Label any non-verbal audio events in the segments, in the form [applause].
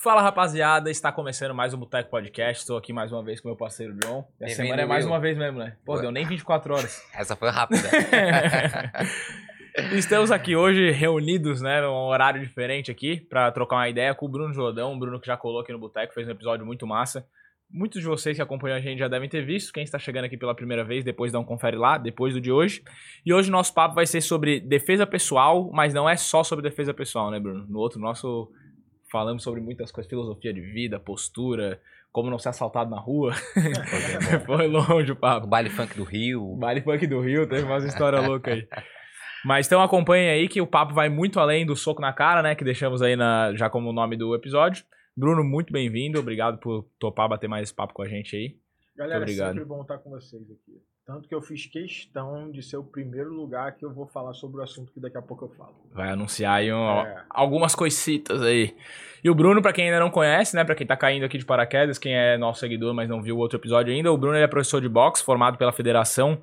Fala rapaziada, está começando mais um Boteco Podcast. Estou aqui mais uma vez com meu parceiro John. Essa semana é mais uma vez mesmo, né? Pô, deu nem 24 horas. [laughs] Essa foi rápida. [laughs] Estamos aqui hoje reunidos, né, num horário diferente aqui, para trocar uma ideia com o Bruno Jordão. O Bruno que já colou aqui no Boteco, fez um episódio muito massa. Muitos de vocês que acompanham a gente já devem ter visto. Quem está chegando aqui pela primeira vez, depois dá um confere lá, depois do de hoje. E hoje o nosso papo vai ser sobre defesa pessoal, mas não é só sobre defesa pessoal, né, Bruno? No outro nosso falamos sobre muitas coisas, filosofia de vida, postura, como não ser assaltado na rua. [laughs] Foi longe o papo. O baile funk do Rio. O baile funk do Rio, teve umas histórias loucas aí. Mas então acompanhem aí que o papo vai muito além do soco na cara, né? Que deixamos aí na, já como nome do episódio. Bruno, muito bem-vindo. Obrigado por topar bater mais papo com a gente aí. Galera, é sempre bom estar com vocês aqui. Tanto que eu fiz questão de ser o primeiro lugar que eu vou falar sobre o assunto que daqui a pouco eu falo. Vai anunciar aí um, é. algumas coisitas aí. E o Bruno, para quem ainda não conhece, né, para quem tá caindo aqui de paraquedas, quem é nosso seguidor, mas não viu o outro episódio ainda, o Bruno é professor de boxe, formado pela Federação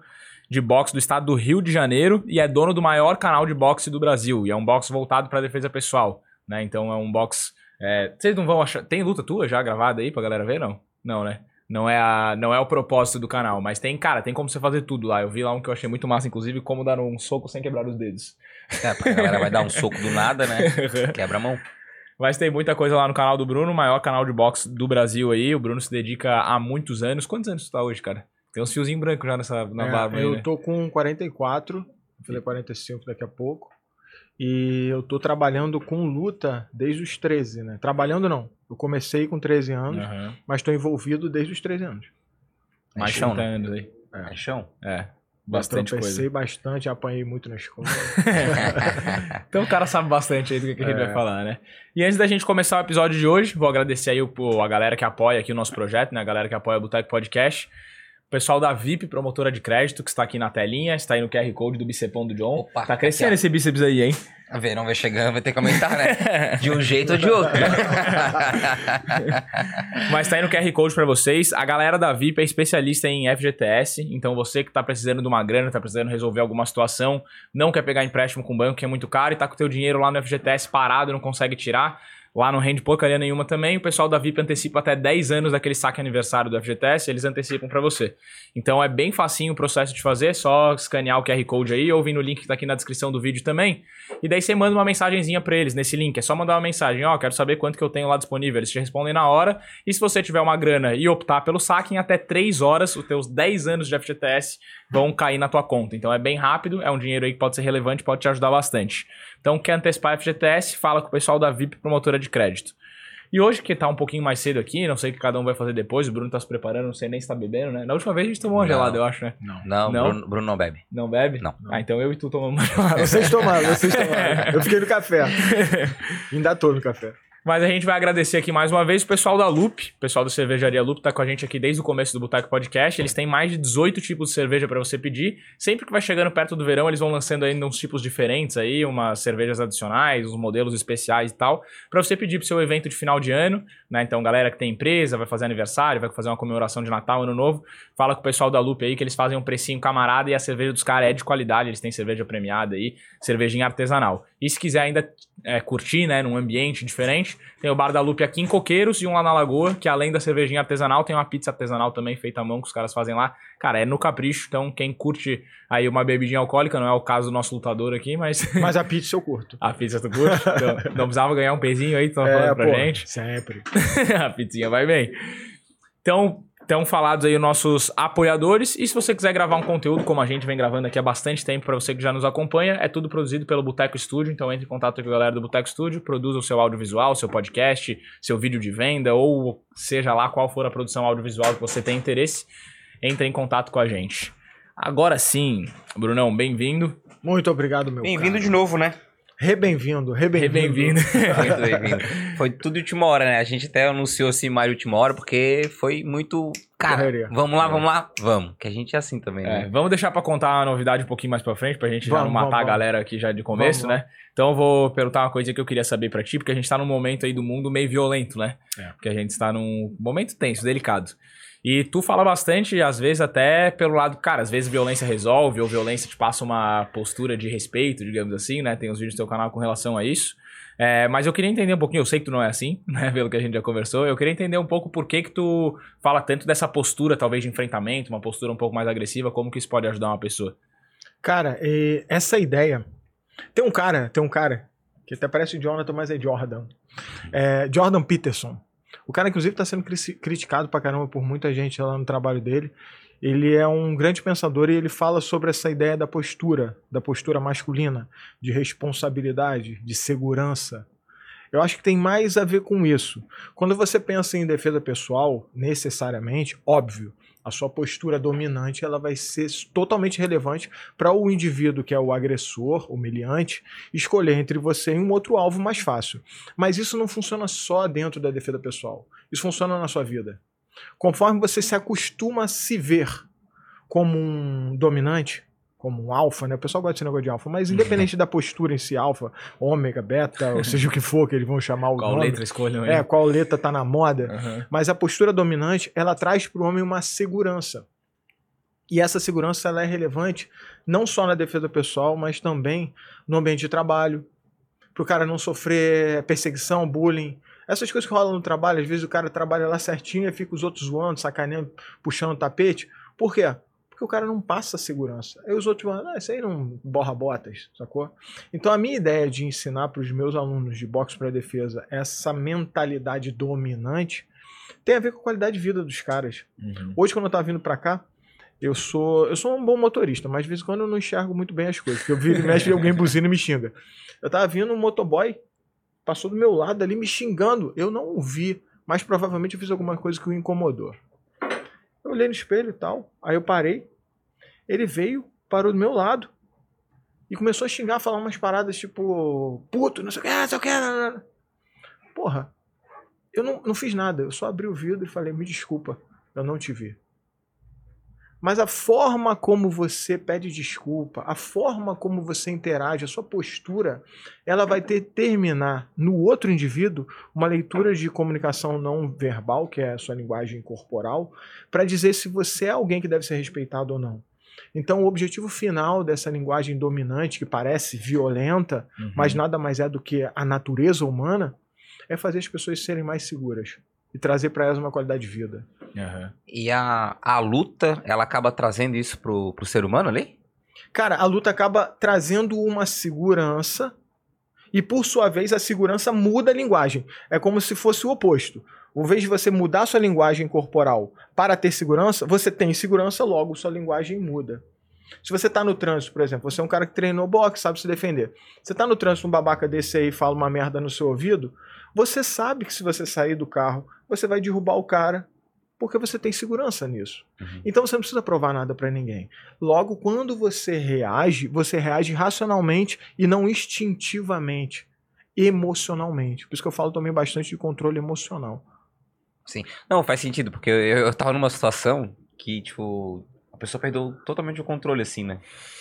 de Boxe do Estado do Rio de Janeiro e é dono do maior canal de boxe do Brasil. E é um boxe voltado para defesa pessoal, né? Então é um boxe. É... Vocês não vão achar. Tem luta tua já gravada aí pra galera ver, não? Não, né? Não é, a, não é o propósito do canal, mas tem, cara, tem como você fazer tudo lá. Eu vi lá um que eu achei muito massa, inclusive, como dar um soco sem quebrar os dedos. É, porque a galera vai dar um soco do nada, né? [laughs] Quebra a mão. Mas tem muita coisa lá no canal do Bruno, o maior canal de boxe do Brasil aí. O Bruno se dedica há muitos anos. Quantos anos tu tá hoje, cara? Tem uns fiozinhos brancos já nessa, na é, barba Eu aí, né? tô com 44, vou fazer 45 daqui a pouco. E eu tô trabalhando com luta desde os 13, né? Trabalhando não. Eu comecei com 13 anos, uhum. mas tô envolvido desde os 13 anos. Mais chão, né? anos aí. É. Mais chão? É. Bastante eu coisa. bastante, apanhei muito na escola. [laughs] então o cara sabe bastante aí do que, a gente é. vai falar, né? E antes da gente começar o episódio de hoje, vou agradecer aí o, a galera que apoia aqui o nosso projeto, né? A galera que apoia o Boteco Podcast. O pessoal da VIP, promotora de crédito, que está aqui na telinha, está aí no QR Code do bicepão do John. Opa, tá crescendo esse bíceps aí, hein? A verão vai chegando, vai ter que aumentar, né? De um jeito ou de outro. [laughs] Mas tá aí no QR Code para vocês. A galera da VIP é especialista em FGTS, então você que tá precisando de uma grana, tá precisando resolver alguma situação, não quer pegar empréstimo com o banco, que é muito caro, e tá com o teu dinheiro lá no FGTS parado e não consegue tirar, Lá não rende porcaria nenhuma também. O pessoal da VIP antecipa até 10 anos daquele saque aniversário do FGTS, eles antecipam para você. Então é bem facinho o processo de fazer, só escanear o QR Code aí ou vir no link que tá aqui na descrição do vídeo também. E daí você manda uma mensagenzinha para eles nesse link. É só mandar uma mensagem, ó, oh, quero saber quanto que eu tenho lá disponível. Eles te respondem na hora. E se você tiver uma grana e optar pelo saque, em até 3 horas, os teus 10 anos de FGTS vão cair na tua conta. Então é bem rápido, é um dinheiro aí que pode ser relevante, pode te ajudar bastante. Então, quer antecipar FGTS, fala com o pessoal da VIP Promotora de Crédito. E hoje, que tá um pouquinho mais cedo aqui, não sei o que cada um vai fazer depois, o Bruno tá se preparando, não sei nem se tá bebendo, né? Na última vez a gente tomou uma gelada, eu acho, né? Não. Não, não? Bruno, Bruno, não bebe. Não bebe? Não. Ah, então eu e tu tomamos uma [laughs] gelada. Vocês tomaram, vocês tomaram. Eu fiquei no café. [laughs] Ainda tô no café. Mas a gente vai agradecer aqui mais uma vez o pessoal da Loop, o pessoal da cervejaria Loop tá com a gente aqui desde o começo do Boteco Podcast. Eles têm mais de 18 tipos de cerveja para você pedir. Sempre que vai chegando perto do verão, eles vão lançando ainda uns tipos diferentes aí, umas cervejas adicionais, uns modelos especiais e tal, para você pedir pro seu evento de final de ano, né? Então, galera que tem empresa, vai fazer aniversário, vai fazer uma comemoração de Natal, Ano Novo, fala com o pessoal da Loop aí que eles fazem um precinho camarada e a cerveja dos caras é de qualidade, eles têm cerveja premiada aí, cervejinha artesanal. E se quiser ainda é, curtir, né, num ambiente diferente, tem o Bar da Lupe aqui em Coqueiros e um lá na Lagoa, que além da cervejinha artesanal, tem uma pizza artesanal também feita à mão que os caras fazem lá. Cara, é no capricho, então quem curte aí uma bebidinha alcoólica, não é o caso do nosso lutador aqui, mas... [laughs] Mas a pizza eu curto. a pizza tu curte? [laughs] Então, não precisava ganhar um pezinho aí, tu tava é, falando pra pô, gente? sempre. [laughs] a pizzinha vai bem. Então, Estão falados aí os nossos apoiadores. E se você quiser gravar um conteúdo, como a gente vem gravando aqui há bastante tempo, para você que já nos acompanha, é tudo produzido pelo Boteco Studio. Então entre em contato com a galera do Boteco Studio, produza o seu audiovisual, seu podcast, seu vídeo de venda, ou seja lá qual for a produção audiovisual que você tem interesse, entre em contato com a gente. Agora sim, Brunão, bem-vindo. Muito obrigado, meu Bem-vindo de novo, né? Re-bem-vindo, re-bem-vindo. [laughs] Muito bem-vindo. Foi tudo de última hora, né? A gente até anunciou assim Mario última hora, porque foi muito. Cara, Correria. vamos lá, é. vamos lá, vamos. Que a gente é assim também, né? É, vamos deixar pra contar a novidade um pouquinho mais pra frente, pra gente vamos, já não matar vamos, a galera aqui já de começo, vamos, né? Então eu vou perguntar uma coisa que eu queria saber pra ti, porque a gente tá num momento aí do mundo meio violento, né? É. Porque a gente está num momento tenso, delicado. E tu fala bastante, às vezes até pelo lado, cara, às vezes violência resolve, ou violência te passa uma postura de respeito, digamos assim, né? Tem uns vídeos do teu canal com relação a isso. É, mas eu queria entender um pouquinho, eu sei que tu não é assim, [laughs] né? Pelo que a gente já conversou. Eu queria entender um pouco por que que tu fala tanto dessa postura, talvez, de enfrentamento, uma postura um pouco mais agressiva, como que isso pode ajudar uma pessoa? Cara, essa ideia. Tem um cara, tem um cara, que até parece Jonathan, mas é Jordan. É, Jordan Peterson. O cara, inclusive, está sendo criticado pra caramba por muita gente lá no trabalho dele. Ele é um grande pensador e ele fala sobre essa ideia da postura, da postura masculina, de responsabilidade, de segurança. Eu acho que tem mais a ver com isso. Quando você pensa em defesa pessoal, necessariamente, óbvio, a sua postura dominante ela vai ser totalmente relevante para o indivíduo que é o agressor, humilhante, escolher entre você e um outro alvo mais fácil. Mas isso não funciona só dentro da defesa pessoal. Isso funciona na sua vida. Conforme você se acostuma a se ver como um dominante, como um alfa, né? O pessoal gosta desse negócio de alfa, mas independente da postura em si, alfa, ômega, beta, ou seja o que for que eles vão chamar o qual nome. letra escolham É, qual letra tá na moda. Uhum. Mas a postura dominante, ela traz para o homem uma segurança. E essa segurança ela é relevante não só na defesa pessoal, mas também no ambiente de trabalho, para o cara não sofrer perseguição, bullying. Essas coisas que rolam no trabalho, às vezes o cara trabalha lá certinho e fica os outros zoando, sacaneando, puxando o tapete. Por quê? Porque o cara não passa segurança. Aí os outros vão, ah, isso aí não borra botas, sacou? Então a minha ideia de ensinar para os meus alunos de boxe para defesa essa mentalidade dominante tem a ver com a qualidade de vida dos caras. Uhum. Hoje, quando eu tava vindo para cá, eu sou eu sou um bom motorista, mas de vez em quando eu não enxergo muito bem as coisas. Porque eu viro e mexe alguém [laughs] buzina e me xinga. Eu tava vindo um motoboy, passou do meu lado ali me xingando. Eu não ouvi, mas provavelmente eu fiz alguma coisa que o incomodou. Eu olhei no espelho e tal. Aí eu parei. Ele veio, parou do meu lado. E começou a xingar, falar umas paradas tipo, puto, não sei o que, não sei o que. Porra, eu não, não fiz nada. Eu só abri o vidro e falei, me desculpa, eu não te vi. Mas a forma como você pede desculpa, a forma como você interage, a sua postura, ela vai determinar no outro indivíduo uma leitura de comunicação não verbal, que é a sua linguagem corporal, para dizer se você é alguém que deve ser respeitado ou não. Então, o objetivo final dessa linguagem dominante, que parece violenta, uhum. mas nada mais é do que a natureza humana, é fazer as pessoas serem mais seguras e trazer para elas uma qualidade de vida. Uhum. E a, a luta, ela acaba trazendo isso pro, pro ser humano ali? Cara, a luta acaba trazendo uma segurança e, por sua vez, a segurança muda a linguagem. É como se fosse o oposto. Em vez de você mudar sua linguagem corporal para ter segurança, você tem segurança, logo sua linguagem muda. Se você tá no trânsito, por exemplo, você é um cara que treinou boxe, sabe se defender. Você tá no trânsito, um babaca desse aí fala uma merda no seu ouvido, você sabe que se você sair do carro, você vai derrubar o cara, porque você tem segurança nisso. Uhum. Então você não precisa provar nada para ninguém. Logo, quando você reage, você reage racionalmente e não instintivamente, emocionalmente. Por isso que eu falo também bastante de controle emocional. Sim. Não, faz sentido, porque eu, eu tava numa situação que, tipo, a pessoa perdeu totalmente o controle, assim, né?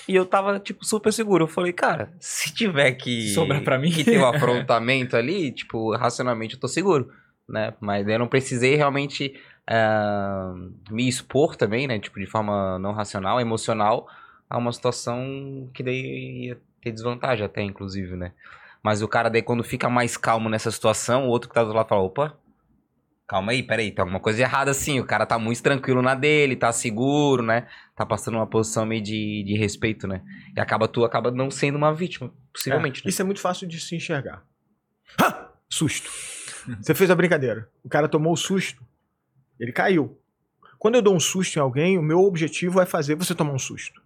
E eu tava, tipo, super seguro. Eu falei, cara, se tiver que. Sobra pra mim. Que ter um [laughs] afrontamento ali, tipo, racionalmente eu tô seguro, né? Mas eu não precisei realmente uh, me expor também, né? Tipo, de forma não racional, emocional, a uma situação que daí ia ter desvantagem até, inclusive, né? Mas o cara daí, quando fica mais calmo nessa situação, o outro que tá do lado fala, opa, calma aí, peraí, tem alguma coisa errada assim. O cara tá muito tranquilo na dele, tá seguro, né? Tá passando uma posição meio de, de respeito, né? E acaba tu acaba não sendo uma vítima, possivelmente. É, né? Isso é muito fácil de se enxergar. Ha! Susto. [laughs] Você fez a brincadeira. O cara tomou o susto. Ele caiu. Quando eu dou um susto em alguém, o meu objetivo é fazer você tomar um susto.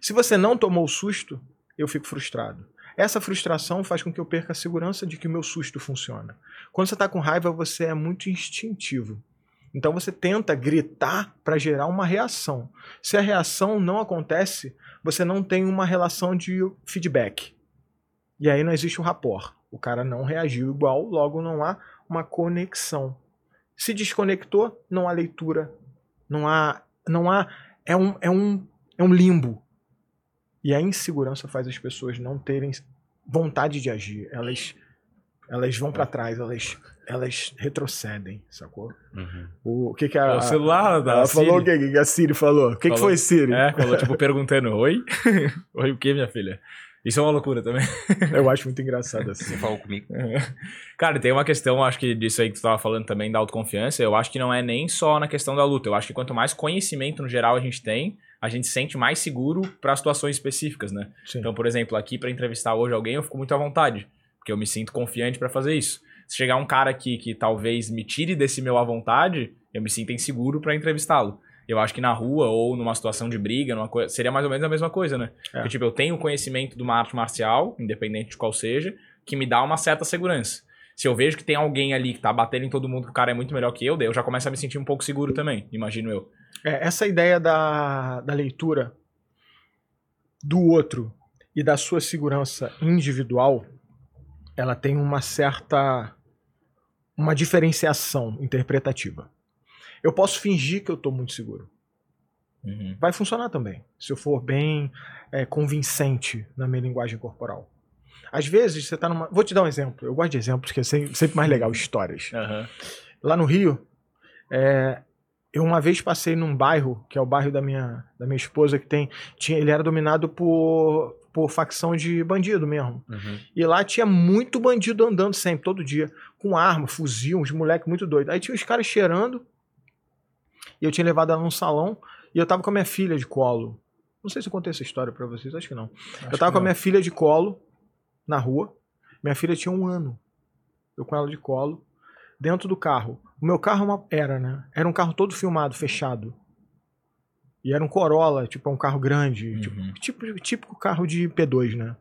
Se você não tomou o susto, eu fico frustrado. Essa frustração faz com que eu perca a segurança de que o meu susto funciona. Quando você está com raiva, você é muito instintivo. Então você tenta gritar para gerar uma reação. Se a reação não acontece, você não tem uma relação de feedback. E aí não existe o rapport. O cara não reagiu igual, logo não há uma conexão. Se desconectou, não há leitura, não há, não há, é um, é um, é um limbo. E a insegurança faz as pessoas não terem vontade de agir. Elas, elas vão para trás, elas, elas retrocedem, sacou? Uhum. O, o que que a, é o celular da ela Siri. falou o que, que a Siri falou? O que, falou, que foi Siri? É, falou tipo perguntando, oi? [laughs] oi o que, minha filha? Isso é uma loucura também. [laughs] Eu acho muito engraçado assim. Você falou comigo. Cara, tem uma questão, acho que disso aí que tu tava falando também, da autoconfiança. Eu acho que não é nem só na questão da luta. Eu acho que quanto mais conhecimento no geral a gente tem, a gente se sente mais seguro para situações específicas, né? Sim. Então, por exemplo, aqui para entrevistar hoje alguém, eu fico muito à vontade, porque eu me sinto confiante para fazer isso. Se chegar um cara aqui que talvez me tire desse meu à vontade, eu me sinto inseguro para entrevistá-lo. Eu acho que na rua ou numa situação de briga, coisa, seria mais ou menos a mesma coisa, né? É. Porque, tipo, eu tenho conhecimento de uma arte marcial, independente de qual seja, que me dá uma certa segurança. Se eu vejo que tem alguém ali que tá batendo em todo mundo que o cara é muito melhor que eu, daí eu já começo a me sentir um pouco seguro também, imagino eu. É, essa ideia da, da leitura do outro e da sua segurança individual, ela tem uma certa uma diferenciação interpretativa. Eu posso fingir que eu estou muito seguro. Uhum. Vai funcionar também, se eu for bem é, convincente na minha linguagem corporal. Às vezes você está numa. Vou te dar um exemplo. Eu gosto de exemplos, que é sempre mais legal, histórias. Uhum. Lá no Rio, é, eu uma vez passei num bairro, que é o bairro da minha, da minha esposa, que tem. Tinha, ele era dominado por, por facção de bandido mesmo. Uhum. E lá tinha muito bandido andando sempre, todo dia, com arma, fuzil, uns moleques muito doidos. Aí tinha os caras cheirando e eu tinha levado ela num salão e eu tava com a minha filha de colo. Não sei se eu contei essa história para vocês, acho que não. Acho eu tava com a minha filha de colo na rua. Minha filha tinha um ano. Eu com ela de colo, dentro do carro. O meu carro é era, né? Era um carro todo filmado, fechado. E era um Corolla, tipo, um carro grande, uhum. tipo, tipo, típico carro de P2, né?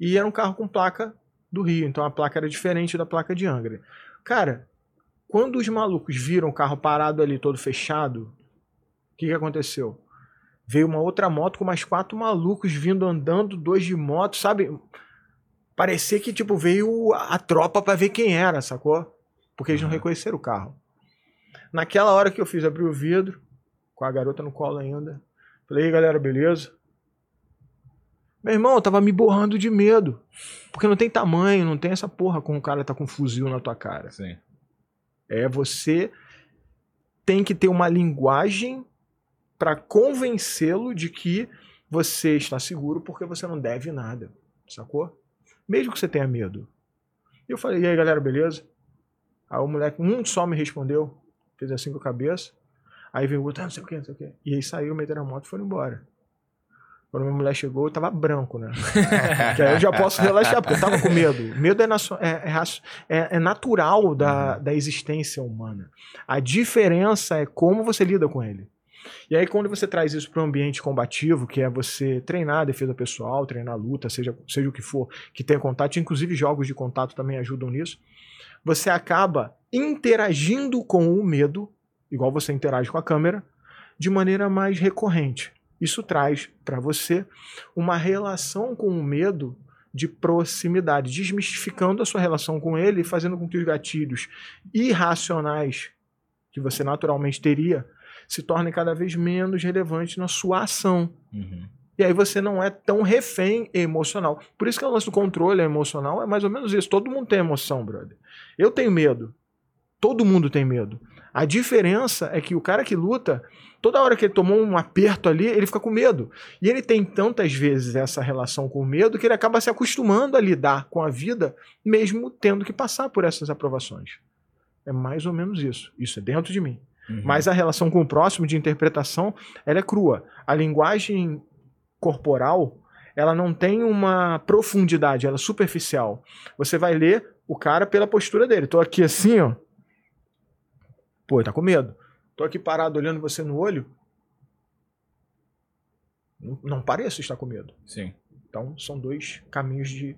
E era um carro com placa do Rio, então a placa era diferente da placa de Angra. Cara, quando os malucos viram o carro parado ali todo fechado, o que, que aconteceu? Veio uma outra moto com mais quatro malucos vindo andando, dois de moto, sabe? Parecia que tipo veio a tropa para ver quem era, sacou? Porque eles não reconheceram o carro. Naquela hora que eu fiz abrir o vidro, com a garota no colo ainda, falei, aí galera, beleza? Meu irmão, eu tava me borrando de medo. Porque não tem tamanho, não tem essa porra com o cara tá com um fuzil na tua cara. Sim. É você tem que ter uma linguagem para convencê-lo de que você está seguro porque você não deve nada, sacou? Mesmo que você tenha medo. E eu falei, e aí galera, beleza? Aí o moleque, um só me respondeu, fez assim com a cabeça. Aí veio o outro, ah, não sei o que, não sei o que. E aí saiu, meteram a moto e foram embora. Quando minha mulher chegou, eu tava branco, né? [laughs] que aí eu já posso relaxar, porque eu tava com medo. Medo é, é, é, é natural da, uhum. da existência humana. A diferença é como você lida com ele. E aí, quando você traz isso para um ambiente combativo, que é você treinar a defesa pessoal, treinar a luta, seja, seja o que for, que tenha contato, inclusive jogos de contato também ajudam nisso, você acaba interagindo com o medo, igual você interage com a câmera, de maneira mais recorrente. Isso traz para você uma relação com o medo de proximidade, desmistificando a sua relação com ele e fazendo com que os gatilhos irracionais que você naturalmente teria se tornem cada vez menos relevantes na sua ação. Uhum. E aí você não é tão refém emocional. Por isso que o lance do controle emocional é mais ou menos isso. Todo mundo tem emoção, brother. Eu tenho medo. Todo mundo tem medo. A diferença é que o cara que luta, toda hora que ele tomou um aperto ali, ele fica com medo. E ele tem tantas vezes essa relação com o medo que ele acaba se acostumando a lidar com a vida, mesmo tendo que passar por essas aprovações. É mais ou menos isso. Isso é dentro de mim. Uhum. Mas a relação com o próximo de interpretação, ela é crua. A linguagem corporal, ela não tem uma profundidade, ela é superficial. Você vai ler o cara pela postura dele. Tô aqui assim, ó. Pô, tá com medo. Tô aqui parado olhando você no olho. Não, não pareço estar com medo. Sim. Então, são dois caminhos de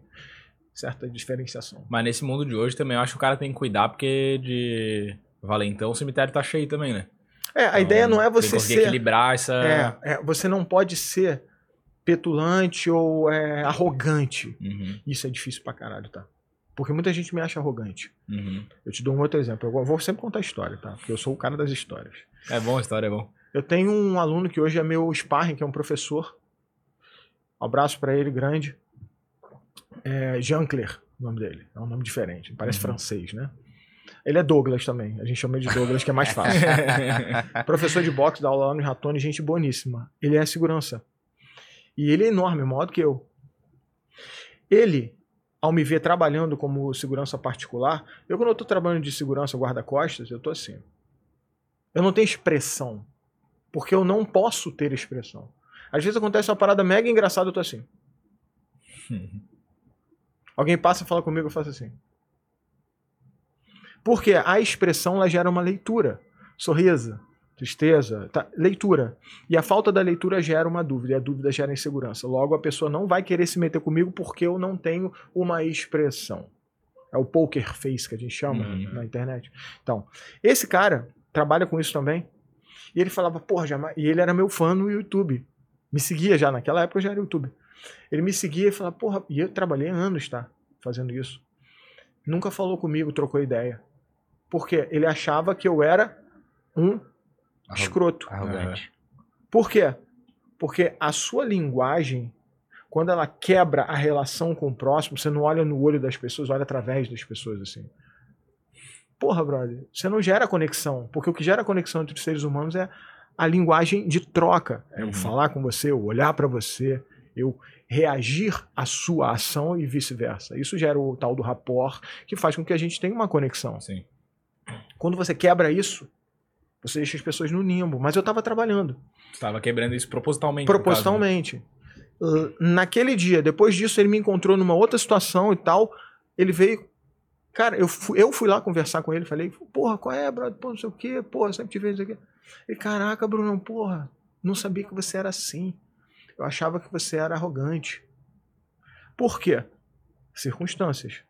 certa diferenciação. Mas nesse mundo de hoje também eu acho que o cara tem que cuidar, porque de valentão o cemitério tá cheio também, né? É, a então, ideia não é você ser. equilibrar essa. É, é, você não pode ser petulante ou é, arrogante. Uhum. Isso é difícil pra caralho, tá? Porque muita gente me acha arrogante. Uhum. Eu te dou um outro exemplo. Eu vou sempre contar história, tá? Porque eu sou o cara das histórias. É bom a história, é bom. Eu tenho um aluno que hoje é meu sparring, que é um professor. Um abraço para ele, grande. É Jean Claire, o nome dele. É um nome diferente. Parece uhum. francês, né? Ele é Douglas também. A gente chama de Douglas, que é mais fácil. [laughs] professor de boxe, dá aula lá no Ratone, gente boníssima. Ele é segurança. E ele é enorme, maior do que eu. Ele, ao me ver trabalhando como segurança particular, eu quando eu tô trabalhando de segurança guarda-costas, eu tô assim. Eu não tenho expressão. Porque eu não posso ter expressão. Às vezes acontece uma parada mega engraçada, eu tô assim. [laughs] Alguém passa e fala comigo, eu faço assim. Porque a expressão ela gera uma leitura. Sorriso, tristeza, tá, leitura. E a falta da leitura gera uma dúvida, e a dúvida gera insegurança. Logo, a pessoa não vai querer se meter comigo porque eu não tenho uma expressão. É o poker face que a gente chama uhum. na internet. Então, esse cara trabalha com isso também. E ele falava, porra, já... e ele era meu fã no YouTube. Me seguia já, naquela época já era YouTube. Ele me seguia e falava, porra, e eu trabalhei anos, tá? Fazendo isso. Nunca falou comigo, trocou ideia. Porque ele achava que eu era um escroto. Arrogante. Por quê? Porque a sua linguagem, quando ela quebra a relação com o próximo, você não olha no olho das pessoas, olha através das pessoas, assim. Porra, brother, você não gera conexão. Porque o que gera conexão entre os seres humanos é a linguagem de troca. É eu uhum. falar com você, eu olhar para você, eu reagir à sua ação e vice-versa. Isso gera o tal do rapport, que faz com que a gente tenha uma conexão. Sim. Quando você quebra isso, você deixa as pessoas no nimbo. Mas eu estava trabalhando. Estava quebrando isso propositalmente. Propositalmente. Uh, naquele dia, depois disso, ele me encontrou numa outra situação e tal. Ele veio. Cara, eu fui, eu fui lá conversar com ele. Falei, porra, qual é, brother? Pô, não sei o quê. Porra, sempre te vejo isso aqui. Ele, caraca, Bruno, porra, não sabia que você era assim. Eu achava que você era arrogante. Por quê? Circunstâncias.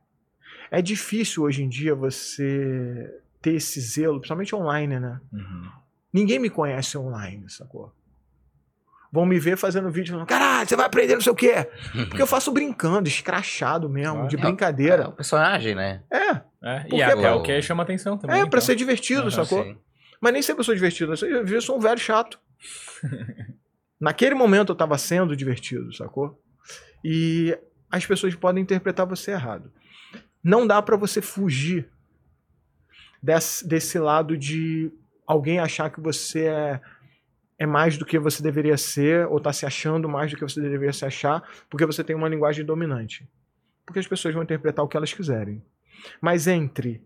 É difícil hoje em dia você ter esse zelo, principalmente online, né? Uhum. Ninguém me conhece online, sacou? Vão me ver fazendo vídeo falando, caralho, você vai aprender não sei o quê. Porque eu [laughs] faço brincando, escrachado mesmo, de brincadeira. É, o personagem, né? É. é e é, é o que chama atenção também. É, então. pra ser divertido, uhum, sacou? Sim. Mas nem sempre eu sou divertido, eu sou um velho chato. [laughs] Naquele momento eu tava sendo divertido, sacou? E as pessoas podem interpretar você errado. Não dá para você fugir desse, desse lado de alguém achar que você é, é mais do que você deveria ser, ou está se achando mais do que você deveria se achar, porque você tem uma linguagem dominante. Porque as pessoas vão interpretar o que elas quiserem. Mas entre,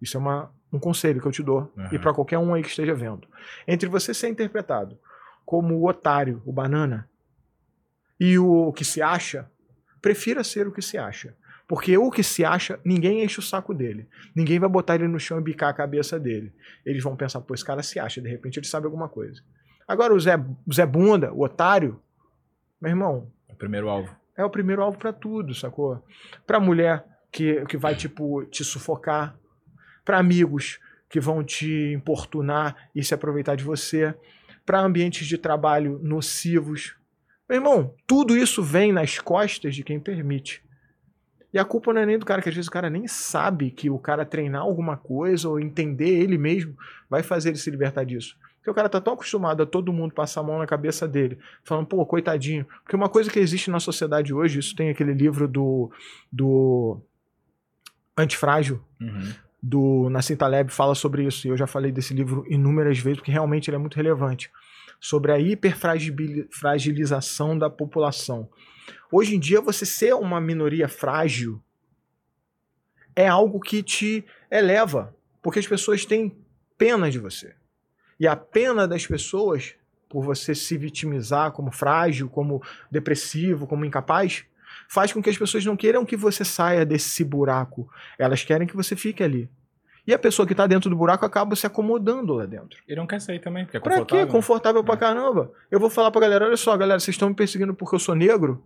isso é uma, um conselho que eu te dou, uhum. e para qualquer um aí que esteja vendo, entre você ser interpretado como o otário, o banana, e o que se acha, prefira ser o que se acha. Porque o que se acha, ninguém enche o saco dele. Ninguém vai botar ele no chão e bicar a cabeça dele. Eles vão pensar, pô, esse cara se acha, de repente ele sabe alguma coisa. Agora o Zé, o Zé Bunda, o otário, meu irmão. É o primeiro alvo. É o primeiro alvo para tudo, sacou? Pra mulher que, que vai, tipo, te sufocar. para amigos que vão te importunar e se aproveitar de você. para ambientes de trabalho nocivos. Meu irmão, tudo isso vem nas costas de quem permite. E a culpa não é nem do cara, que às vezes o cara nem sabe que o cara treinar alguma coisa ou entender ele mesmo vai fazer ele se libertar disso. Porque o cara tá tão acostumado a todo mundo passar a mão na cabeça dele, falando, pô, coitadinho. Porque uma coisa que existe na sociedade hoje, isso tem aquele livro do, do Antifrágil, uhum. do Nassim Taleb, fala sobre isso. E eu já falei desse livro inúmeras vezes, porque realmente ele é muito relevante. Sobre a hiperfragilização da população. Hoje em dia, você ser uma minoria frágil é algo que te eleva, porque as pessoas têm pena de você. E a pena das pessoas, por você se vitimizar como frágil, como depressivo, como incapaz, faz com que as pessoas não queiram que você saia desse buraco. Elas querem que você fique ali. E a pessoa que tá dentro do buraco acaba se acomodando lá dentro. E não quer sair também, porque é confortável. Pra quê? Confortável pra é. caramba. Eu vou falar pra galera, olha só, galera, vocês estão me perseguindo porque eu sou negro?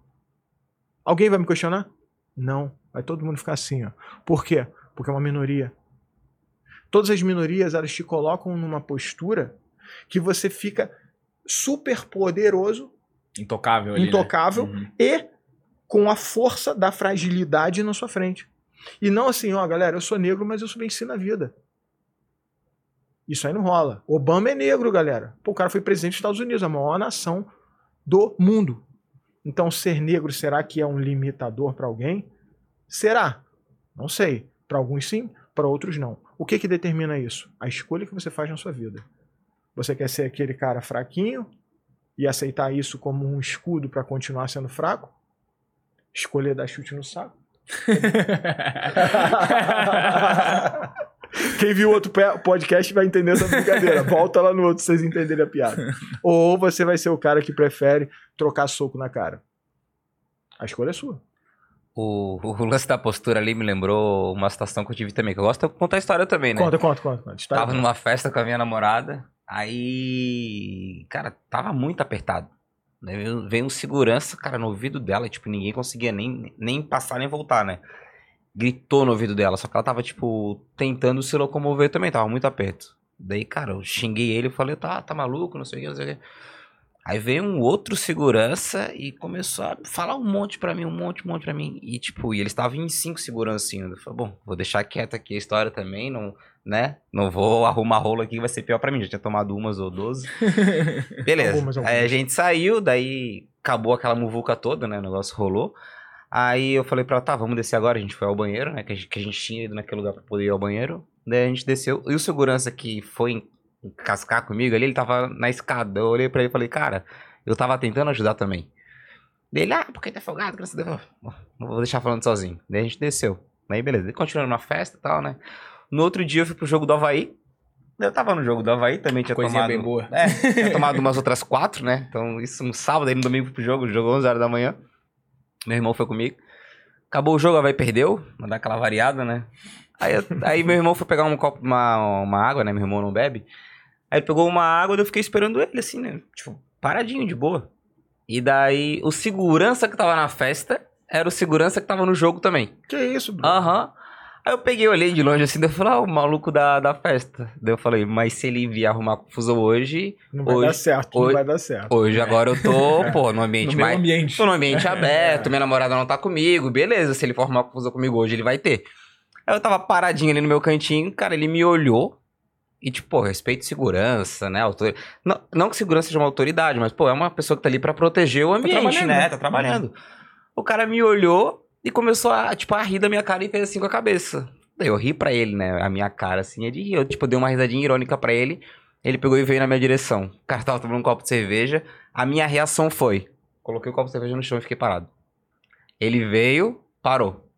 Alguém vai me questionar? Não. Vai todo mundo ficar assim, ó. Por quê? Porque é uma minoria. Todas as minorias, elas te colocam numa postura que você fica super poderoso. Intocável ali, né? Intocável. Né? E com a força da fragilidade na sua frente. E não assim, ó, galera, eu sou negro, mas eu venci na vida. Isso aí não rola. Obama é negro, galera. Pô, o cara foi presidente dos Estados Unidos, a maior nação do mundo. Então, ser negro será que é um limitador para alguém? Será? Não sei. Para alguns sim, para outros não. O que, que determina isso? A escolha que você faz na sua vida. Você quer ser aquele cara fraquinho e aceitar isso como um escudo para continuar sendo fraco? Escolher dar chute no saco. [laughs] Quem viu outro podcast vai entender essa brincadeira. Volta lá no outro vocês entenderem a piada. Ou você vai ser o cara que prefere trocar soco na cara. A escolha é sua. O, o lance da postura ali me lembrou uma situação que eu tive também, que eu gosto de contar a história também, né? Conta, conta, conta. conta. Tava numa festa com a minha namorada, aí, cara, tava muito apertado. Veio um segurança, cara, no ouvido dela, tipo, ninguém conseguia nem, nem passar nem voltar, né? Gritou no ouvido dela, só que ela tava, tipo, tentando se locomover também, tava muito aperto. Daí, cara, eu xinguei ele, eu falei, tá, tá maluco, não sei o que, não sei o que. Aí veio um outro segurança e começou a falar um monte pra mim, um monte, um monte pra mim. E, tipo, e eles estavam em cinco segurancinhas. Eu falei, bom, vou deixar quieto aqui a história também, não, né? Não vou arrumar rolo aqui, vai ser pior pra mim. Já tinha tomado umas ou doze. [laughs] Beleza. Algumas, algumas. Aí a gente saiu, daí acabou aquela muvuca toda, né? O negócio rolou. Aí eu falei pra ela, tá, vamos descer agora. A gente foi ao banheiro, né? Que a gente, que a gente tinha ido naquele lugar pra poder ir ao banheiro. Daí a gente desceu. E o segurança que foi cascar comigo ali, ele tava na escada. Eu olhei pra ele e falei, cara, eu tava tentando ajudar também. Dele, ah, porque tá folgado, graças a Deus. Não vou deixar falando sozinho. Daí a gente desceu. Aí beleza, continuando na festa e tal, né? No outro dia eu fui pro jogo do Havaí. Eu tava no jogo do Havaí, também tinha Coisinha tomado. bem boa. É, tinha tomado umas outras quatro, né? Então, isso no sábado, aí no domingo pro jogo, jogou 11 horas da manhã. Meu irmão foi comigo. Acabou o jogo, o Havaí perdeu, mandar aquela variada, né? Aí, aí meu irmão foi pegar um copo, uma, uma água, né? Meu irmão não bebe. Aí ele pegou uma água e eu fiquei esperando ele, assim, né? Tipo, paradinho, de boa. E daí, o segurança que tava na festa era o segurança que tava no jogo também. Que isso, Bruno? Aham. Uhum. Aí eu peguei, olhei de longe assim, daí eu falei, ah, o maluco da, da festa. Daí eu falei, mas se ele vier arrumar confusão hoje. Não vai hoje, dar certo, hoje, não vai dar certo. Hoje, agora eu tô, [laughs] pô, no ambiente no mais. ambiente. Tô no ambiente [laughs] aberto, minha namorada não tá comigo, beleza. Se ele for arrumar confusão comigo hoje, ele vai ter. Aí eu tava paradinho ali no meu cantinho, cara, ele me olhou. E, tipo, pô, respeito e segurança, né? Autor... Não, não que segurança seja uma autoridade, mas, pô, é uma pessoa que tá ali pra proteger o ambiente, tá né? Tá trabalhando. O cara me olhou e começou a, tipo, a rir da minha cara e fez assim com a cabeça. Daí eu ri pra ele, né? A minha cara, assim, é de rir. Eu, tipo, dei uma risadinha irônica pra ele. Ele pegou e veio na minha direção. O cara tava tomando um copo de cerveja. A minha reação foi... Coloquei o copo de cerveja no chão e fiquei parado. Ele veio, parou.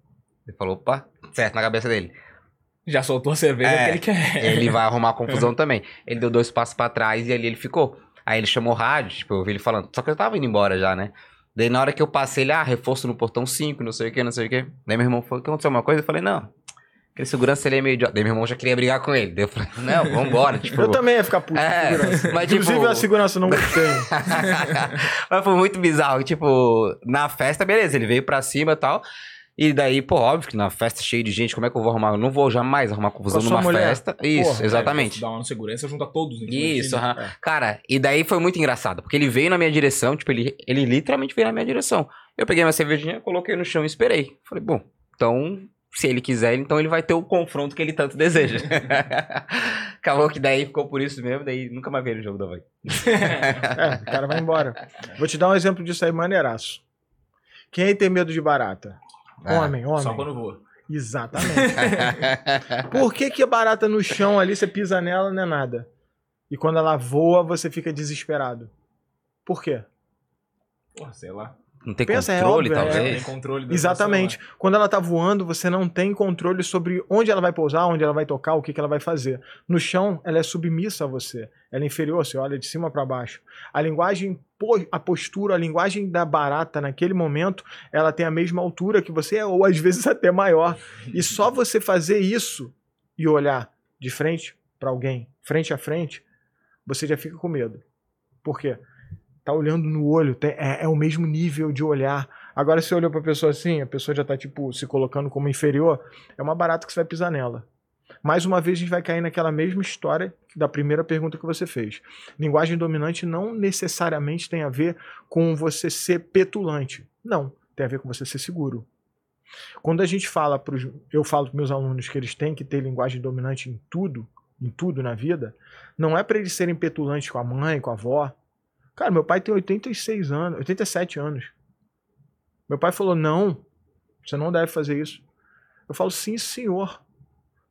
Ele falou, opa, certo, na cabeça dele. Já soltou a cerveja é, que ele quer. Ele vai [laughs] arrumar confusão também. Ele deu dois passos para trás e ali ele ficou. Aí ele chamou o rádio, tipo, eu ouvi ele falando. Só que eu tava indo embora já, né? Daí na hora que eu passei, ele, ah, reforço no portão 5, não sei o que, não sei o que. Daí meu irmão falou, aconteceu uma coisa? Eu falei, não. Aquele segurança, ele é meio idiota. Daí meu irmão já queria brigar com ele. Daí eu falei, não, vambora. [laughs] Tipo, eu também ia ficar puto é, segurança. Mas, tipo... Inclusive a segurança não [laughs] gostei. mas foi muito bizarro. Tipo, na festa, beleza, ele veio pra cima e tal. E daí, pô, óbvio que na festa cheia de gente, como é que eu vou arrumar? Eu não vou jamais arrumar confusão numa mulher? festa. Isso, Porra, exatamente. É, dá uma segurança junto a todos. Isso. Uh -huh. é. Cara, e daí foi muito engraçado, porque ele veio na minha direção, tipo, ele, ele literalmente veio na minha direção. Eu peguei minha cervejinha, coloquei no chão e esperei. Falei, bom, então, se ele quiser, então ele vai ter o confronto que ele tanto deseja. [laughs] Acabou que daí ficou por isso mesmo, daí nunca mais veio no jogo da Havaí. [laughs] é, o cara vai embora. [laughs] Vou te dar um exemplo disso aí, maneiraço. Quem aí tem medo de barata? É, homem, homem. Só quando voa. Exatamente. [laughs] Por que, que a barata no chão ali, você pisa nela, não é nada? E quando ela voa, você fica desesperado? Por quê? Porra, sei lá. Não tem Pensa, é controle, é óbvio, talvez. É. Tem controle Exatamente. Quando ela tá voando, você não tem controle sobre onde ela vai pousar, onde ela vai tocar, o que, que ela vai fazer. No chão, ela é submissa a você. Ela é inferior, você olha de cima para baixo. A linguagem, a postura, a linguagem da barata naquele momento, ela tem a mesma altura que você, ou às vezes [laughs] até maior. E só você fazer isso e olhar de frente para alguém, frente a frente, você já fica com medo. Por quê? tá olhando no olho, é, é, o mesmo nível de olhar. Agora, se olhou pra pessoa assim, a pessoa já tá, tipo, se colocando como inferior, é uma barata que você vai pisar nela. Mais uma vez, a gente vai cair naquela mesma história da primeira pergunta que você fez. Linguagem dominante não necessariamente tem a ver com você ser petulante. Não, tem a ver com você ser seguro. Quando a gente fala pros, eu falo para meus alunos que eles têm que ter linguagem dominante em tudo, em tudo na vida, não é para eles serem petulantes com a mãe, com a avó, Cara, meu pai tem 86 anos, 87 anos. Meu pai falou: não, você não deve fazer isso. Eu falo: sim, senhor.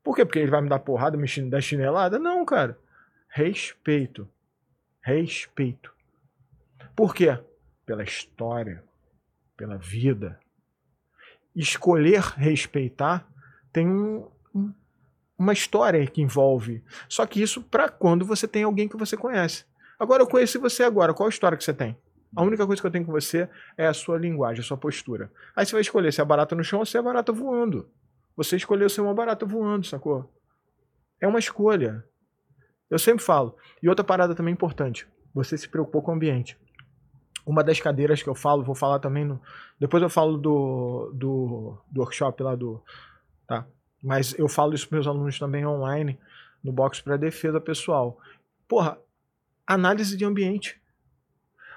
Por quê? Porque ele vai me dar porrada, me dar chinelada? Não, cara. Respeito. Respeito. Por quê? Pela história, pela vida, escolher respeitar tem um, um, uma história que envolve. Só que isso para quando você tem alguém que você conhece. Agora eu conheci você agora, qual a história que você tem? A única coisa que eu tenho com você é a sua linguagem, a sua postura. Aí você vai escolher se é barata no chão ou se é barata voando. Você escolheu ser uma barata voando, sacou? É uma escolha. Eu sempre falo. E outra parada também importante. Você se preocupou com o ambiente. Uma das cadeiras que eu falo, vou falar também no. Depois eu falo do, do, do workshop lá do. Tá? Mas eu falo isso para meus alunos também online, no box para defesa pessoal. Porra, análise de ambiente.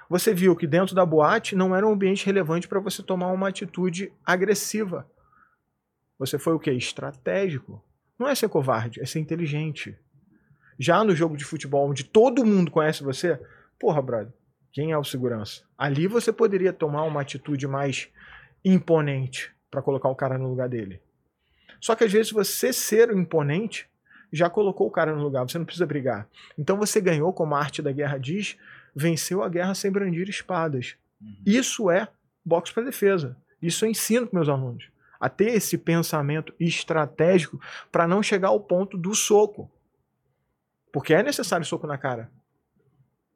Você viu que dentro da boate não era um ambiente relevante para você tomar uma atitude agressiva. Você foi o quê? Estratégico. Não é ser covarde, é ser inteligente. Já no jogo de futebol, onde todo mundo conhece você, porra, brother, quem é o segurança? Ali você poderia tomar uma atitude mais imponente para colocar o cara no lugar dele. Só que às vezes você ser imponente já colocou o cara no lugar, você não precisa brigar. Então você ganhou, como a arte da guerra diz, venceu a guerra sem brandir espadas. Uhum. Isso é boxe para defesa. Isso eu ensino para meus alunos. A ter esse pensamento estratégico para não chegar ao ponto do soco. Porque é necessário soco na cara.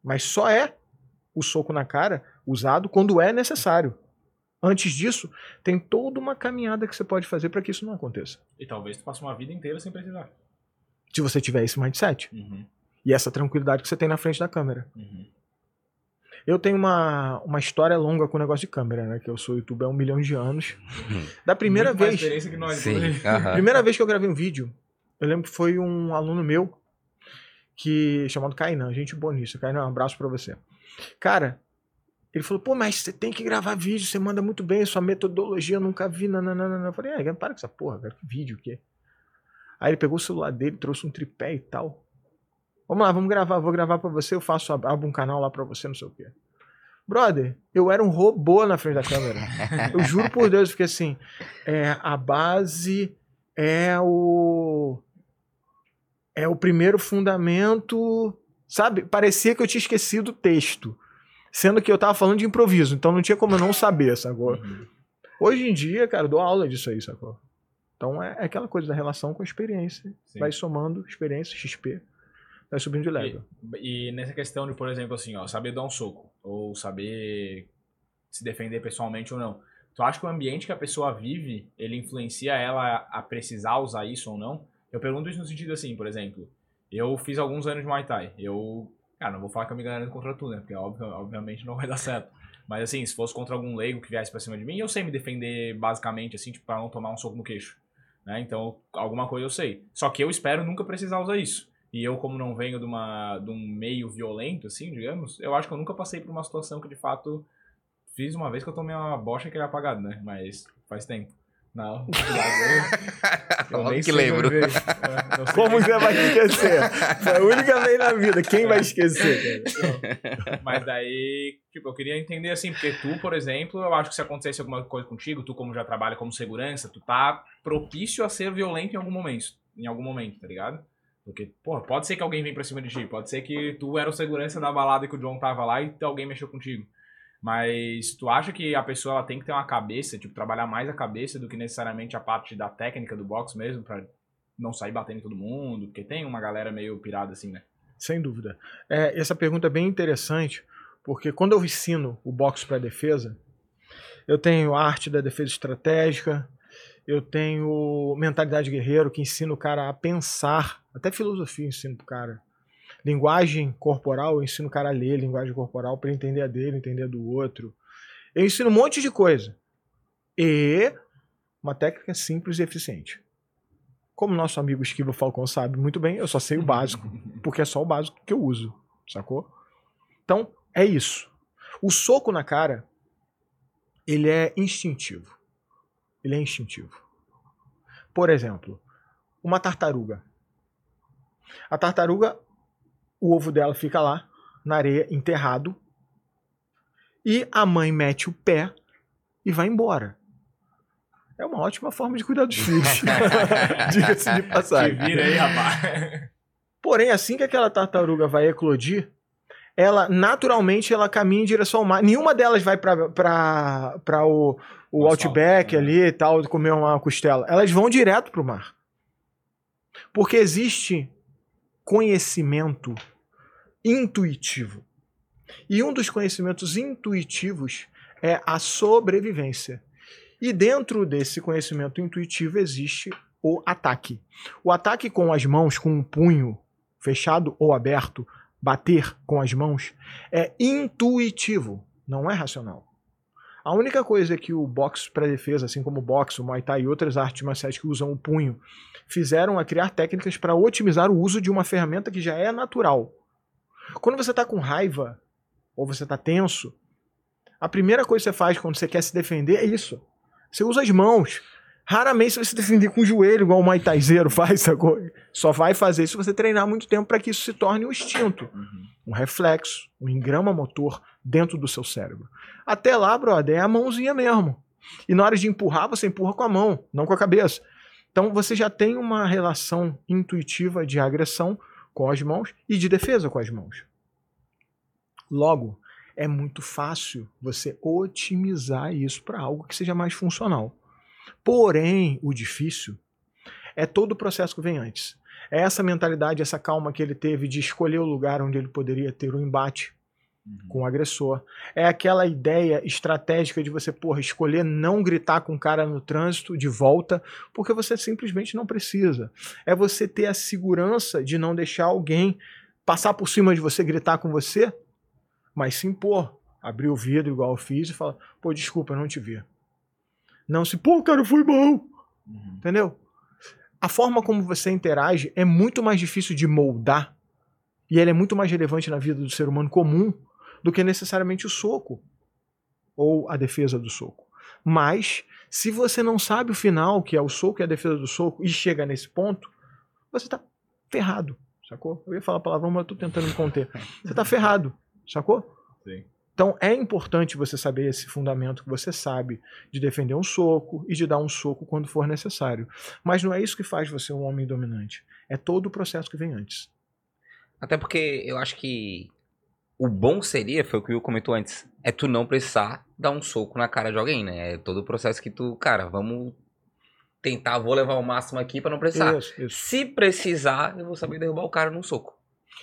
Mas só é o soco na cara usado quando é necessário. Antes disso, tem toda uma caminhada que você pode fazer para que isso não aconteça. E talvez tu passe uma vida inteira sem precisar. Se você tiver esse mindset. Uhum. E essa tranquilidade que você tem na frente da câmera. Uhum. Eu tenho uma, uma história longa com o negócio de câmera, né? Que eu sou youtuber há um milhão de anos. Uhum. Da primeira Muito vez. Mais que nós, Sim. Primeira vez que eu gravei um vídeo, eu lembro que foi um aluno meu que chamado Kainan, gente boníssima. Kainan, um abraço para você. Cara, ele falou, pô, mas você tem que gravar vídeo, você manda muito bem, sua metodologia eu nunca vi, nananana. Eu falei, é, para com essa porra, cara, que vídeo, o quê? Aí ele pegou o celular dele, trouxe um tripé e tal. Vamos lá, vamos gravar, vou gravar para você, eu faço, abro um canal lá para você, não sei o quê. Brother, eu era um robô na frente da câmera. eu juro por Deus, porque assim, é, a base é o é o primeiro fundamento, sabe? Parecia que eu tinha esquecido o texto, sendo que eu tava falando de improviso, então não tinha como eu não saber, sacou? Uhum. Hoje em dia, cara, eu dou aula disso aí, sacou? Então é, é aquela coisa da relação com a experiência. Sim. Vai somando experiência, XP, vai subindo de level. E, e, nessa questão de, por exemplo, assim, ó, saber dar um soco, ou saber se defender pessoalmente ou não. Tu acha que o ambiente que a pessoa vive, ele influencia ela a precisar usar isso ou não? Eu pergunto isso no sentido assim, por exemplo, eu fiz alguns anos de Muay Thai. Eu, cara, não vou falar que eu me garanto contra tu, né? Porque óbvio, obviamente não vai dar certo. Mas assim, se fosse contra algum leigo que viesse pra cima de mim, eu sei me defender basicamente, assim, tipo, pra não tomar um soco no queixo. Né? Então, alguma coisa eu sei. Só que eu espero nunca precisar usar isso. E eu, como não venho de, uma, de um meio violento, assim, digamos, eu acho que eu nunca passei por uma situação que de fato fiz uma vez que eu tomei uma bocha que era apagado, né? Mas faz tempo. Não, [laughs] eu, eu nem que lembro. [laughs] É, Como você vai esquecer? Foi a única vez na vida. Quem vai esquecer? Cara? Mas daí, tipo, eu queria entender assim, porque tu, por exemplo, eu acho que se acontecesse alguma coisa contigo, tu como já trabalha como segurança, tu tá propício a ser violento em algum momento, em algum momento, tá ligado? Porque, pô, pode ser que alguém venha pra cima de ti, pode ser que tu era o segurança da balada que o John tava lá e alguém mexeu contigo. Mas tu acha que a pessoa ela tem que ter uma cabeça, tipo, trabalhar mais a cabeça do que necessariamente a parte da técnica do boxe mesmo, para não sair batendo em todo mundo? Porque tem uma galera meio pirada assim, né? Sem dúvida. É, essa pergunta é bem interessante, porque quando eu ensino o boxe para defesa, eu tenho arte da defesa estratégica, eu tenho mentalidade guerreiro, que ensina o cara a pensar, até filosofia eu ensino pro cara. Linguagem corporal, eu ensino o cara a ler linguagem corporal para entender a dele, entender a do outro. Eu ensino um monte de coisa. E uma técnica simples e eficiente. Como nosso amigo Esquiva Falcão sabe muito bem, eu só sei o [laughs] básico, porque é só o básico que eu uso, sacou? Então, é isso. O soco na cara, ele é instintivo. Ele é instintivo. Por exemplo, uma tartaruga. A tartaruga o ovo dela fica lá, na areia, enterrado. E a mãe mete o pé e vai embora. É uma ótima forma de cuidar dos filhos. [laughs] Diga-se de passagem. vira aí, rapaz. Porém, assim que aquela tartaruga vai eclodir, ela naturalmente ela caminha em direção ao mar. Nenhuma delas vai para o, o Outback né? ali e tal, comer uma costela. Elas vão direto para o mar. Porque existe conhecimento intuitivo. E um dos conhecimentos intuitivos é a sobrevivência. E dentro desse conhecimento intuitivo existe o ataque. O ataque com as mãos, com um punho fechado ou aberto, bater com as mãos, é intuitivo, não é racional. A única coisa que o boxe para defesa, assim como o boxe, o Muay Thai e outras artes marciais que usam o punho, fizeram a criar técnicas para otimizar o uso de uma ferramenta que já é natural. Quando você está com raiva ou você está tenso, a primeira coisa que você faz quando você quer se defender é isso. Você usa as mãos. Raramente você vai se defender com o joelho, igual o Muay Thaizeiro faz. Sacou? Só vai fazer isso se você treinar muito tempo para que isso se torne um instinto, uhum. um reflexo, um engrama motor dentro do seu cérebro. Até lá, brother, é a mãozinha mesmo. E na hora de empurrar, você empurra com a mão, não com a cabeça. Então você já tem uma relação intuitiva de agressão com as mãos e de defesa com as mãos. Logo, é muito fácil você otimizar isso para algo que seja mais funcional. Porém, o difícil é todo o processo que vem antes. É essa mentalidade, essa calma que ele teve de escolher o lugar onde ele poderia ter o um embate uhum. com o agressor. É aquela ideia estratégica de você, porra, escolher não gritar com o cara no trânsito de volta, porque você simplesmente não precisa. É você ter a segurança de não deixar alguém passar por cima de você, gritar com você mas se impor, abrir o vidro igual eu fiz e falar, pô, desculpa, eu não te vi. Não se, pô, cara, foi mal. Uhum. Entendeu? A forma como você interage é muito mais difícil de moldar e ela é muito mais relevante na vida do ser humano comum do que necessariamente o soco ou a defesa do soco. Mas, se você não sabe o final, que é o soco e a defesa do soco, e chega nesse ponto, você tá ferrado, sacou? Eu ia falar a palavra, mas eu tô tentando me conter. Você tá ferrado. Sacou? Sim. Então é importante você saber esse fundamento que você sabe de defender um soco e de dar um soco quando for necessário. Mas não é isso que faz você um homem dominante. É todo o processo que vem antes. Até porque eu acho que o bom seria, foi o que o Will comentou antes, é tu não precisar dar um soco na cara de alguém, né? É todo o processo que tu, cara, vamos tentar, vou levar o máximo aqui para não precisar. Isso, isso. Se precisar, eu vou saber derrubar o cara num soco.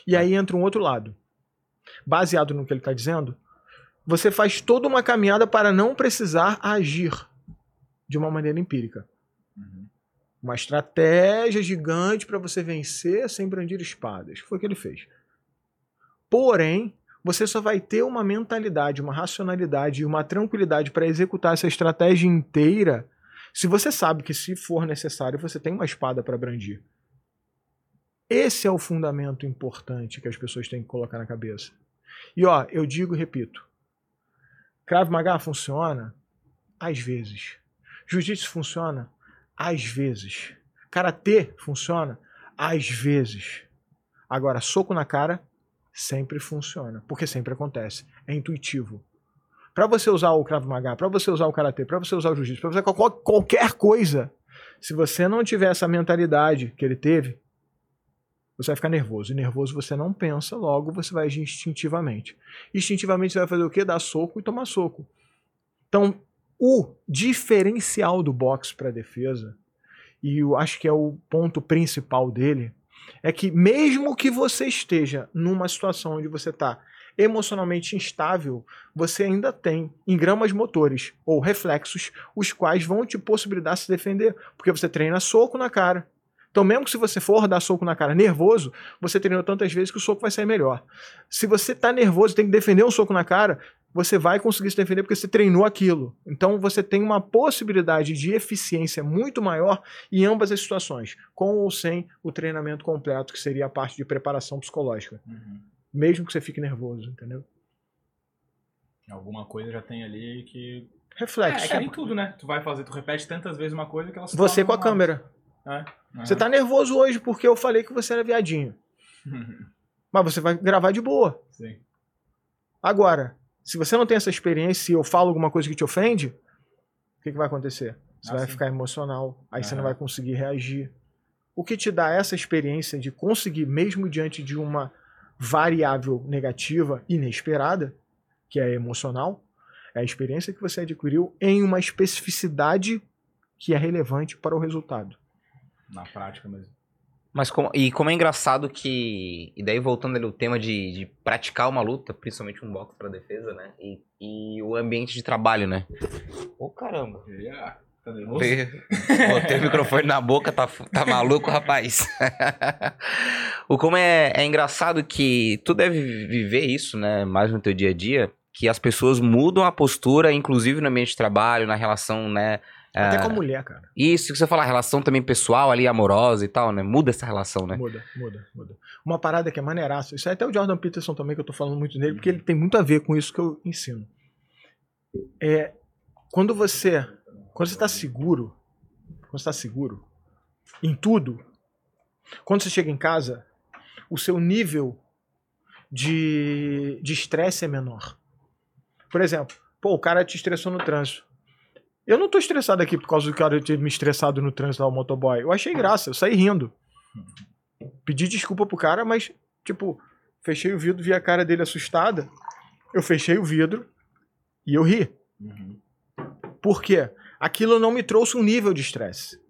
E aí entra um outro lado baseado no que ele está dizendo, você faz toda uma caminhada para não precisar agir de uma maneira empírica. Uhum. Uma estratégia gigante para você vencer sem brandir espadas. Foi o que ele fez. Porém, você só vai ter uma mentalidade, uma racionalidade e uma tranquilidade para executar essa estratégia inteira se você sabe que, se for necessário, você tem uma espada para brandir. Esse é o fundamento importante que as pessoas têm que colocar na cabeça. E ó, eu digo e repito: Krav Maga funciona? Às vezes. Jiu-Jitsu funciona? Às vezes. Karatê funciona? Às vezes. Agora, soco na cara sempre funciona, porque sempre acontece. É intuitivo. Para você usar o Krav Maga, para você usar o Karatê, para você usar o Jiu-Jitsu, para você qualquer coisa, se você não tiver essa mentalidade que ele teve, você vai ficar nervoso. E nervoso você não pensa, logo você vai agir instintivamente. Instintivamente você vai fazer o quê? Dar soco e tomar soco. Então, o diferencial do boxe para defesa, e eu acho que é o ponto principal dele, é que mesmo que você esteja numa situação onde você está emocionalmente instável, você ainda tem engramas motores ou reflexos, os quais vão te possibilitar se defender, porque você treina soco na cara, então, mesmo que se você for dar soco na cara nervoso, você treinou tantas vezes que o soco vai sair melhor. Se você tá nervoso e tem que defender um soco na cara, você vai conseguir se defender porque você treinou aquilo. Então você tem uma possibilidade de eficiência muito maior em ambas as situações, com ou sem o treinamento completo, que seria a parte de preparação psicológica. Uhum. Mesmo que você fique nervoso, entendeu? Alguma coisa já tem ali que. Reflexo. É, é que nem tudo, né? Tu vai fazer, tu repete tantas vezes uma coisa que ela se Você com a câmera. É. Uhum. Você tá nervoso hoje porque eu falei que você era viadinho. [laughs] Mas você vai gravar de boa. Sim. Agora, se você não tem essa experiência e eu falo alguma coisa que te ofende, o que, que vai acontecer? Você ah, vai sim. ficar emocional, aí uhum. você não vai conseguir reagir. O que te dá essa experiência de conseguir, mesmo diante de uma variável negativa inesperada, que é emocional, é a experiência que você adquiriu em uma especificidade que é relevante para o resultado. Na prática mesmo. Mas como, e como é engraçado que. E daí voltando ali o tema de, de praticar uma luta, principalmente um boxe para defesa, né? E, e o ambiente de trabalho, né? Ô oh, caramba. Yeah. Tá nervoso? Botei o microfone na boca, tá, tá maluco, rapaz. [laughs] o como é, é engraçado que tu deve viver isso, né? Mais no teu dia a dia, que as pessoas mudam a postura, inclusive no ambiente de trabalho, na relação, né? Até com a mulher, cara. Isso, que você fala, relação também pessoal ali, amorosa e tal, né? Muda essa relação, né? Muda, muda, muda. Uma parada que é maneiraça. Isso é até o Jordan Peterson também, que eu tô falando muito nele, porque ele tem muito a ver com isso que eu ensino. É, quando você quando você está seguro, quando você está seguro em tudo, quando você chega em casa, o seu nível de estresse é menor. Por exemplo, pô, o cara te estressou no trânsito. Eu não tô estressado aqui por causa do cara ter me estressado no trânsito lá, o motoboy. Eu achei graça, eu saí rindo. Pedi desculpa pro cara, mas, tipo, fechei o vidro, vi a cara dele assustada. Eu fechei o vidro e eu ri. Uhum. Por quê? Aquilo não me trouxe um nível de estresse.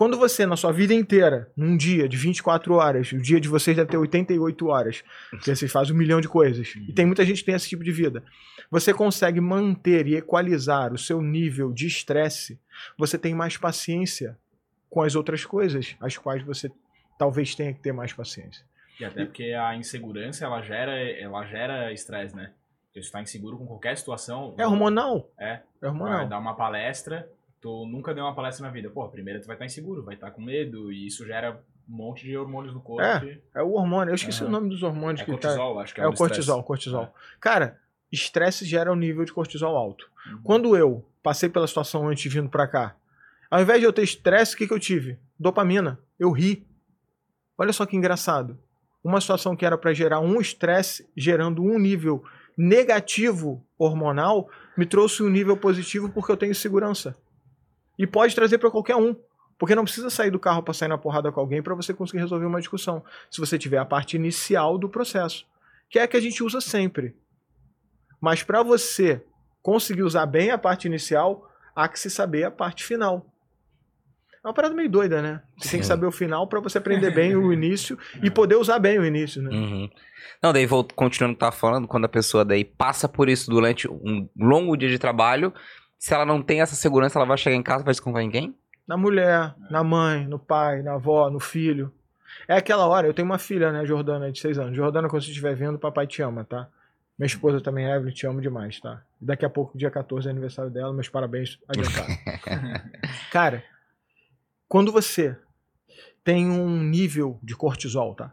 Quando você, na sua vida inteira, num dia de 24 horas, o dia de vocês deve ter 88 horas, porque vocês fazem um milhão de coisas, e tem muita gente que tem esse tipo de vida, você consegue manter e equalizar o seu nível de estresse, você tem mais paciência com as outras coisas, as quais você talvez tenha que ter mais paciência. E até porque a insegurança, ela gera ela gera estresse, né? Você está inseguro com qualquer situação. É hormonal. É. É hormonal. Vai dar uma palestra, tu nunca deu uma palestra na vida. Pô, primeiro tu vai estar inseguro, vai estar com medo, e isso gera um monte de hormônios no corpo. É, é o hormônio. Eu esqueci uhum. o nome dos hormônios. É que cortisol, tá... acho que é, é o cortisol, cortisol. É. Cara, estresse gera um nível de cortisol alto. Uhum. Quando eu passei pela situação antes vindo para cá, ao invés de eu ter estresse, o que, que eu tive? Dopamina. Eu ri. Olha só que engraçado. Uma situação que era para gerar um estresse, gerando um nível negativo hormonal me trouxe um nível positivo porque eu tenho segurança. E pode trazer para qualquer um. Porque não precisa sair do carro para sair na porrada com alguém para você conseguir resolver uma discussão. Se você tiver a parte inicial do processo, que é a que a gente usa sempre. Mas para você conseguir usar bem a parte inicial, há que se saber a parte final. É uma parada meio doida, né? Você Sim. tem que saber o final para você aprender bem o início e poder usar bem o início, né? Uhum. Não, daí vou continuando o que tá falando, quando a pessoa daí passa por isso durante um longo dia de trabalho, se ela não tem essa segurança, ela vai chegar em casa, vai se confiar em quem? Na mulher, na mãe, no pai, na avó, no filho. É aquela hora, eu tenho uma filha, né, Jordana, de 6 anos. Jordana, quando você estiver vendo, papai te ama, tá? Minha esposa também, Evelyn, te amo demais, tá? Daqui a pouco, dia 14, é aniversário dela, meus parabéns adiantado. [laughs] Cara, quando você tem um nível de cortisol, tá?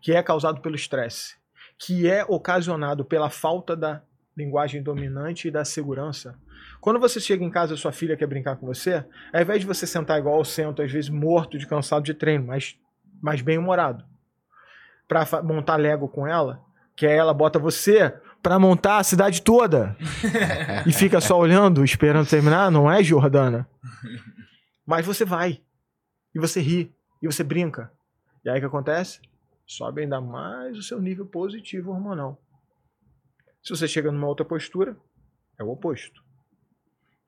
Que é causado pelo estresse, que é ocasionado pela falta da linguagem dominante e da segurança. Quando você chega em casa e sua filha quer brincar com você, ao invés de você sentar igual eu sento, às vezes morto de cansado de treino, mas, mas bem humorado, para montar Lego com ela, que aí ela bota você para montar a cidade toda [laughs] e fica só olhando, esperando terminar, não é, Jordana? [laughs] Mas você vai. E você ri. E você brinca. E aí o que acontece? Sobe ainda mais o seu nível positivo hormonal. Se você chega numa outra postura, é o oposto.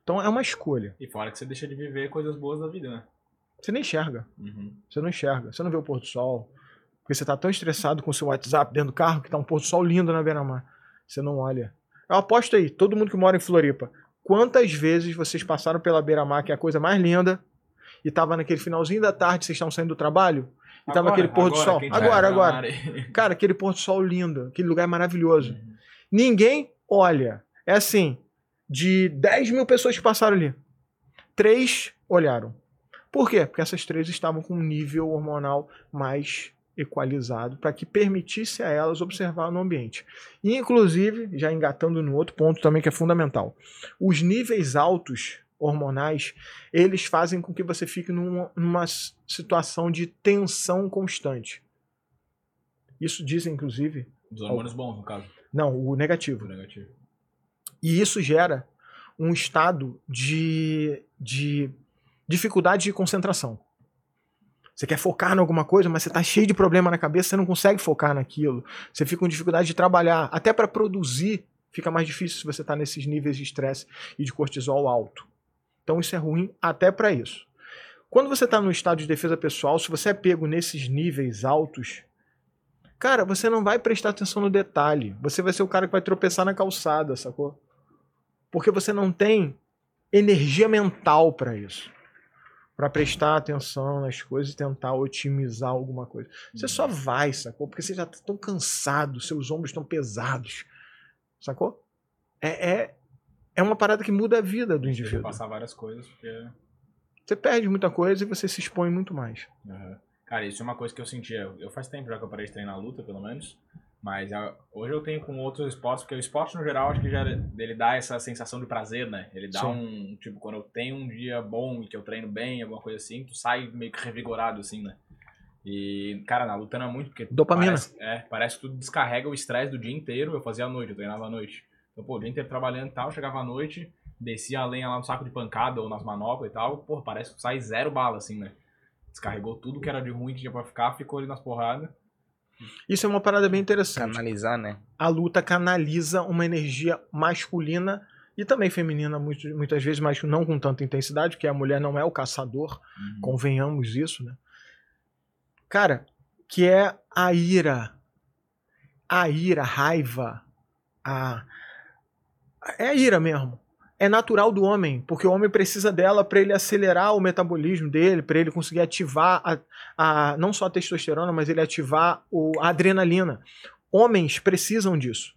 Então é uma escolha. E fora que você deixa de viver coisas boas da vida, né? Você nem enxerga. Uhum. Você não enxerga. Você não vê o pôr do sol. Porque você está tão estressado com o seu WhatsApp dentro do carro que está um pôr do sol lindo na beira-mar. Você não olha. Eu aposto aí, todo mundo que mora em Floripa, quantas vezes vocês passaram pela beira-mar, que é a coisa mais linda, e tava naquele finalzinho da tarde, vocês estão saindo do trabalho, e agora, tava aquele pôr do sol. Agora, agora. Cara, aquele pôr do sol lindo, aquele lugar maravilhoso. Uhum. Ninguém olha. É assim, de 10 mil pessoas que passaram ali, três olharam. Por quê? Porque essas três estavam com um nível hormonal mais equalizado para que permitisse a elas observar no ambiente. E, inclusive, já engatando no outro ponto também que é fundamental, os níveis altos hormonais, eles fazem com que você fique numa, numa situação de tensão constante. Isso diz, inclusive. Os hormônios bons, no caso. Não, o negativo. O negativo. E isso gera um estado de, de dificuldade de concentração. Você quer focar em alguma coisa, mas você tá cheio de problema na cabeça, você não consegue focar naquilo. Você fica com dificuldade de trabalhar. Até para produzir, fica mais difícil se você tá nesses níveis de estresse e de cortisol alto. Então isso é ruim até para isso. Quando você está no estado de defesa pessoal, se você é pego nesses níveis altos, cara, você não vai prestar atenção no detalhe. Você vai ser o cara que vai tropeçar na calçada, sacou? Porque você não tem energia mental para isso. Para prestar atenção nas coisas e tentar otimizar alguma coisa. Você só uhum. vai, sacou? Porque você já está tão cansado, seus ombros estão pesados. Sacou? É, é, é uma parada que muda a vida do indivíduo. passar várias coisas, porque você perde muita coisa e você se expõe muito mais. Uhum. Cara, isso é uma coisa que eu sentia. Eu faz tempo já que eu parei de treinar luta, pelo menos. Mas a, hoje eu tenho com outros esportes, porque o esporte no geral acho que já ele dá essa sensação de prazer, né? Ele dá Sim. um. Tipo, quando eu tenho um dia bom e que eu treino bem, alguma coisa assim, tu sai meio que revigorado, assim, né? E, cara, na luta não é muito, porque. Dopamina. Parece, é, parece que tu descarrega o estresse do dia inteiro. Eu fazia à noite, eu treinava à noite. Então, pô, o dia inteiro trabalhando e tal, chegava à noite, descia a lenha lá no saco de pancada ou nas manoplas e tal, pô, parece que sai zero bala, assim, né? Descarregou tudo que era de ruim que tinha pra ficar, ficou ali nas porradas. Isso é uma parada bem interessante. Canalizar, né? A luta canaliza uma energia masculina e também feminina, muitas vezes, mas não com tanta intensidade, porque a mulher não é o caçador, uhum. convenhamos isso, né? Cara, que é a ira. A ira, a raiva, a. É a ira mesmo é natural do homem, porque o homem precisa dela para ele acelerar o metabolismo dele, para ele conseguir ativar a, a, não só a testosterona, mas ele ativar o, a adrenalina. Homens precisam disso.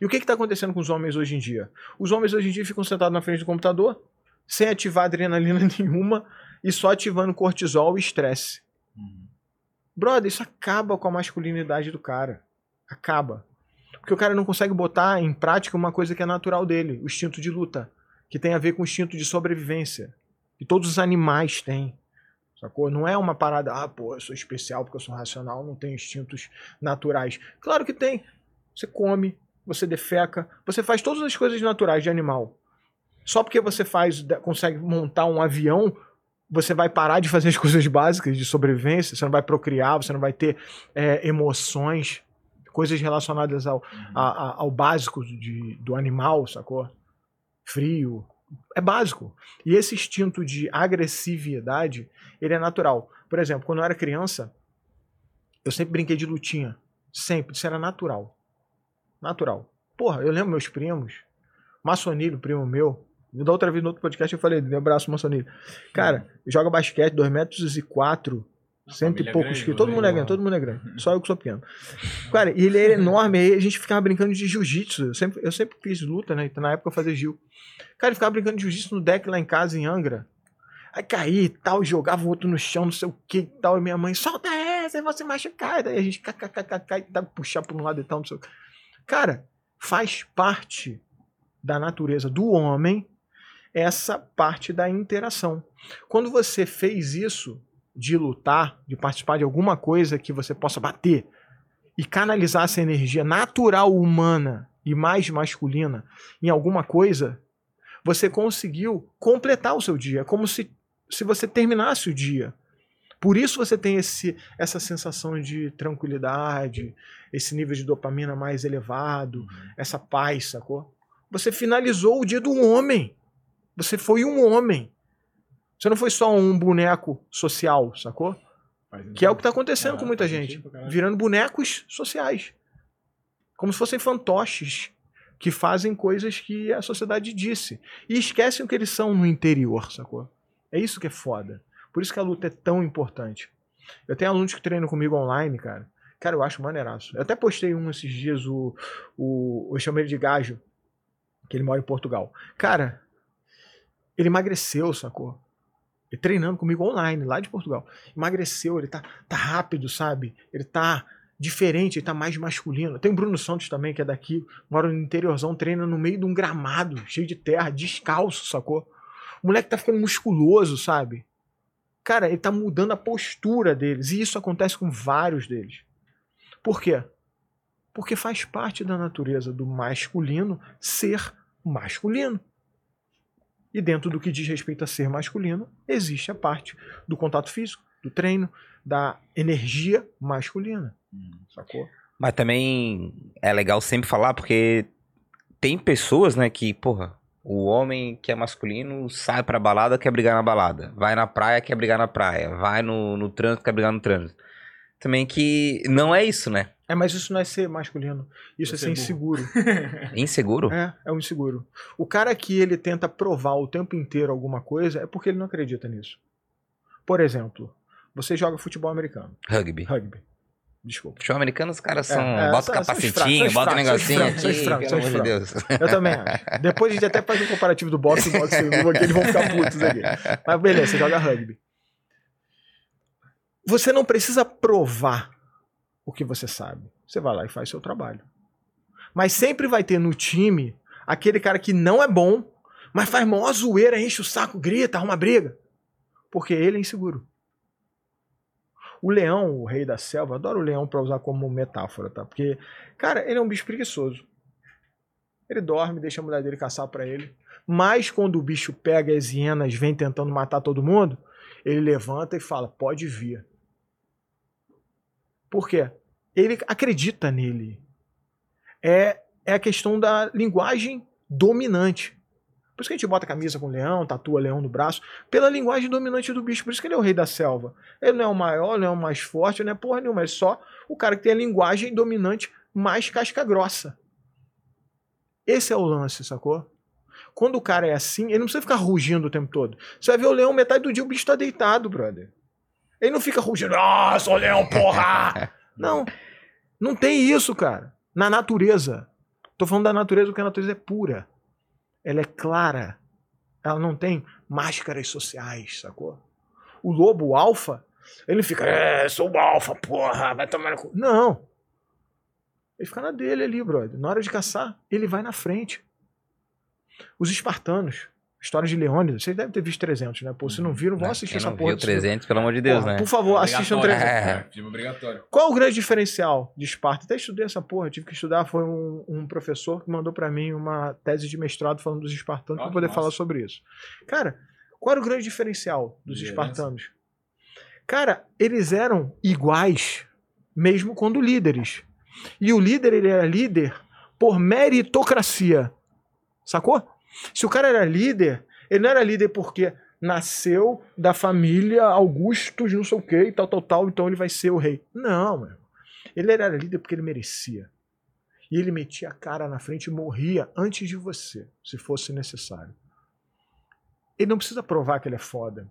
E o que está acontecendo com os homens hoje em dia? Os homens hoje em dia ficam sentados na frente do computador, sem ativar adrenalina [laughs] nenhuma e só ativando cortisol e estresse. Uhum. Brother, isso acaba com a masculinidade do cara. Acaba. Porque o cara não consegue botar em prática uma coisa que é natural dele, o instinto de luta que tem a ver com o instinto de sobrevivência. Que todos os animais têm. Sacou? Não é uma parada, ah, pô, eu sou especial porque eu sou racional, não tenho instintos naturais. Claro que tem. Você come, você defeca, você faz todas as coisas naturais de animal. Só porque você faz, consegue montar um avião, você vai parar de fazer as [laughs] coisas básicas de sobrevivência, você não vai procriar, você não vai ter é, emoções, coisas relacionadas ao, uhum. a, a, ao básico de, do animal, sacou? Frio. É básico. E esse instinto de agressividade, ele é natural. Por exemplo, quando eu era criança, eu sempre brinquei de lutinha. Sempre. Isso era natural. Natural. Porra, eu lembro meus primos. Maçonilho, primo meu. Da outra vez no outro podcast eu falei, meu abraço, Maçonilho. Cara, joga basquete, 2 metros e 4 Cento e poucos quilos. Todo mundo é grande, todo mundo é grande. Só eu que sou pequeno. Cara, e ele é enorme. Aí a gente ficava brincando de jiu-jitsu. Eu sempre, eu sempre fiz luta, né? Então, na época eu fazia Gil. Cara, ele ficava brincando de jiu-jitsu no deck lá em casa, em Angra. Aí caía e tal, jogava o outro no chão, não sei o que e tal. E minha mãe, solta essa, você machucar. Daí a gente cai, puxar por um lado e tal, não sei o que. Cara, faz parte da natureza do homem essa parte da interação. Quando você fez isso, de lutar, de participar de alguma coisa que você possa bater e canalizar essa energia natural humana e mais masculina em alguma coisa, você conseguiu completar o seu dia, é como se, se você terminasse o dia. Por isso você tem esse, essa sensação de tranquilidade, esse nível de dopamina mais elevado, uhum. essa paz, sacou? Você finalizou o dia do homem. Você foi um homem. Você não foi só um boneco social, sacou? Que é o que está acontecendo com muita gente. Virando bonecos sociais. Como se fossem fantoches que fazem coisas que a sociedade disse. E esquecem o que eles são no interior, sacou? É isso que é foda. Por isso que a luta é tão importante. Eu tenho alunos que treinam comigo online, cara. Cara, eu acho maneiraço. Eu até postei um esses dias, o, o, eu chamei ele de Gajo, que ele mora em Portugal. Cara, ele emagreceu, sacou? Treinando comigo online, lá de Portugal. Emagreceu, ele tá, tá rápido, sabe? Ele tá diferente, ele tá mais masculino. Tem o Bruno Santos também, que é daqui, mora no interiorzão, treina no meio de um gramado, cheio de terra, descalço, sacou? O moleque tá ficando musculoso, sabe? Cara, ele tá mudando a postura deles. E isso acontece com vários deles. Por quê? Porque faz parte da natureza do masculino ser masculino. E dentro do que diz respeito a ser masculino, existe a parte do contato físico, do treino, da energia masculina. Hum. Sacou? Mas também é legal sempre falar, porque tem pessoas, né, que, porra, o homem que é masculino sai pra balada, quer brigar na balada. Vai na praia, quer brigar na praia. Vai no, no trânsito, quer brigar no trânsito. Também que não é isso, né? É, mas isso não é ser masculino. Isso é ser inseguro. [laughs] inseguro? É, é um inseguro. O cara que ele tenta provar o tempo inteiro alguma coisa é porque ele não acredita nisso. Por exemplo, você joga futebol americano. Rugby. Rugby. Desculpa. Show americano, os caras é, são. É, é, bota o capacetinho, bota o negocinho aqui. Pelo amor de Deus. Eu também acho. Depois a gente até faz um comparativo do boxe e do boxe aqui, eles vão ficar putos aqui. Mas beleza, você joga rugby. Você não precisa provar o que você sabe. Você vai lá e faz seu trabalho. Mas sempre vai ter no time aquele cara que não é bom, mas faz maior zoeira, enche o saco, grita, arruma briga. Porque ele é inseguro. O leão, o rei da selva, adoro o leão para usar como metáfora, tá? Porque, cara, ele é um bicho preguiçoso. Ele dorme, deixa a mulher dele caçar para ele. Mas quando o bicho pega as hienas, vem tentando matar todo mundo, ele levanta e fala: pode vir. Por quê? Ele acredita nele. É, é a questão da linguagem dominante. Por isso que a gente bota camisa com leão, tatua leão no braço, pela linguagem dominante do bicho. Por isso que ele é o rei da selva. Ele não é o maior, não é o mais forte, não é porra nenhuma. É só o cara que tem a linguagem dominante mais casca grossa. Esse é o lance, sacou? Quando o cara é assim, ele não precisa ficar rugindo o tempo todo. Você vai ver o leão, metade do dia o bicho tá deitado, brother. Ele não fica rugindo, ah, sou leão, porra! [laughs] não. Não tem isso, cara. Na natureza. Tô falando da natureza porque a natureza é pura ela é clara. Ela não tem máscaras sociais, sacou? O lobo alfa, ele fica, é, sou o alfa, porra, vai tomar no cu. Não. Ele fica na dele ali, brother. Na hora de caçar, ele vai na frente. Os espartanos, História de Leônidas, vocês devem ter visto 300, né? Pô, se não viram, vão assistir essa porra. Viu 300, pelo amor de Deus, porra, né? Por favor, assistam 300. É. Filme obrigatório. Qual o grande diferencial de Esparta? Até estudei essa porra, tive que estudar. Foi um, um professor que mandou para mim uma tese de mestrado falando dos espartanos para poder nossa. falar sobre isso. Cara, qual era o grande diferencial dos espartanos? Cara, eles eram iguais, mesmo quando líderes. E o líder, ele era líder por meritocracia. Sacou? Se o cara era líder, ele não era líder porque nasceu da família Augustus, não sei o que, tal, tal, tal, então ele vai ser o rei. Não, meu. Ele era líder porque ele merecia. E ele metia a cara na frente e morria antes de você, se fosse necessário. Ele não precisa provar que ele é foda.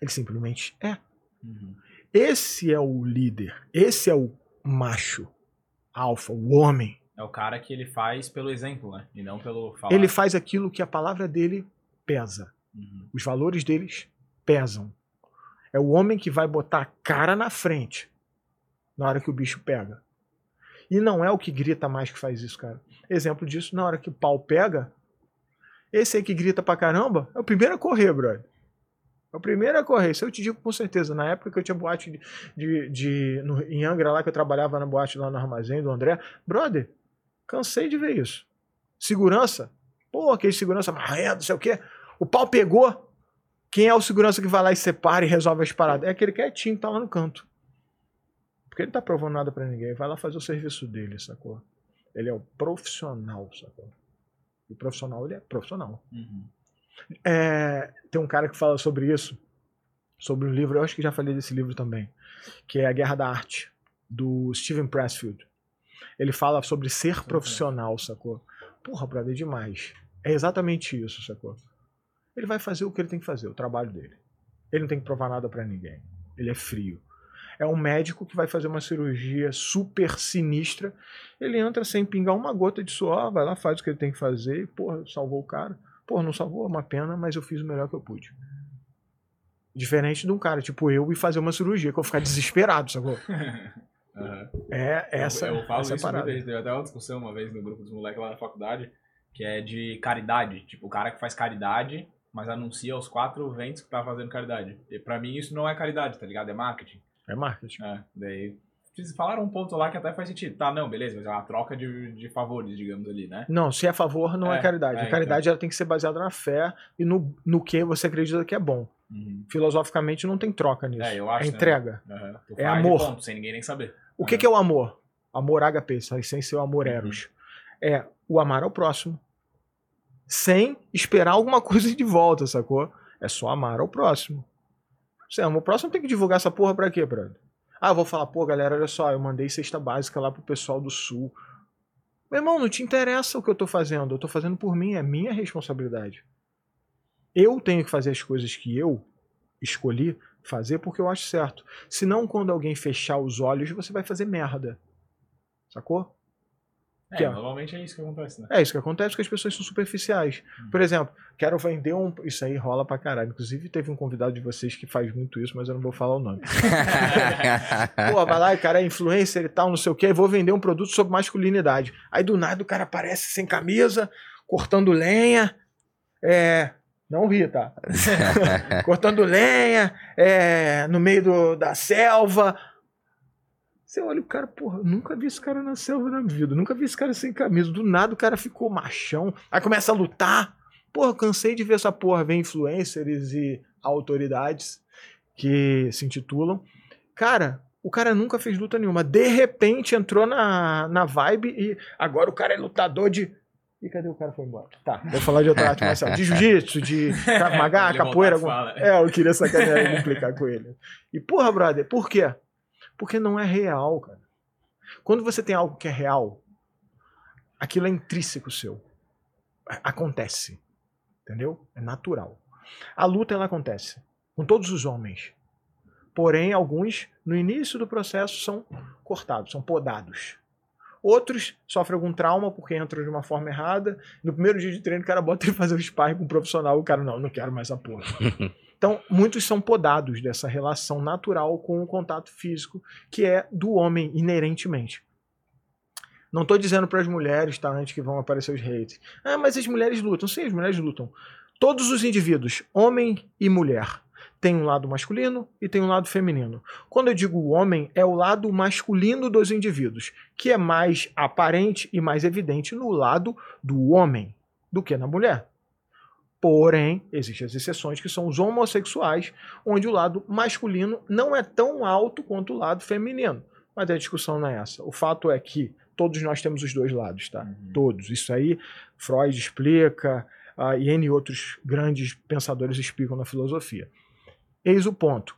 Ele simplesmente é. Uhum. Esse é o líder. Esse é o macho alfa, o homem. É o cara que ele faz pelo exemplo, né? E não pelo falar. Ele faz aquilo que a palavra dele pesa. Uhum. Os valores deles pesam. É o homem que vai botar a cara na frente na hora que o bicho pega. E não é o que grita mais que faz isso, cara. Exemplo disso, na hora que o pau pega, esse aí que grita pra caramba é o primeiro a correr, brother. É o primeiro a correr. Isso eu te digo com certeza. Na época que eu tinha boate de, de, de no, em Angra, lá que eu trabalhava na boate lá no armazém do André, brother, Cansei de ver isso. Segurança? Pô, aquele segurança marrento, não sei o quê. O pau pegou. Quem é o segurança que vai lá e separa e resolve as paradas? É aquele quietinho que tá lá no canto. Porque ele não tá provando nada para ninguém. Vai lá fazer o serviço dele, sacou? Ele é o profissional, sacou? E o profissional, ele é profissional. Uhum. É, tem um cara que fala sobre isso, sobre um livro, eu acho que já falei desse livro também, que é A Guerra da Arte, do Steven Pressfield. Ele fala sobre ser profissional, sacou? Porra, brother, é demais. É exatamente isso, sacou? Ele vai fazer o que ele tem que fazer, o trabalho dele. Ele não tem que provar nada para ninguém. Ele é frio. É um médico que vai fazer uma cirurgia super sinistra. Ele entra sem pingar uma gota de suor, vai lá, faz o que ele tem que fazer e, porra, salvou o cara. Porra, não salvou, é uma pena, mas eu fiz o melhor que eu pude. Diferente de um cara tipo eu e fazer uma cirurgia, que eu vou ficar desesperado, sacou? [laughs] Uhum. É essa. Eu, eu falo essa isso parada. muita Teve até uma discussão uma vez no grupo dos moleques lá na faculdade, que é de caridade. Tipo, o cara que faz caridade, mas anuncia aos quatro ventos que tá fazendo caridade. E pra mim isso não é caridade, tá ligado? É marketing. É marketing. É, daí falaram um ponto lá que até faz sentido. Tá, não, beleza, mas é uma troca de, de favores, digamos ali, né? Não, se é favor, não é, é caridade. É, a caridade então. ela tem que ser baseada na fé e no, no que você acredita que é bom. Uhum. Filosoficamente não tem troca nisso. É, eu acho. É entrega. Né? Uhum. É amor. Ponto, sem ninguém nem saber. O que, que é o amor? Amor HP, sem ser o amor uhum. eros. É o amar ao próximo. Sem esperar alguma [laughs] coisa de volta, sacou? É só amar ao próximo. Você ama o próximo, tem que divulgar essa porra pra quê, brother? Ah, eu vou falar, pô, galera, olha só, eu mandei cesta básica lá pro pessoal do Sul. Meu irmão, não te interessa o que eu tô fazendo. Eu tô fazendo por mim, é minha responsabilidade. Eu tenho que fazer as coisas que eu escolhi fazer porque eu acho certo. Senão, quando alguém fechar os olhos, você vai fazer merda. Sacou? É, é, normalmente é isso que acontece, né? É isso que acontece porque as pessoas são superficiais. Hum. Por exemplo, quero vender um. Isso aí rola pra caralho. Inclusive, teve um convidado de vocês que faz muito isso, mas eu não vou falar o nome. [laughs] Pô, vai lá, o cara é influencer e tal, não sei o quê, e vou vender um produto sobre masculinidade. Aí do nada o cara aparece sem camisa, cortando lenha. É. Não ri, tá? [laughs] cortando lenha, é, no meio do, da selva você olha o cara, porra, nunca vi esse cara na selva na vida, nunca vi esse cara sem camisa. Do nada o cara ficou machão, aí começa a lutar. Porra, cansei de ver essa porra. Vem influencers e autoridades que se intitulam. Cara, o cara nunca fez luta nenhuma. De repente entrou na, na vibe e agora o cara é lutador de. E cadê o cara foi embora? Tá, vou falar de outra arte marcial. De jiu-jitsu, de [laughs] magá, capoeira. Algum... É, eu queria sacanear e implicar com ele. E porra, brother, por quê? Porque não é real, cara. Quando você tem algo que é real, aquilo é intrínseco seu. Acontece. Entendeu? É natural. A luta ela acontece com todos os homens. Porém, alguns no início do processo são cortados, são podados. Outros sofrem algum trauma porque entram de uma forma errada. No primeiro dia de treino, o cara bota ele [laughs] fazer o sparring com um profissional. O cara, não, não quero mais a porra. [laughs] Então, muitos são podados dessa relação natural com o contato físico, que é do homem inerentemente. Não estou dizendo para as mulheres, tá? Antes que vão aparecer os hates. Ah, mas as mulheres lutam. Sim, as mulheres lutam. Todos os indivíduos, homem e mulher, têm um lado masculino e tem um lado feminino. Quando eu digo homem, é o lado masculino dos indivíduos, que é mais aparente e mais evidente no lado do homem do que na mulher. Porém, existem as exceções que são os homossexuais, onde o lado masculino não é tão alto quanto o lado feminino. Mas a discussão não é essa. O fato é que todos nós temos os dois lados, tá? Uhum. Todos. Isso aí Freud explica uh, e N outros grandes pensadores explicam na filosofia. Eis o ponto.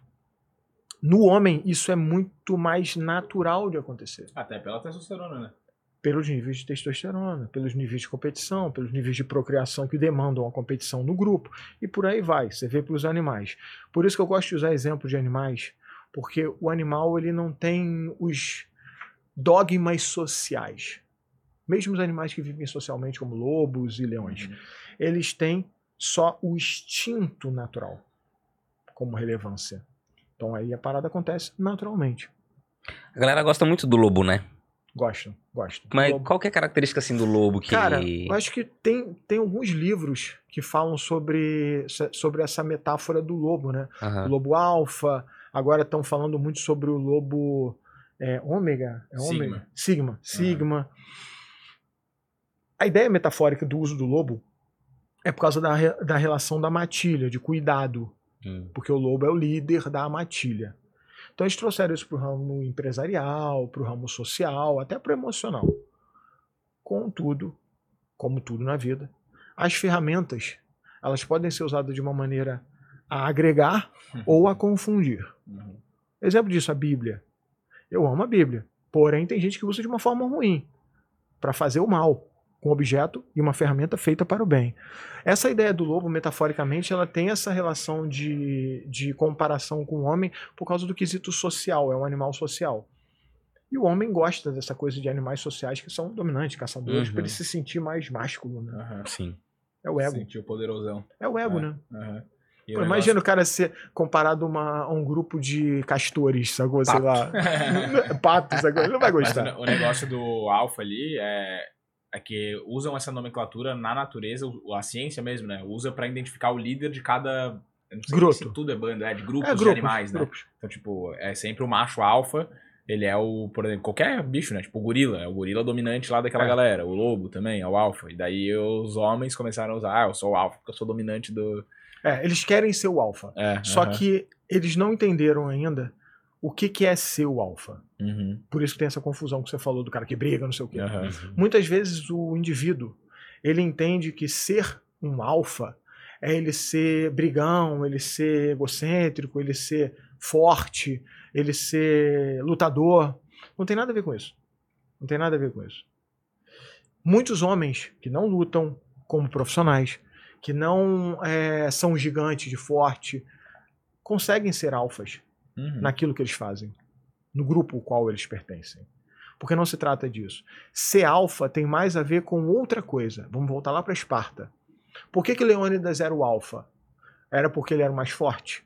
No homem, isso é muito mais natural de acontecer. Até pela testosterona, né? pelos níveis de testosterona, pelos níveis de competição, pelos níveis de procriação que demandam a competição no grupo, e por aí vai, você vê pelos animais. Por isso que eu gosto de usar exemplos de animais, porque o animal ele não tem os dogmas sociais. Mesmo os animais que vivem socialmente, como lobos e leões, uhum. eles têm só o instinto natural como relevância. Então aí a parada acontece naturalmente. A galera gosta muito do lobo, né? Gosto, gosto. Mas lobo. qual que é a característica assim do lobo que Cara, eu acho que tem, tem alguns livros que falam sobre, sobre essa metáfora do lobo, né? Uhum. O lobo alfa, agora estão falando muito sobre o lobo é, ômega, é Sigma. ômega, sigma, sigma. Uhum. A ideia metafórica do uso do lobo é por causa da, da relação da matilha, de cuidado. Uhum. Porque o lobo é o líder da matilha. Então eles trouxeram isso para o ramo empresarial, para o ramo social, até para o emocional. Contudo, como tudo na vida, as ferramentas elas podem ser usadas de uma maneira a agregar uhum. ou a confundir. Uhum. Exemplo disso, a Bíblia. Eu amo a Bíblia, porém tem gente que usa de uma forma ruim para fazer o mal um objeto e uma ferramenta feita para o bem. Essa ideia do lobo, metaforicamente, ela tem essa relação de, de comparação com o homem por causa do quesito social, é um animal social. E o homem gosta dessa coisa de animais sociais que são dominantes, caçadores, uhum. para ele se sentir mais másculo, né? Uhum. Sim. É o ego. Sentir o poderosão. É o ego, é. né? Uhum. Pô, o imagina negócio... o cara ser comparado a, uma, a, um grupo de castores, sacou? Sei lá. [laughs] Patos, sacou? Ele não vai gostar. o, o negócio do alfa ali é é que usam essa nomenclatura na natureza, a ciência mesmo, né? Usa para identificar o líder de cada. grupo. se tudo é bando, é de grupos é, grupos, de animais, né? Grupos. Então, tipo, é sempre o macho alfa. Ele é o, por exemplo, qualquer bicho, né? Tipo o gorila, é o gorila dominante lá daquela é. galera. O lobo também é o alfa. E daí os homens começaram a usar, ah, eu sou o alfa porque eu sou dominante do, É, eles querem ser o alfa. É, Só aham. que eles não entenderam ainda o que, que é ser o alfa. Uhum, Por isso que tem essa confusão que você falou do cara que briga, não sei o quê. aham. Muitas vezes o indivíduo, ele entende que ser um alfa é ele ser brigão, ele ser egocêntrico, ele ser forte, ele ser lutador. Não tem nada a ver com isso. Não tem nada a ver com isso. Muitos homens que não lutam como profissionais, que não é, são gigantes de forte, conseguem ser alfas Uhum. naquilo que eles fazem, no grupo ao qual eles pertencem. Porque não se trata disso. Ser alfa tem mais a ver com outra coisa. Vamos voltar lá para Esparta. Por que, que Leônidas era o alfa? Era porque ele era o mais forte?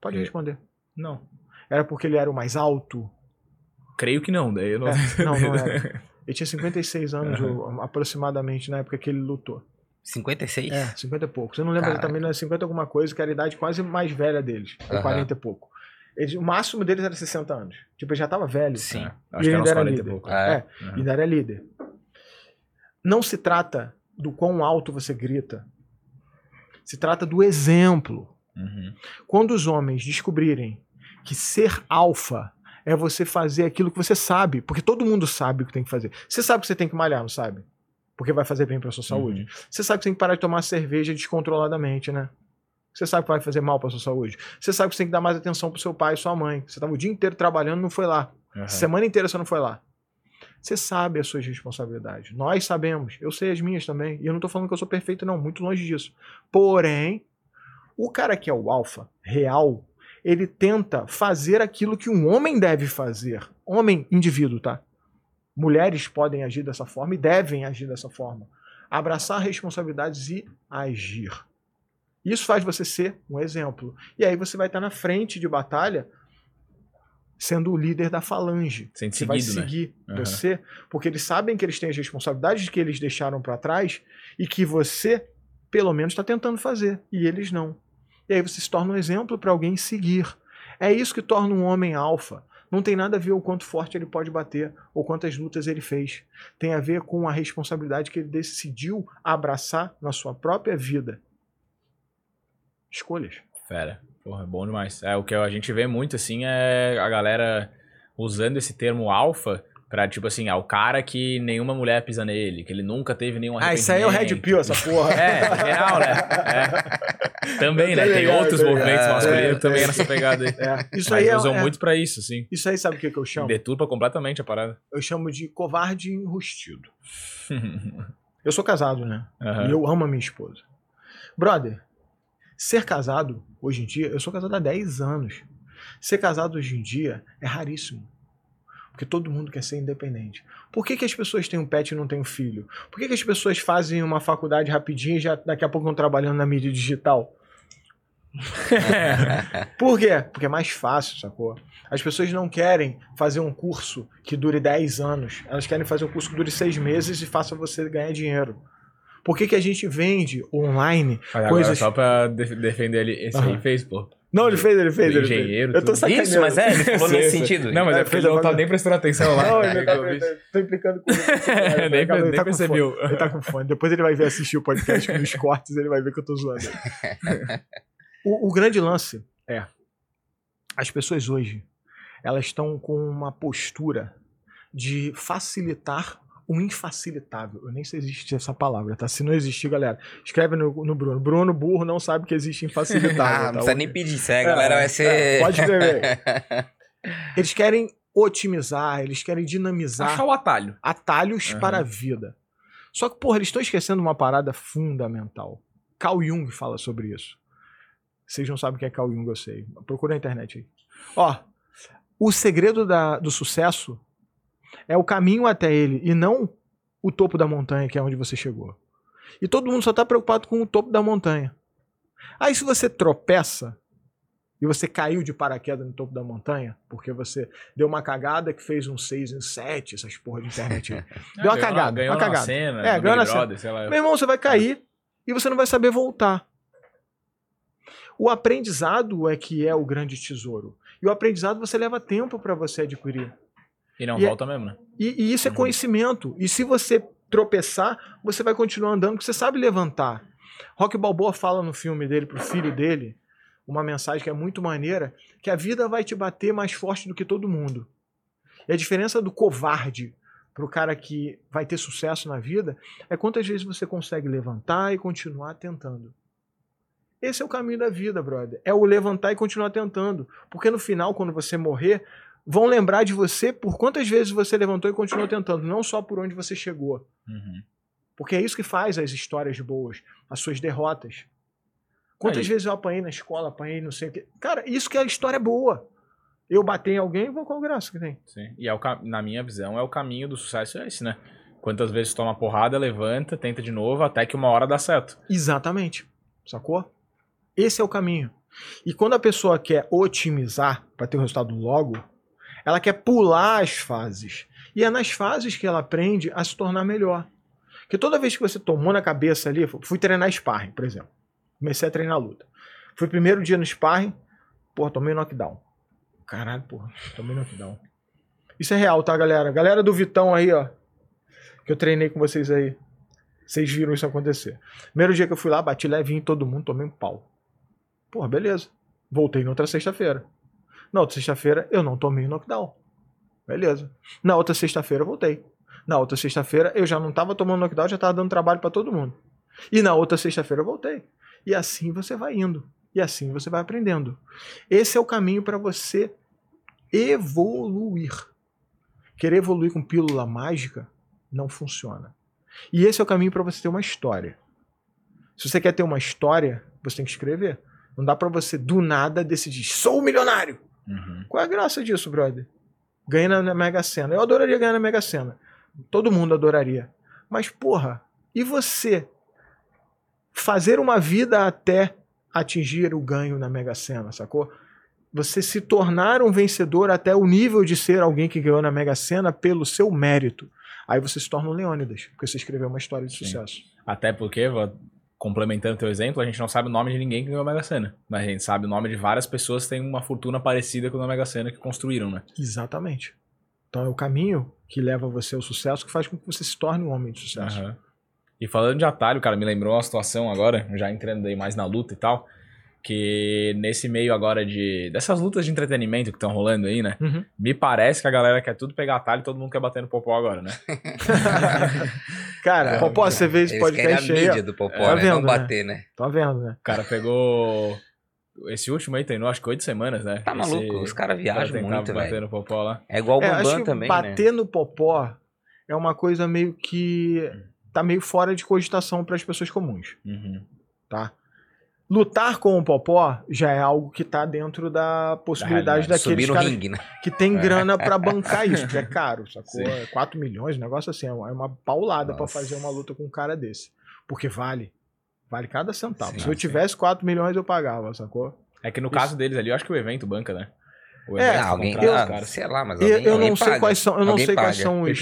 Pode É. responder. Não. Era porque ele era o mais alto? Creio que não, daí eu não. É, [laughs] não, não era. Ele tinha 56 anos ou, aproximadamente na época que ele lutou. 56? É, 50 e poucos. Eu não lembro Caraca. também, não é 50 alguma coisa, que era a idade quase mais velha deles. Ou Aham. 40 e pouco. Eles- o máximo deles era 60 anos. Tipo, ele já tava velho. Sim. É, E acho que ele era uns era 40 e líder. pouco. É. É, e ainda era líder. Não se trata do quão alto você grita. Se trata do exemplo. Uhum. Quando os homens descobrirem que ser alfa é você fazer aquilo que você sabe, porque todo mundo sabe o que tem que fazer. Você sabe que você tem que malhar, não sabe? Porque vai fazer bem para sua saúde. Uhum. Você sabe que você tem que parar de tomar cerveja descontroladamente, né? Você sabe que vai fazer mal para sua saúde. Você sabe que você tem que dar mais atenção pro seu pai e sua mãe. Você estava o dia inteiro trabalhando, não foi lá. Aham. Semana inteira você não foi lá. Você sabe as suas responsabilidades. Nós sabemos. Eu sei as minhas também. E eu não tô falando que eu sou perfeito, não. Muito longe disso. Porém, o cara que é o alfa, real, ele tenta fazer aquilo que um homem deve fazer. Homem, indivíduo, tá? Mulheres podem agir dessa forma e devem agir dessa forma. Abraçar responsabilidades e agir. Isso faz você ser um exemplo. E aí você vai estar na frente de batalha sendo o líder da falange. Sendo Você vai seguido, né? seguir Aham. você, porque eles sabem que eles têm as responsabilidades que eles deixaram para trás e que você, pelo menos, está tentando fazer e eles não. E aí você se torna um exemplo para alguém seguir. É isso que torna um homem alfa. Não tem nada a ver o quanto forte ele pode bater ou quantas lutas ele fez. Tem a ver com a responsabilidade que ele decidiu abraçar na sua própria vida. Escolhas. Fera. Porra, bom demais. É, o que a gente vê muito, assim, é a galera usando esse termo alfa pra, tipo assim, ah, o cara que nenhuma mulher pisa nele, que ele nunca teve nenhum Ah, isso aí é o Red. Pill, essa porra. É, em geral, né? É. [laughs] Também, Eu né? Tem outros movimentos masculinos É, também é. é nessa pegada aí. É, Isso Mas aí é, usam é- muito pra isso, sim. Isso aí sabe o que, que eu chamo? Deturpa completamente a parada. Eu chamo de covarde enrustido. [laughs] Eu sou casado, né? Aham. E eu amo a minha esposa. Brother, ser casado hoje em dia, eu sou casado há 10 anos. Ser casado hoje em dia é raríssimo. Porque todo mundo quer ser independente. Por que, que as pessoas têm um pet e não têm um filho? Por que, que as pessoas fazem uma faculdade rapidinho e já daqui a pouco estão trabalhando na mídia digital? [laughs] Por quê? Porque é mais fácil, sacou? As pessoas não querem fazer um curso que dure 10 anos. Elas querem fazer um curso que dure 6 meses e faça você ganhar dinheiro. Por que, que a gente vende online? Agora, Coisas- só pra def- defender ele, esse aí Aham. fez, pô. Não, ele fez, ele fez. Ele Engenheiro, fez. Eu tô sacaneando. Isso, mas é, ele falou nesse sentido. Não, mas É, é porque ele não tá nem prestando atenção lá. Não, ele tá, Eu tá- tô implicando com ele. [laughs] nem, Ele tá- nem ele tá com percebeu. fone. Ele tá com fone. Depois ele vai ver assistir o podcast nos [laughs] cortes, ele vai ver que eu tô zoando. o, o grande lance é: as pessoas hoje elas estão com uma postura de facilitar o infacilitável. Eu nem sei se existe essa palavra, tá? Se não existir, galera, escreve no, no Bruno. Bruno Burro não sabe que existe infacilitável. [laughs] Ah, tá? não precisa nem pedir, isso aí a galera É, vai ser... é, pode escrever. [laughs] Eles querem otimizar, eles querem dinamizar Achar o atalho. atalhos Aham. para a vida. Só que, porra, eles estão esquecendo uma parada fundamental. Carl Jung fala sobre isso. Vocês não sabem o que é Carl Jung, eu sei. Procura na internet aí. Ó, o segredo da- do sucesso é o caminho até ele e não o topo da montanha, que é onde você chegou. E todo mundo só está preocupado com o topo da montanha. Aí, se você tropeça e você caiu de paraquedas no topo da montanha, porque você deu uma cagada que fez um 6 em 7, essas porra de internet. [laughs] Deu uma Ah, ganhou cagada, Ganhou uma cagada. cena, É, ganhou na Brother, sei lá. Meu irmão, você vai cair e você não vai saber voltar. O aprendizado é que é o grande tesouro. E o aprendizado você leva tempo para você adquirir. E não E é- volta mesmo, né? E, e isso é Uhum. conhecimento. E se você tropeçar, você vai continuar andando, porque você sabe levantar. Rock Balboa fala no filme dele pro filho dele uma mensagem que é muito maneira, que a vida vai te bater mais forte do que todo mundo. E a diferença do covarde pro cara que vai ter sucesso na vida é quantas vezes você consegue levantar e continuar tentando. Esse é o caminho da vida, brother. É o levantar e continuar tentando. Porque no final, quando você morrer, vão lembrar de você por quantas vezes você levantou e continuou tentando, não só por onde você chegou. Uhum. Porque é isso que faz as histórias boas, as suas derrotas. Quantas Aí. vezes eu apanhei na escola, apanhei não sei o quê. Cara, isso que é a história boa. Eu bater em alguém, vou qual graça que tem. Sim. E é o, na minha visão, é o caminho do sucesso é esse, né? Quantas vezes toma porrada, levanta, tenta de novo, até que uma hora dá certo. Exatamente. Sacou? Esse é o caminho. E quando a pessoa quer otimizar para ter o resultado logo, ela quer pular as fases. E é nas fases que ela aprende a se tornar melhor. Porque toda vez que você tomou na cabeça ali, fui treinar sparring, por exemplo. Comecei a treinar luta. Foi primeiro dia no sparring, porra, tomei knockdown. Caralho, porra, tomei knockdown. Isso é real, tá, galera? Galera do Vitão aí, ó. Que eu treinei com vocês aí. Vocês viram isso acontecer. Primeiro dia que eu fui lá, bati levinho em todo mundo, tomei um pau. Porra, beleza. Voltei na outra sexta-feira. Na outra sexta-feira, eu não tomei knockdown. Beleza. Na outra sexta-feira, voltei. Na outra sexta-feira, eu já não tava tomando knockdown, já tava dando trabalho para todo mundo. E na outra sexta-feira, eu voltei. E assim você vai indo. E assim você vai aprendendo. Esse é o caminho para você evoluir. Querer evoluir com pílula mágica não funciona. E esse é o caminho para você ter uma história. Se você quer ter uma história, você tem que escrever. Não dá para você do nada decidir, sou milionário. Uhum. Qual é a graça disso, brother? Ganha na Mega Sena. Eu adoraria ganhar na Mega Sena. Todo mundo adoraria. Mas, porra, e você fazer uma vida até atingir o ganho na Mega Sena, sacou? Você se tornar um vencedor até o nível de ser alguém que ganhou na Mega Sena pelo seu mérito. Aí você se torna um Leônidas, porque você escreveu uma história de Sim. sucesso. Até porque, complementando teu exemplo, a gente não sabe o nome de ninguém que ganhou a Mega Sena. Mas a gente sabe o nome de várias pessoas que têm uma fortuna parecida com a Mega Sena que construíram, né? Exatamente. Então é o caminho que leva você ao sucesso que faz com que você se torne um homem de sucesso. Uhum. E falando de atalho, cara, me lembrou uma situação agora, já entrando aí mais na luta e tal, que nesse meio agora de dessas lutas de entretenimento que estão rolando aí, né? Uhum. Me parece que a galera quer tudo pegar atalho e todo mundo quer bater no Popó agora, né? [laughs] cara, é, Popó, você vê esse podcast aí. a mídia do Popó, tá né? Vendo, Não né? bater, né? Tá vendo, né? O cara pegou esse último aí treinou acho que oito semanas, né? Tá maluco, Esse... os caras viajam muito, velho. no Popó lá. É igual o é, Bambam também, bater né? no Popó é uma coisa meio que tá meio fora de cogitação para as pessoas comuns. Uhum. Tá? Lutar com o Popó já é algo que tá dentro da possibilidade da daqueles caras ringue, né? que tem é. grana para bancar isso, que é caro, [laughs] sacou? É 4 milhões, um negócio assim, é uma é paulada para fazer uma luta com um cara desse. Porque vale. Vale cada centavo. Sim, Se eu tivesse 4 milhões, eu pagava, sacou? É que no isso. caso deles ali, eu acho que o evento banca, né? É, alguém, eu, ah, sei lá, mas alguém, eu, não sei paga. quais são, eu não sei paga. quais são os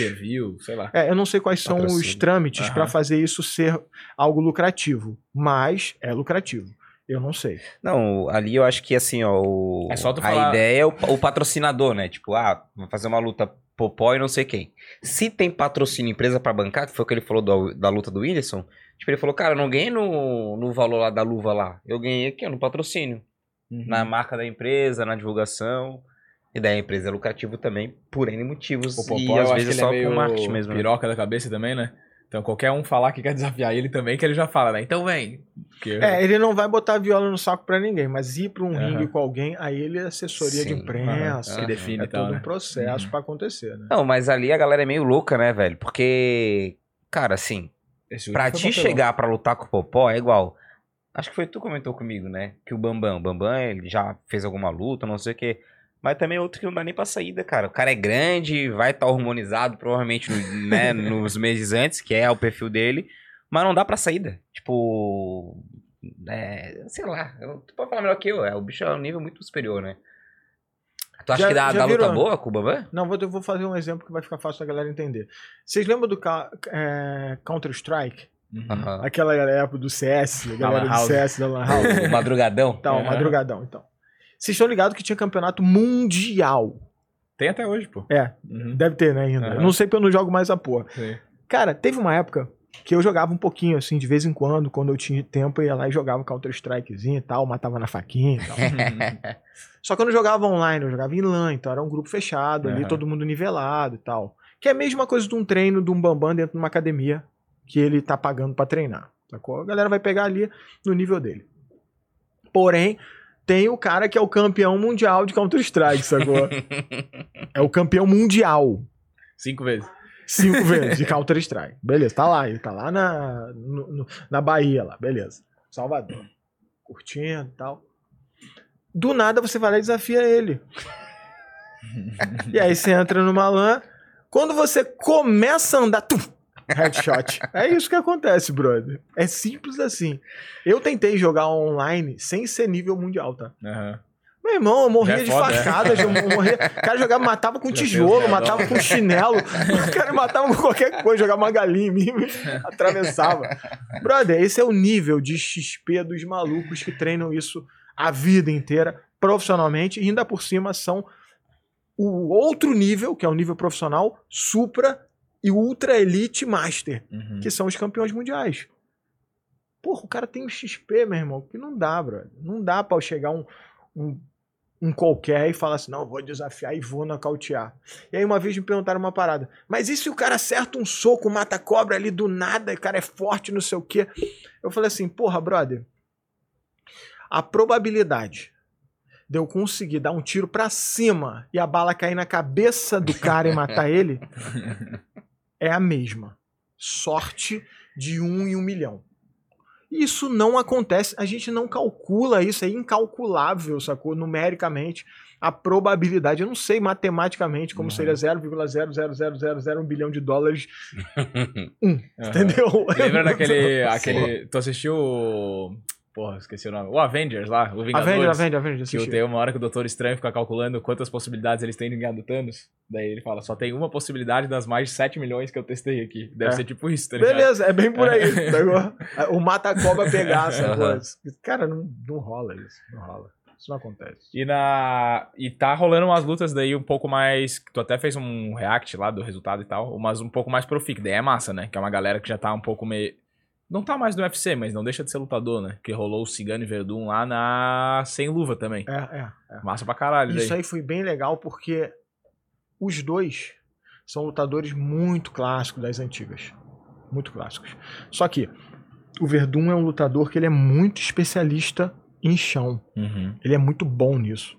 sei lá. É, eu não sei quais são os trâmites uhum. para fazer isso ser algo lucrativo, mas é lucrativo. Eu não sei. Não, ali eu acho que assim, ó, o, é só tu falar... a ideia é o, o, patrocinador, né? Tipo, ah, vou fazer uma luta popó e não sei quem. Se tem patrocínio empresa para bancar, que foi o que ele falou do, da luta do Whindersson, tipo, ele falou, cara, eu não ganhei no, no valor lá da luva lá. Eu ganhei aqui, ó, no patrocínio. Uhum. Na marca da empresa, na divulgação. E daí a empresa é lucrativo também, por N motivos. O Popó, e às vezes é só é com marketing mesmo. Né? Piroca né? da cabeça também, né? Então qualquer um falar que quer desafiar ele também, que ele já fala, né? Então vem. Que... É, ele não vai botar viola no saco para ninguém, mas ir para um uhum. ringue com alguém, aí ele é assessoria Sim. de imprensa, uhum. define é todo né? um processo uhum. para acontecer, né? Não, mas ali a galera é meio louca, né, velho? Porque, cara, assim, pra te chegar para lutar com o Popó é igual. Acho que foi tu que comentou comigo, né? Que o Bambam, o Bambam, ele já fez alguma luta, não sei o quê. Mas também é outro que não dá nem pra saída, cara. O cara é grande, vai estar tá hormonizado provavelmente [laughs] né, nos meses antes, que é o perfil dele. Mas não dá pra saída. Tipo. É, sei lá. Tu pode falar melhor que eu. É, o bicho é um nível muito superior, né? Tu acha já, que dá, dá luta boa com o Bambam? Não, vou, eu vou fazer um exemplo que vai ficar fácil a galera entender. Vocês lembram do é, Counter-Strike? Uhum. Aquela época do CS, a galera do CS da Lan House. [laughs] Madrugadão. Então, uhum. madrugadão, então. Vocês estão ligados que tinha campeonato mundial. Tem até hoje, pô. É, uhum. deve ter, né, ainda. Uhum. Não sei porque eu não jogo mais a porra. Sim. Cara, teve uma época que eu jogava um pouquinho, assim, de vez em quando, quando eu tinha tempo, eu ia lá e jogava Counter-Strikezinho e tal, matava na faquinha e tal. [laughs] Só que eu não jogava online, eu jogava em LAN, então era um grupo fechado, ali, todo mundo nivelado e tal. Que é a mesma coisa de um treino de um bambam dentro de uma academia que ele tá pagando pra treinar. Sacou? A galera vai pegar ali no nível dele. Porém, tem o cara que é o campeão mundial de Counter-Strike, sacou? [laughs] é o campeão mundial. Cinco vezes. Cinco vezes de [laughs] Counter-Strike. Beleza, tá lá. Ele tá lá na, no- na Bahia, lá. Beleza. Salvador. Curtindo e tal. Do nada você vai lá e desafia ele. [laughs] e aí você entra numa LAN. Quando você começa a andar. Tum, headshot. [laughs] É isso que acontece, brother. É simples assim. Eu tentei jogar online sem ser nível mundial, tá? Aham. Meu irmão, eu morria é de foda, é. facadas, eu morria. O [laughs] cara jogava, matava com tijolo, matava com chinelo. [laughs] O cara matava com qualquer coisa, jogava uma galinha em mim, atravessava. Brother, esse é o nível de XP dos malucos que treinam isso a vida inteira, profissionalmente, e ainda por cima são o outro nível, que é o nível profissional, Supra e Ultra Elite Master, Uhum. que são os campeões mundiais. Porra, o cara tem um XP, meu irmão, que não dá, brother. Não dá pra eu chegar um, um, um qualquer e falar assim, não, vou desafiar e vou nocautear. E aí uma vez me perguntaram uma parada, mas e se o cara acerta um soco, mata a cobra ali do nada, o cara é forte, não sei o quê? Eu falei assim, porra, brother, a probabilidade de eu conseguir dar um tiro pra cima e a bala cair na cabeça do cara e matar ele [laughs] [laughs] é a mesma. Sorte de um em um milhão. Isso não acontece, a gente não calcula isso, é incalculável, sacou? Numericamente, a probabilidade, eu não sei matematicamente como Uhum. seria 0,0000001 bilhão de dólares, Aham. [laughs] entendeu? Lembra [laughs] daquele. aquele tu assistiu. Porra, esqueci o nome. O Avengers lá, o Vingadores. Avenger, Avenger, Avenger, Que tem uma hora que o Doutor Estranho fica calculando quantas possibilidades eles têm de ganhar do Thanos. Daí ele fala, só tem uma possibilidade das mais de 7 milhões que eu testei aqui. Deve É. ser tipo isso, tá ligado? Beleza, é bem por aí. [laughs] sacou? o mata-cobra pegar, sacou? [laughs] Aham. Cara, não, não rola isso. Não rola. Isso não acontece. E na. E tá rolando umas lutas daí um pouco mais. Tu até fez um react lá do resultado e tal, mas um pouco mais pro FIC. Daí é massa, né? Que é uma galera que já tá um pouco meio. Não tá mais no UFC, mas não deixa de ser lutador, né? Que rolou o Cigano e Verdun lá na. Sem luva também. É, é, é. Massa pra caralho. Isso daí. aí foi bem legal porque os dois são lutadores muito clássicos das antigas. Muito clássicos. Só que o Verdun é um lutador que ele é muito especialista em chão. Uhum. Ele é muito bom nisso.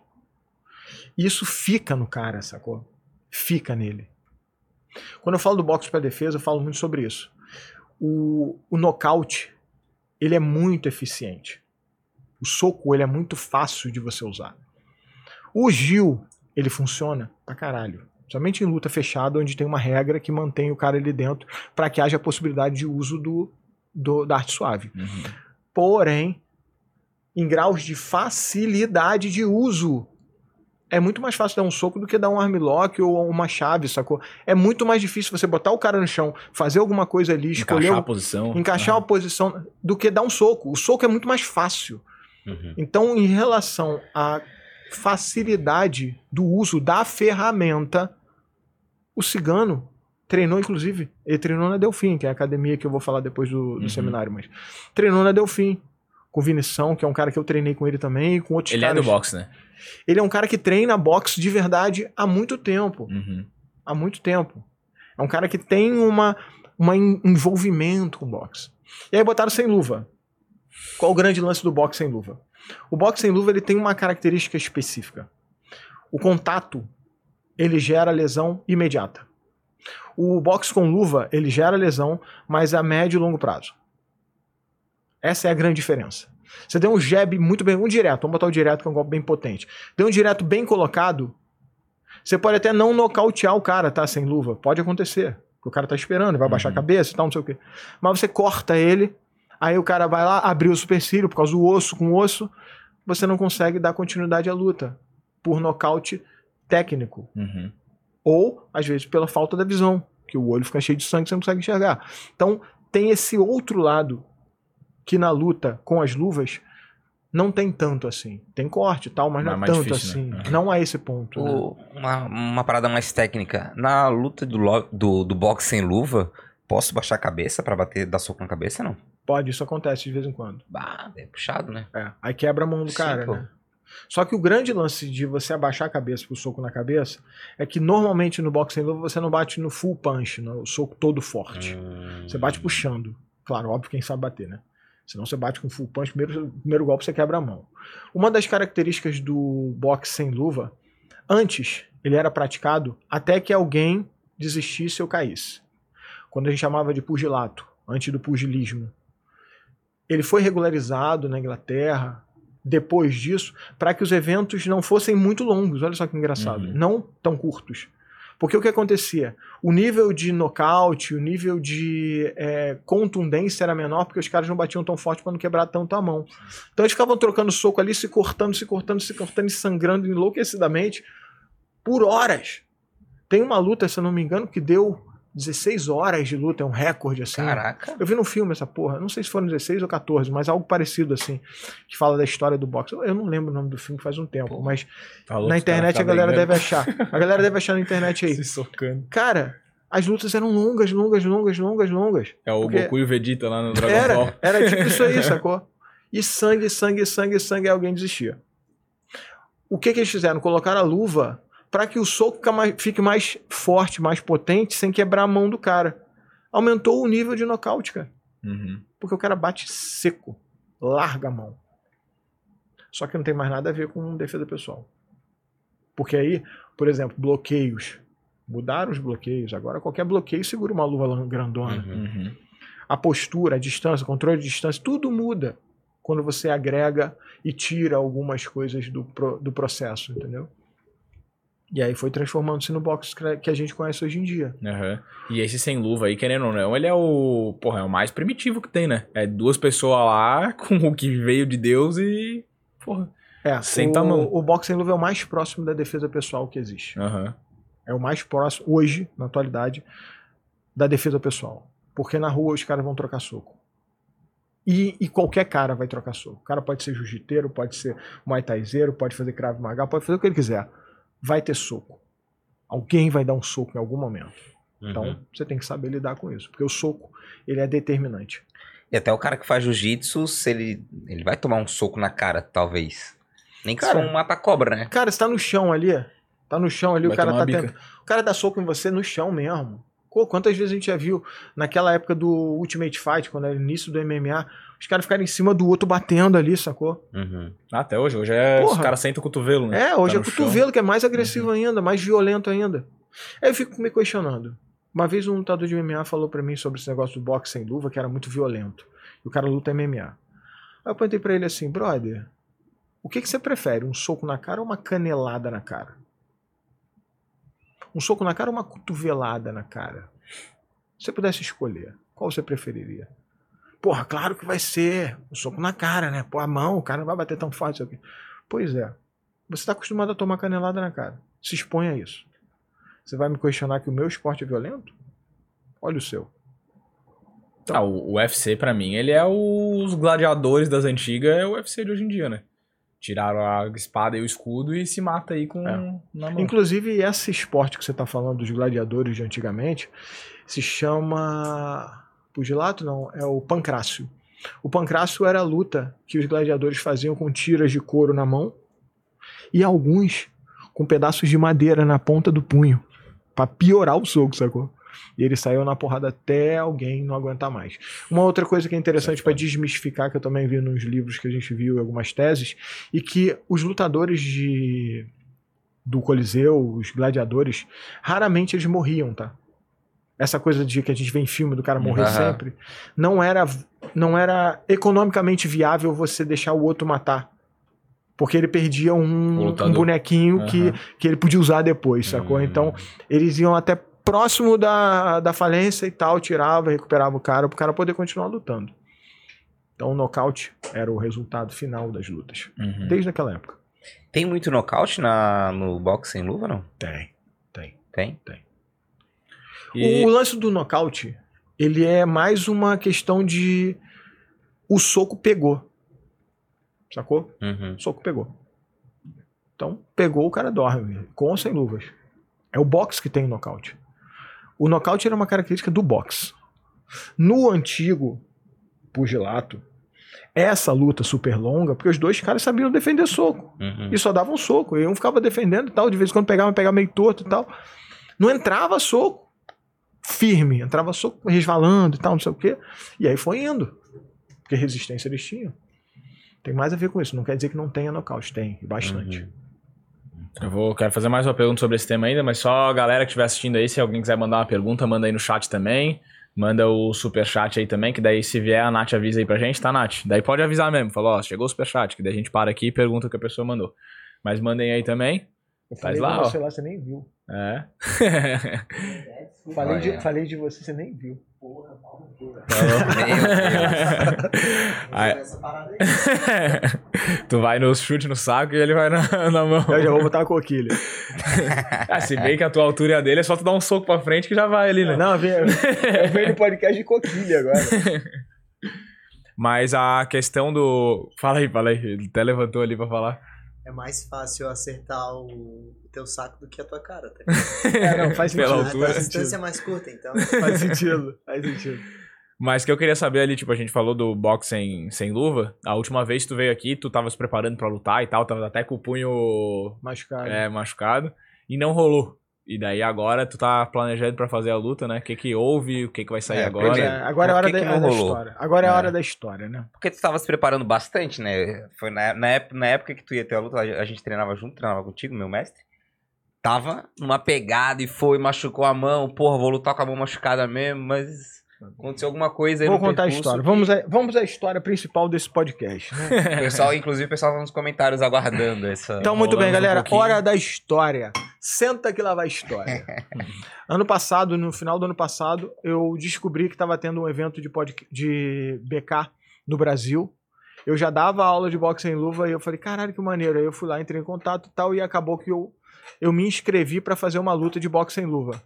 E isso fica no cara, sacou? Fica nele. Quando eu falo do boxe para defesa, eu falo muito sobre isso. O, o nocaute, ele é muito eficiente. O soco, ele é muito fácil de você usar. O Gil, ele funciona pra caralho. Somente em luta fechada, onde tem uma regra que mantém o cara ali dentro para que haja a possibilidade de uso do, do- da arte suave. Uhum. Porém, em graus de facilidade de uso, é muito mais fácil dar um soco do que dar um armlock ou uma chave, sacou? É muito mais difícil você botar o cara no chão, fazer alguma coisa ali, escolher Encaixar a posição. encaixar Ah. uma posição do que dar um soco. O soco é muito mais fácil. Uhum. Então, em relação à facilidade do uso da ferramenta, o cigano treinou, inclusive, ele treinou na Delfim, que é a academia que eu vou falar depois do, do Uhum. seminário, mas treinou na Delfim. Com o Vinição, que é um cara que eu treinei com ele também, e com outros Ele é caras. do boxe, né? Ele é um cara que treina boxe de verdade há muito tempo Uhum. há muito tempo. É um cara que tem uma, uma en- envolvimento com boxe. E aí botaram sem luva. Qual o grande lance do boxe sem luva? O boxe sem luva ele tem uma característica específica. O contato ele gera lesão imediata. O boxe com luva ele gera lesão, mas a médio e longo prazo. Essa é a grande diferença. Você deu um jab muito bem, um direto, vamos botar o direto que é um golpe bem potente. Deu um direto bem colocado, você pode até não nocautear o cara, tá? Sem luva. Pode acontecer. O cara tá esperando, vai baixar a Uhum. cabeça e tal, não sei o quê. Mas você corta ele, aí o cara vai lá, abriu o supercílio por causa do osso com osso, você não consegue dar continuidade à luta. Por nocaute técnico. Uhum. Ou, às vezes, pela falta da visão. Que o olho fica cheio de sangue e você não consegue enxergar. Então, tem esse outro lado que na luta com as luvas não tem tanto assim. Tem corte e tal, mas não é Mas mais tanto difícil, assim. né? Não a esse ponto. né? O- uma, uma parada mais técnica. Na luta do, do, do boxe sem luva, Posso baixar a cabeça pra bater, dar soco na cabeça, não? Pode, isso acontece de vez em quando. Bah, é puxado, né? É. Aí quebra a mão do Sim, cara, pô. né? Só que o grande lance de você abaixar a cabeça pro soco na cabeça é que normalmente no boxe sem luva você não bate no full punch, no soco todo forte. Hum. Você bate puxando. Claro, óbvio quem sabe bater, né? Senão você bate com full punch, primeiro, primeiro golpe você quebra a mão. Uma das características do boxe sem luva, antes ele era praticado até que alguém desistisse ou caísse. Quando a gente chamava de pugilato, antes do pugilismo. Ele foi regularizado na Inglaterra depois disso para que os eventos não fossem muito longos. Olha só que engraçado. Uhum. Não tão curtos. Porque o que acontecia? O nível de nocaute, o nível de é, contundência era menor porque os caras não batiam tão forte para não quebrar tanto a mão. Então eles ficavam trocando soco ali, se cortando, se cortando, se cortando e sangrando enlouquecidamente por horas. Tem uma luta, se eu não me engano, que deu 16 horas de luta, é um recorde assim. Caraca. Eu vi no filme essa porra, não sei se foram 16 ou 14, mas algo parecido assim, que fala da história do boxe. Eu não lembro o nome do filme faz um tempo, Pô. mas Falou na internet a galera deve achar. A galera deve achar na internet aí. [laughs] Se socando. Cara, as lutas eram longas, longas, longas, longas, longas. É o Porque- Goku e o Vegeta lá no Dragon Ball. Era, era tipo isso aí, [laughs] sacou? E sangue, sangue, sangue, sangue, alguém desistia. O que, que eles fizeram? Colocaram a luva para que o soco fique mais forte, mais potente, sem quebrar a mão do cara. Aumentou o nível de nocaute, cara. Uhum. Porque o cara bate seco, larga a mão. Só que não tem mais nada a ver com defesa pessoal. Porque aí, por exemplo, bloqueios. Mudaram os bloqueios. Agora qualquer bloqueio segura uma luva grandona. Uhum. Uhum. A postura, a distância, o controle de distância, tudo muda quando você agrega e tira algumas coisas do, pro- do processo, entendeu? E aí foi transformando-se no boxe que a gente conhece hoje em dia. Aham. E esse sem luva aí, querendo ou não, ele é o. Porra, é o mais primitivo que tem, né? É duas pessoas lá [laughs] com o que veio de Deus e. Porra. É, Senta a o, mão. o boxe sem luva é o mais próximo da defesa pessoal que existe. Aham. É o mais próximo, hoje, na atualidade, da defesa pessoal. Porque na rua os caras vão trocar soco. E, e qualquer cara vai trocar soco. O cara pode ser jiu-jiteiro, pode ser muay thaizeiro, pode fazer cravo maga, pode fazer o que ele quiser. Vai ter soco. Alguém vai dar um soco em algum momento. Então Uhum. você tem que saber lidar com isso. Porque o soco, ele é determinante. E até o cara que faz jiu-jitsu, se ele, ele vai tomar um soco na cara, talvez. Nem que Cara- for um mata-cobra, né? Cara, você tá no chão ali, tá no chão ali, Vai o cara tá tentando. O cara dá soco em você no chão mesmo. Pô, quantas vezes a gente já viu naquela época do Ultimate Fight, quando era o início do MMA, os caras ficaram em cima do outro batendo ali, sacou? Uhum. Até hoje. Hoje é. Os Porra. caras sentam o cotovelo, né? É, hoje Tá é cotovelo, que é mais agressivo ainda, mais violento ainda. Aí eu fico me questionando. Uma vez um lutador de MMA falou pra mim sobre esse negócio do boxe sem luva, que era muito violento. E o cara luta MMA. Aí eu perguntei pra ele assim, brother, o que, que você prefere? Um soco na cara ou uma canelada na cara? Um soco na cara ou uma cotovelada na cara? Se você pudesse escolher, qual você preferiria? Porra, claro que vai ser um soco na cara, né? Pô, a mão, o cara não vai bater tão isso aqui. Pois é. Você está acostumado a tomar canelada na cara. Se expõe a isso. Você vai me questionar que o meu esporte é violento? Olha o seu. Ah, o UFC, pra mim, ele é os gladiadores das antigas, é o UFC de hoje em dia, né? Tiraram a espada e o escudo e se mata aí com. É. Na mão. Inclusive, esse esporte que você está falando dos gladiadores de antigamente se chama. Pugilato? Não, é o pancrácio. O pancrácio era a luta que os gladiadores faziam com tiras de couro na mão e alguns com pedaços de madeira na ponta do punho para piorar o soco, sacou? E ele saiu na porrada até alguém não aguentar mais. Uma outra coisa que é interessante para desmistificar, que eu também vi nos livros que a gente viu, algumas teses, e que os lutadores de do Coliseu, os gladiadores, raramente eles morriam, tá? Essa coisa de que a gente vê em filme do cara morrer Aham. sempre, não era não era economicamente viável você deixar o outro matar. Porque ele perdia um, um bonequinho que, Aham. que ele podia usar depois, sacou? Hum. Então, eles iam até próximo da, da falência e tal, tirava, recuperava o cara, pro cara poder continuar lutando. Então, o nocaute era o resultado final das lutas. Uhum. Desde aquela época. Tem muito nocaute na, no boxe sem luva, não? Tem, tem. Tem? E- O lance do nocaute, ele é mais uma questão de o soco pegou. Sacou? Uhum. O soco pegou. Então, pegou, o cara dorme, com ou sem luvas. É o boxe que tem o nocaute. O nocaute era uma característica do boxe. No antigo pugilato, essa luta super longa, porque os dois caras sabiam defender soco. Uhum. E só davam soco. E um ficava defendendo e tal, de vez em quando pegava, pegava meio torto e tal. Não entrava soco firme, entrava soco resvalando e tal, não sei o quê. E aí foi indo. Porque resistência eles tinham. Tem mais a ver com isso. Não quer dizer que não tenha nocaute, tem, bastante. Uhum. Eu vou, quero fazer mais uma pergunta sobre esse tema ainda, mas só a galera que estiver assistindo aí, se alguém quiser mandar uma pergunta, manda aí no chat também. Manda o super chat aí também, que daí se vier a Nath avisa aí pra gente, tá, Nath? Daí pode avisar mesmo, falou, ó, chegou o super chat, que daí a gente para aqui e pergunta o que a pessoa mandou. Mas mandem aí também. Eu falei Faz lá, ó. Lá, você nem viu. É. [laughs] falei, de, falei de você, você nem viu. Porra, [laughs] aí... [laughs] tu vai no chute no saco e ele vai na, na mão. Eu já vou botar a coquilha. ah, se bem que a tua altura e a dele é só tu dar um soco pra frente que já vai ali, né? Não, eu venho no podcast de coquilha agora. [laughs] Mas a questão do. Fala aí, fala aí. Ele até levantou ali pra falar. É mais fácil acertar o teu saco do que a tua cara, tá? [laughs] é, não, faz sentido. Pela altura. A distância é mais curta, então. [laughs] Faz sentido, faz sentido. Mas que eu queria saber ali, tipo, a gente falou do boxe sem, sem luva. A última vez que tu veio aqui, tu tava se preparando para lutar e tal, tava até com o punho machucado. É, machucado. E não rolou. E daí agora tu tá planejando para fazer a luta, né? O que que houve, o que que vai sair é, agora? É, agora é a hora da, da história. Agora é a é. hora da história, né? Porque tu tava se preparando bastante, né? Foi na, na, época, na época que tu ia ter a luta, a gente treinava junto, treinava contigo, meu mestre. Tava numa pegada e foi, machucou a mão, porra, vou lutar com a mão machucada mesmo, mas Aconteceu alguma coisa aí Vou contar a história. Que... Vamos, a, vamos à história principal desse podcast. Né? [laughs] [laughs] pessoal, inclusive, o pessoal tá nos comentários aguardando essa. Então, muito bem, galera. Um hora da história. Senta que lá vai a história. [laughs] ano passado, no final do ano passado, eu descobri que estava tendo um evento de, pod... de BK no Brasil. Eu já dava aula de boxe em luva e eu falei, caralho, que maneiro. Aí eu fui lá, entrei em contato e tal, e acabou que eu, eu me inscrevi para fazer uma luta de boxe em luva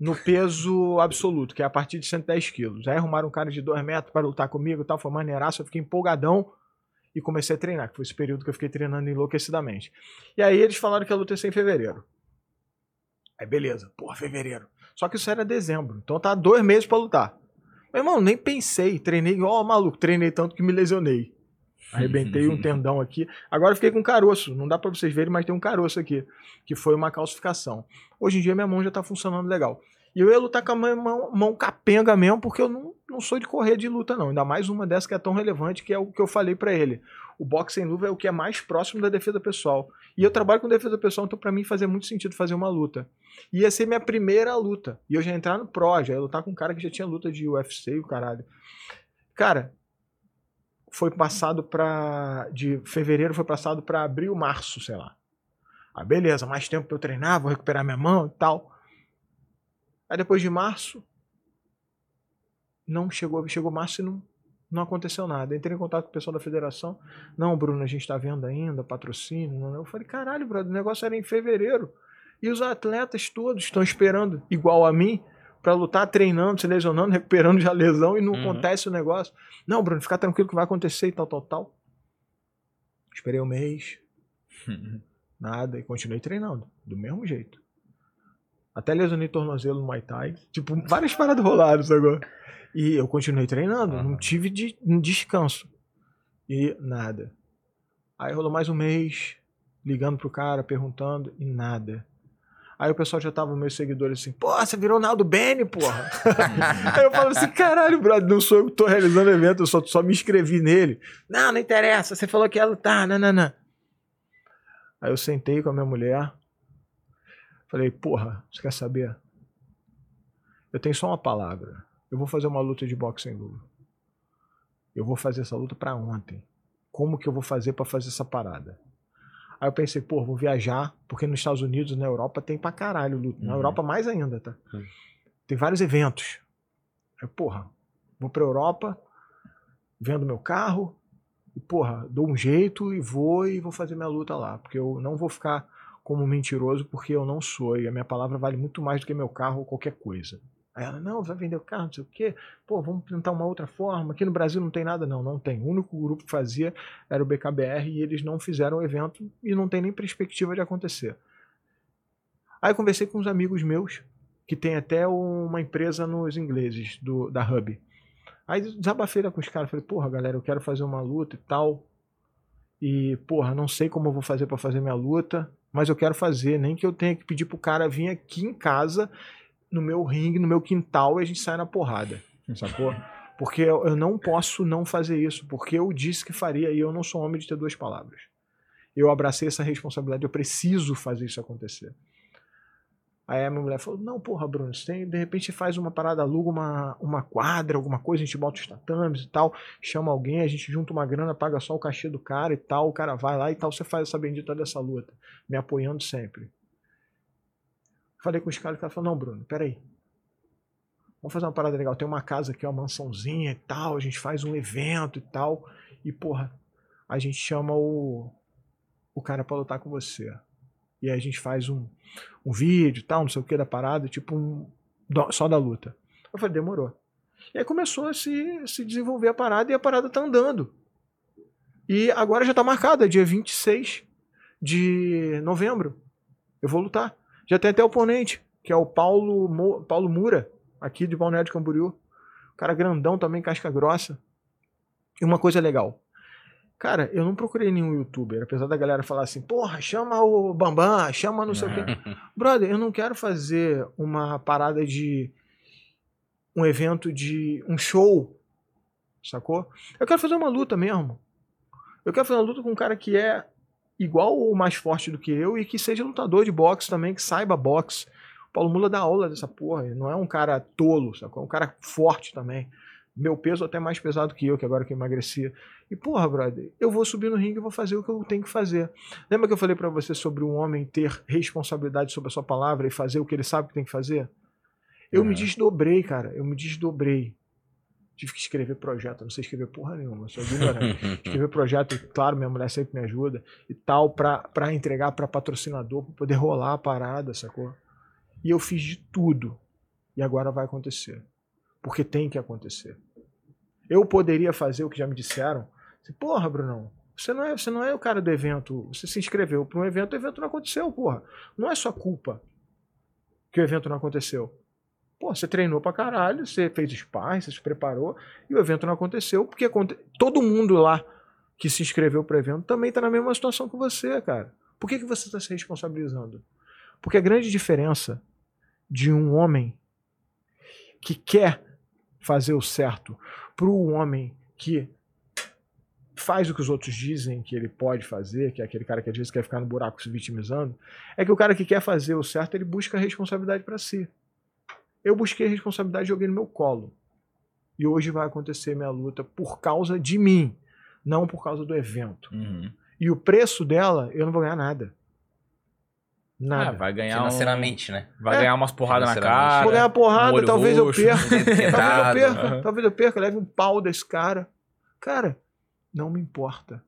no peso absoluto, que é a partir de 110 quilos. Aí arrumaram um cara de 2 metros para lutar comigo e tal, foi maneiraço, eu fiquei empolgadão e comecei a treinar, que foi esse período que eu fiquei treinando enlouquecidamente. E aí eles falaram que a luta ia ser em fevereiro. Aí beleza, porra, fevereiro. Só que isso era dezembro, então tá dois meses para lutar. Meu irmão, nem pensei, treinei igual maluco, treinei tanto que me lesionei. Arrebentei um tendão aqui. Agora fiquei com caroço. Não dá para vocês verem, mas tem um caroço aqui. Que foi uma calcificação. Hoje em dia minha mão já tá funcionando legal. E eu ia lutar com a mão, mão capenga mesmo, porque eu não, não sou de correr de luta, não. Ainda mais uma dessa que é tão relevante, que é o que eu falei para ele. O boxe sem luva é o que é mais próximo da defesa pessoal. E eu trabalho com defesa pessoal, então para mim fazia muito sentido fazer uma luta. Ia ser minha primeira luta. E eu já ia entrar no Pro, já ia lutar com um cara que já tinha luta de UFC e o caralho. Cara, foi passado para de fevereiro foi passado para abril, março, sei lá. Ah, beleza, mais tempo para eu treinar, vou recuperar minha mão e tal. Aí depois de março não chegou, chegou março e não não aconteceu nada. Entrei em contato com o pessoal da federação. Não, Bruno, a gente está vendo ainda patrocínio. Não. Eu falei, caralho, brother, o negócio era em fevereiro. E os atletas todos estão esperando, igual a mim, para lutar treinando, se lesionando, recuperando já lesão e não uhum. acontece o negócio. Não, Bruno, fica tranquilo que vai acontecer e tal, tal, tal. Esperei um mês. [laughs] Nada, e continuei treinando, do mesmo jeito. Até lesionei tornozelo no Muay Thai. Tipo, várias paradas rolaram agora. E eu continuei treinando, uhum. não tive de, um descanso. E nada. Aí rolou mais um mês, ligando pro cara, perguntando, e nada. Aí o pessoal já tava, meus seguidores assim, pô, você virou Naldo Bene, porra. [laughs] Aí eu falo assim, caralho, brother, não sou eu que tô realizando o evento, eu só, só me inscrevi nele. Não, não interessa, você falou que ia lutar, não, não, não. Aí eu sentei com a minha mulher, falei, porra, você quer saber? Eu tenho só uma palavra. Eu vou fazer uma luta de boxe sem luva. Eu vou fazer essa luta para ontem. Como que eu vou fazer para fazer essa parada? Aí eu pensei, pô, vou viajar, porque nos Estados Unidos, na Europa, tem pra caralho luta. Na uhum. Europa, mais ainda, tá? Uhum. Tem vários eventos. Aí, porra, vou pra Europa, vendo meu carro, e, porra, dou um jeito e vou e vou fazer minha luta lá. Porque eu não vou ficar como mentiroso, porque eu não sou. E a minha palavra vale muito mais do que meu carro ou qualquer coisa. Aí ela, não, vai vender o carro, não sei o quê. Pô, vamos tentar uma outra forma. Aqui no Brasil não tem nada, não, não tem. O único grupo que fazia era o BKBR e eles não fizeram o evento e não tem nem perspectiva de acontecer. Aí conversei com uns amigos meus que tem até uma empresa nos ingleses, do, da Hub. Aí desabafei com os caras, falei, porra, galera, eu quero fazer uma luta e tal. E, porra, não sei como eu vou fazer para fazer minha luta, mas eu quero fazer, nem que eu tenha que pedir pro cara vir aqui em casa, no meu ringue, no meu quintal, e a gente sai na porrada, sacou? Porque eu não posso não fazer isso, porque eu disse que faria e eu não sou homem de ter duas palavras. Eu abracei essa responsabilidade, eu preciso fazer isso acontecer. Aí a minha mulher falou: Não, porra, Bruno, você tem, de repente faz uma parada, aluga uma, uma quadra, alguma coisa, a gente bota os tatames e tal, chama alguém, a gente junta uma grana, paga só o cachê do cara e tal, o cara vai lá e tal, você faz essa bendita dessa luta, me apoiando sempre. Falei com os caras, o cara falou: Não, Bruno, peraí. Vamos fazer uma parada legal. Tem uma casa aqui, uma mansãozinha e tal, a gente faz um evento e tal, e porra, a gente chama o, o cara pra lutar com você. E aí a gente faz um, um vídeo tal, não sei o que da parada, tipo um, só da luta. Eu falei, demorou. E aí começou a se, se desenvolver a parada e a parada tá andando. E agora já tá marcada, dia 26 de novembro. Eu vou lutar. Já tem até oponente, que é o Paulo, Paulo Mura, aqui de Balneário de Camboriú. Cara grandão também, casca grossa. E uma coisa legal. Cara, eu não procurei nenhum youtuber, apesar da galera falar assim, porra, chama o Bambam, chama não sei o quê. [laughs] Brother, eu não quero fazer uma parada de. um evento de. um show, sacou? Eu quero fazer uma luta mesmo. Eu quero fazer uma luta com um cara que é igual ou mais forte do que eu e que seja lutador de boxe também, que saiba boxe. O Paulo Mula dá aula dessa porra, ele não é um cara tolo, sacou? É um cara forte também. Meu peso até mais pesado que eu, que agora que eu emagreci. E, porra, brother, eu vou subir no ringue e vou fazer o que eu tenho que fazer. Lembra que eu falei para você sobre um homem ter responsabilidade sobre a sua palavra e fazer o que ele sabe que tem que fazer? Eu uhum. me desdobrei, cara. Eu me desdobrei. Tive que escrever projeto. Não sei escrever porra nenhuma, sou ignorante. [laughs] escrever projeto, claro, minha mulher sempre me ajuda e tal, pra, pra entregar para patrocinador, pra poder rolar a parada, sacou? E eu fiz de tudo. E agora vai acontecer. Porque tem que acontecer. Eu poderia fazer o que já me disseram. Porra, Brunão, você não, é, você não é o cara do evento. Você se inscreveu para um evento, o evento não aconteceu, porra. Não é sua culpa que o evento não aconteceu. Pô, você treinou pra caralho, você fez sparring, você se preparou e o evento não aconteceu porque aconte... todo mundo lá que se inscreveu para o evento também tá na mesma situação que você, cara. Por que, que você está se responsabilizando? Porque a grande diferença de um homem que quer fazer o certo para o homem que faz o que os outros dizem que ele pode fazer, que é aquele cara que às vezes quer ficar no buraco se vitimizando, é que o cara que quer fazer o certo, ele busca a responsabilidade para si. Eu busquei a responsabilidade e joguei no meu colo. E hoje vai acontecer minha luta por causa de mim, não por causa do evento. Uhum. E o preço dela, eu não vou ganhar nada. Nada. Ah, vai ganhar Financeiramente, um... né? Vai é. ganhar umas porradas na cara. Vou ganhar uma porrada, um talvez roxo, eu perca. talvez eu perca. [laughs] Uhum. Talvez eu perca, leve um pau desse cara. Cara, não me importa.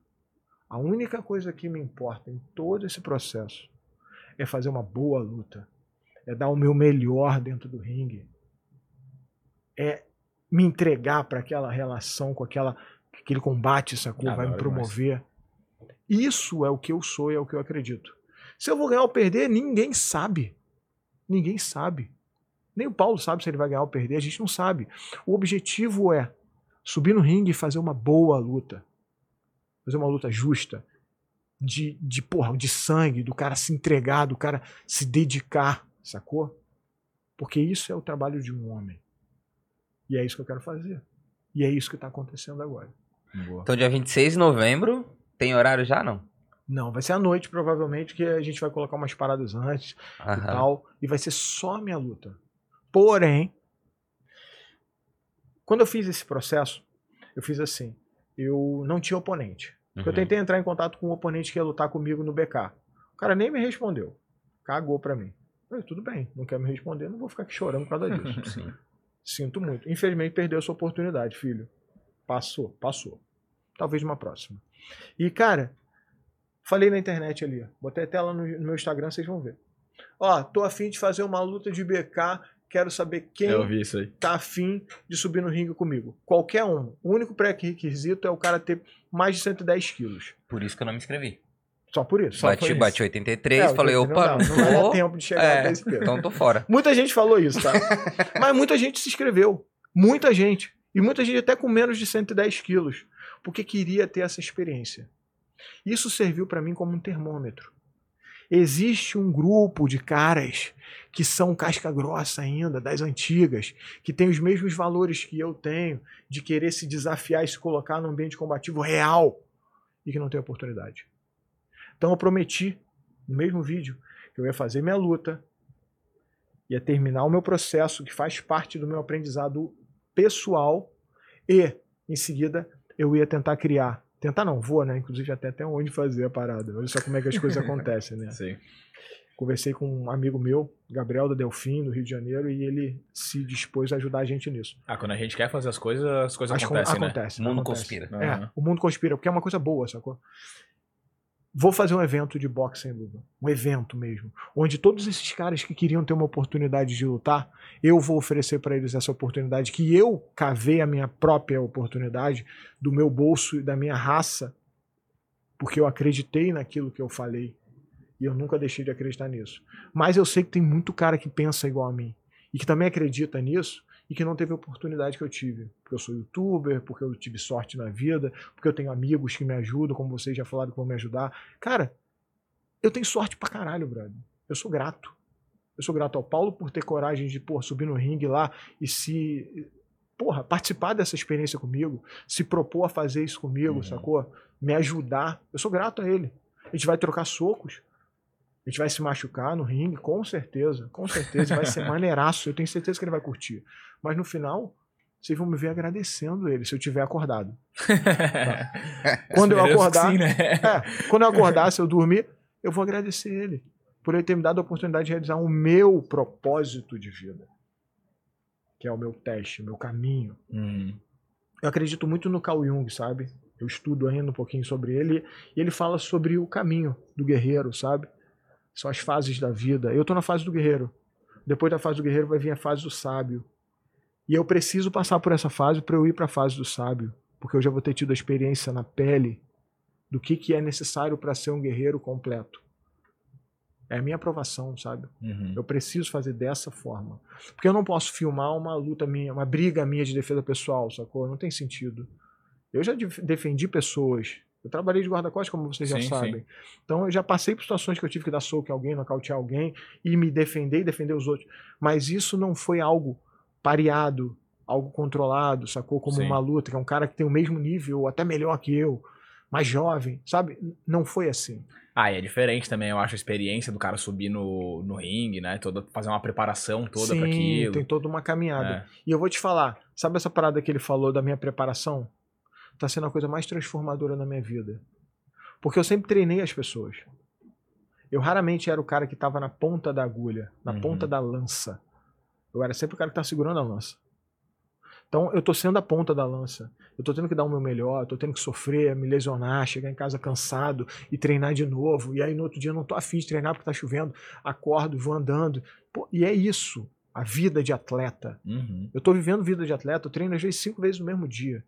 A única coisa que me importa em todo esse processo é fazer uma boa luta. É dar o meu melhor dentro do ringue. É me entregar para aquela relação com aquela aquele combate, sacou? Ah, vai me promover. Mais. Isso é o que eu sou e é o que eu acredito. Se eu vou ganhar ou perder, ninguém sabe. Ninguém sabe. Nem o Paulo sabe se ele vai ganhar ou perder, a gente não sabe. O objetivo é subir no ringue e fazer uma boa luta. Fazer uma luta justa. De, de, porra, de sangue, do cara se entregar, do cara se dedicar, sacou? Porque isso é o trabalho de um homem. E é isso que eu quero fazer. E é isso que está acontecendo agora. Boa. Então, dia 26 de novembro, tem horário já, não? Não, vai ser à noite, provavelmente, que a gente vai colocar umas paradas antes Aham. e tal. E vai ser só a minha luta. Porém, quando eu fiz esse processo, eu fiz assim. Eu não tinha oponente. Uhum. Eu tentei entrar em contato com um oponente que ia lutar comigo no BK. O cara nem me respondeu. Cagou pra mim. Falei, tudo bem, não quer me responder, não vou ficar aqui chorando por causa [laughs] disso. Sim. Sinto muito. Infelizmente perdeu essa oportunidade, filho. Passou, passou. Talvez uma próxima. E, cara, Falei na internet ali. Botei a tela no, no meu Instagram, vocês vão ver. Ó, tô afim de fazer uma luta de BK. Quero saber quem tá afim de subir no ringue comigo. Qualquer um. O único pré-requisito é o cara ter mais de 110 quilos. Por isso que eu não me inscrevi. Só por isso. Só bati, foi bati isso. 83, É, falei, 83 opa, não, não, dá, não vai dar tô. tempo de chegar É, nesse peso. então tô fora. [laughs] Muita gente falou isso, tá? [laughs] Mas muita gente se inscreveu. Muita gente. E muita gente até com menos de 110 quilos. Porque queria ter essa experiência. Isso serviu para mim como um termômetro. Existe um grupo de caras que são casca grossa ainda, das antigas, que tem os mesmos valores que eu tenho, de querer se desafiar e se colocar num ambiente combativo real e que não tem oportunidade. Então eu prometi, no mesmo vídeo, que eu ia fazer minha luta, ia terminar o meu processo, que faz parte do meu aprendizado pessoal, e, em seguida, eu ia tentar criar. Tentar não, vou, né? Inclusive até até onde fazer a parada. Olha só como é que as coisas [laughs] acontecem, né? Sim. Conversei com um amigo meu, Gabriel da Delfim, do Rio de Janeiro, e ele se dispôs a ajudar a gente nisso. Ah, quando a gente quer fazer as coisas, as coisas que acontecem, né? acontece, O mundo acontece. conspira. É, o mundo conspira, porque é uma coisa boa, sacou? Vou fazer um evento de boxe sem luva. Um evento mesmo. Onde todos esses caras que queriam ter uma oportunidade de lutar, eu vou oferecer para eles essa oportunidade que eu cavei a minha própria oportunidade do meu bolso e da minha raça, porque eu acreditei naquilo que eu falei. E eu nunca deixei de acreditar nisso. Mas eu sei que tem muito cara que pensa igual a mim. E que também acredita nisso e que não teve a oportunidade que eu tive. Porque eu sou youtuber, porque eu tive sorte na vida, porque eu tenho amigos que me ajudam, como vocês já falaram que vão me ajudar. Cara, eu tenho sorte pra caralho, brother. Eu sou grato. Eu sou grato ao Paulo por ter coragem de, pô, subir no ringue lá e se. Porra, participar dessa experiência comigo, se propor a fazer isso comigo, Uhum. sacou? Me ajudar. Eu sou grato a ele. A gente vai trocar socos. A gente vai se machucar no ringue, com certeza. Com certeza. Vai ser [laughs] maneiraço. Eu tenho certeza que ele vai curtir. Mas no final, vocês vão me ver agradecendo ele se eu tiver acordado. [laughs] Quando eu acordar- sim, né? É, quando eu acordar, se eu dormir, eu vou agradecer ele por ele ter me dado a oportunidade de realizar o meu propósito de vida, que é o meu teste, o meu caminho. Hum. Eu acredito muito no Carl Jung, sabe? Eu estudo ainda um pouquinho sobre ele e ele fala sobre o caminho do guerreiro, sabe? São as fases da vida. Eu tô na fase do guerreiro. Depois da fase do guerreiro vai vir a fase do sábio. E eu preciso passar por essa fase para eu ir para a fase do sábio, porque eu já vou ter tido a experiência na pele do que, que é necessário para ser um guerreiro completo. É a minha aprovação, sabe? Uhum. Eu preciso fazer dessa forma. Porque eu não posso filmar uma luta minha, uma briga minha de defesa pessoal, sacou? Não tem sentido. Eu já def- defendi pessoas. Eu trabalhei de guarda-costas, como vocês já Sim, sabem. Então eu já passei por situações que eu tive que dar soco em alguém, nocautear alguém e me defender e defender os outros. Mas isso não foi algo pareado, algo controlado, sacou? Como Sim. uma luta, que é um cara que tem o mesmo nível, ou até melhor que eu, mais jovem, sabe? Não foi assim. Ah, e é diferente também, eu acho, a experiência do cara subir no, no ringue, né? Toda, fazer uma preparação toda Sim, pra aquilo. tem toda uma caminhada. É. E eu vou te falar, sabe essa parada que ele falou da minha preparação? Tá sendo a coisa mais transformadora na minha vida. Porque eu sempre treinei as pessoas. Eu raramente era o cara que tava na ponta da agulha, na Uhum. ponta da lança. Eu era sempre o cara que tá segurando a lança. Então eu tô sendo a ponta da lança. Eu tô tendo que dar o meu melhor, tô tendo que sofrer, me lesionar, chegar em casa cansado e treinar de novo. E aí no outro dia eu não tô afim de treinar porque tá chovendo. Acordo, vou andando. Pô, e é isso, a vida de atleta. Uhum. Eu tô vivendo vida de atleta, eu treino às vezes cinco vezes no mesmo dia.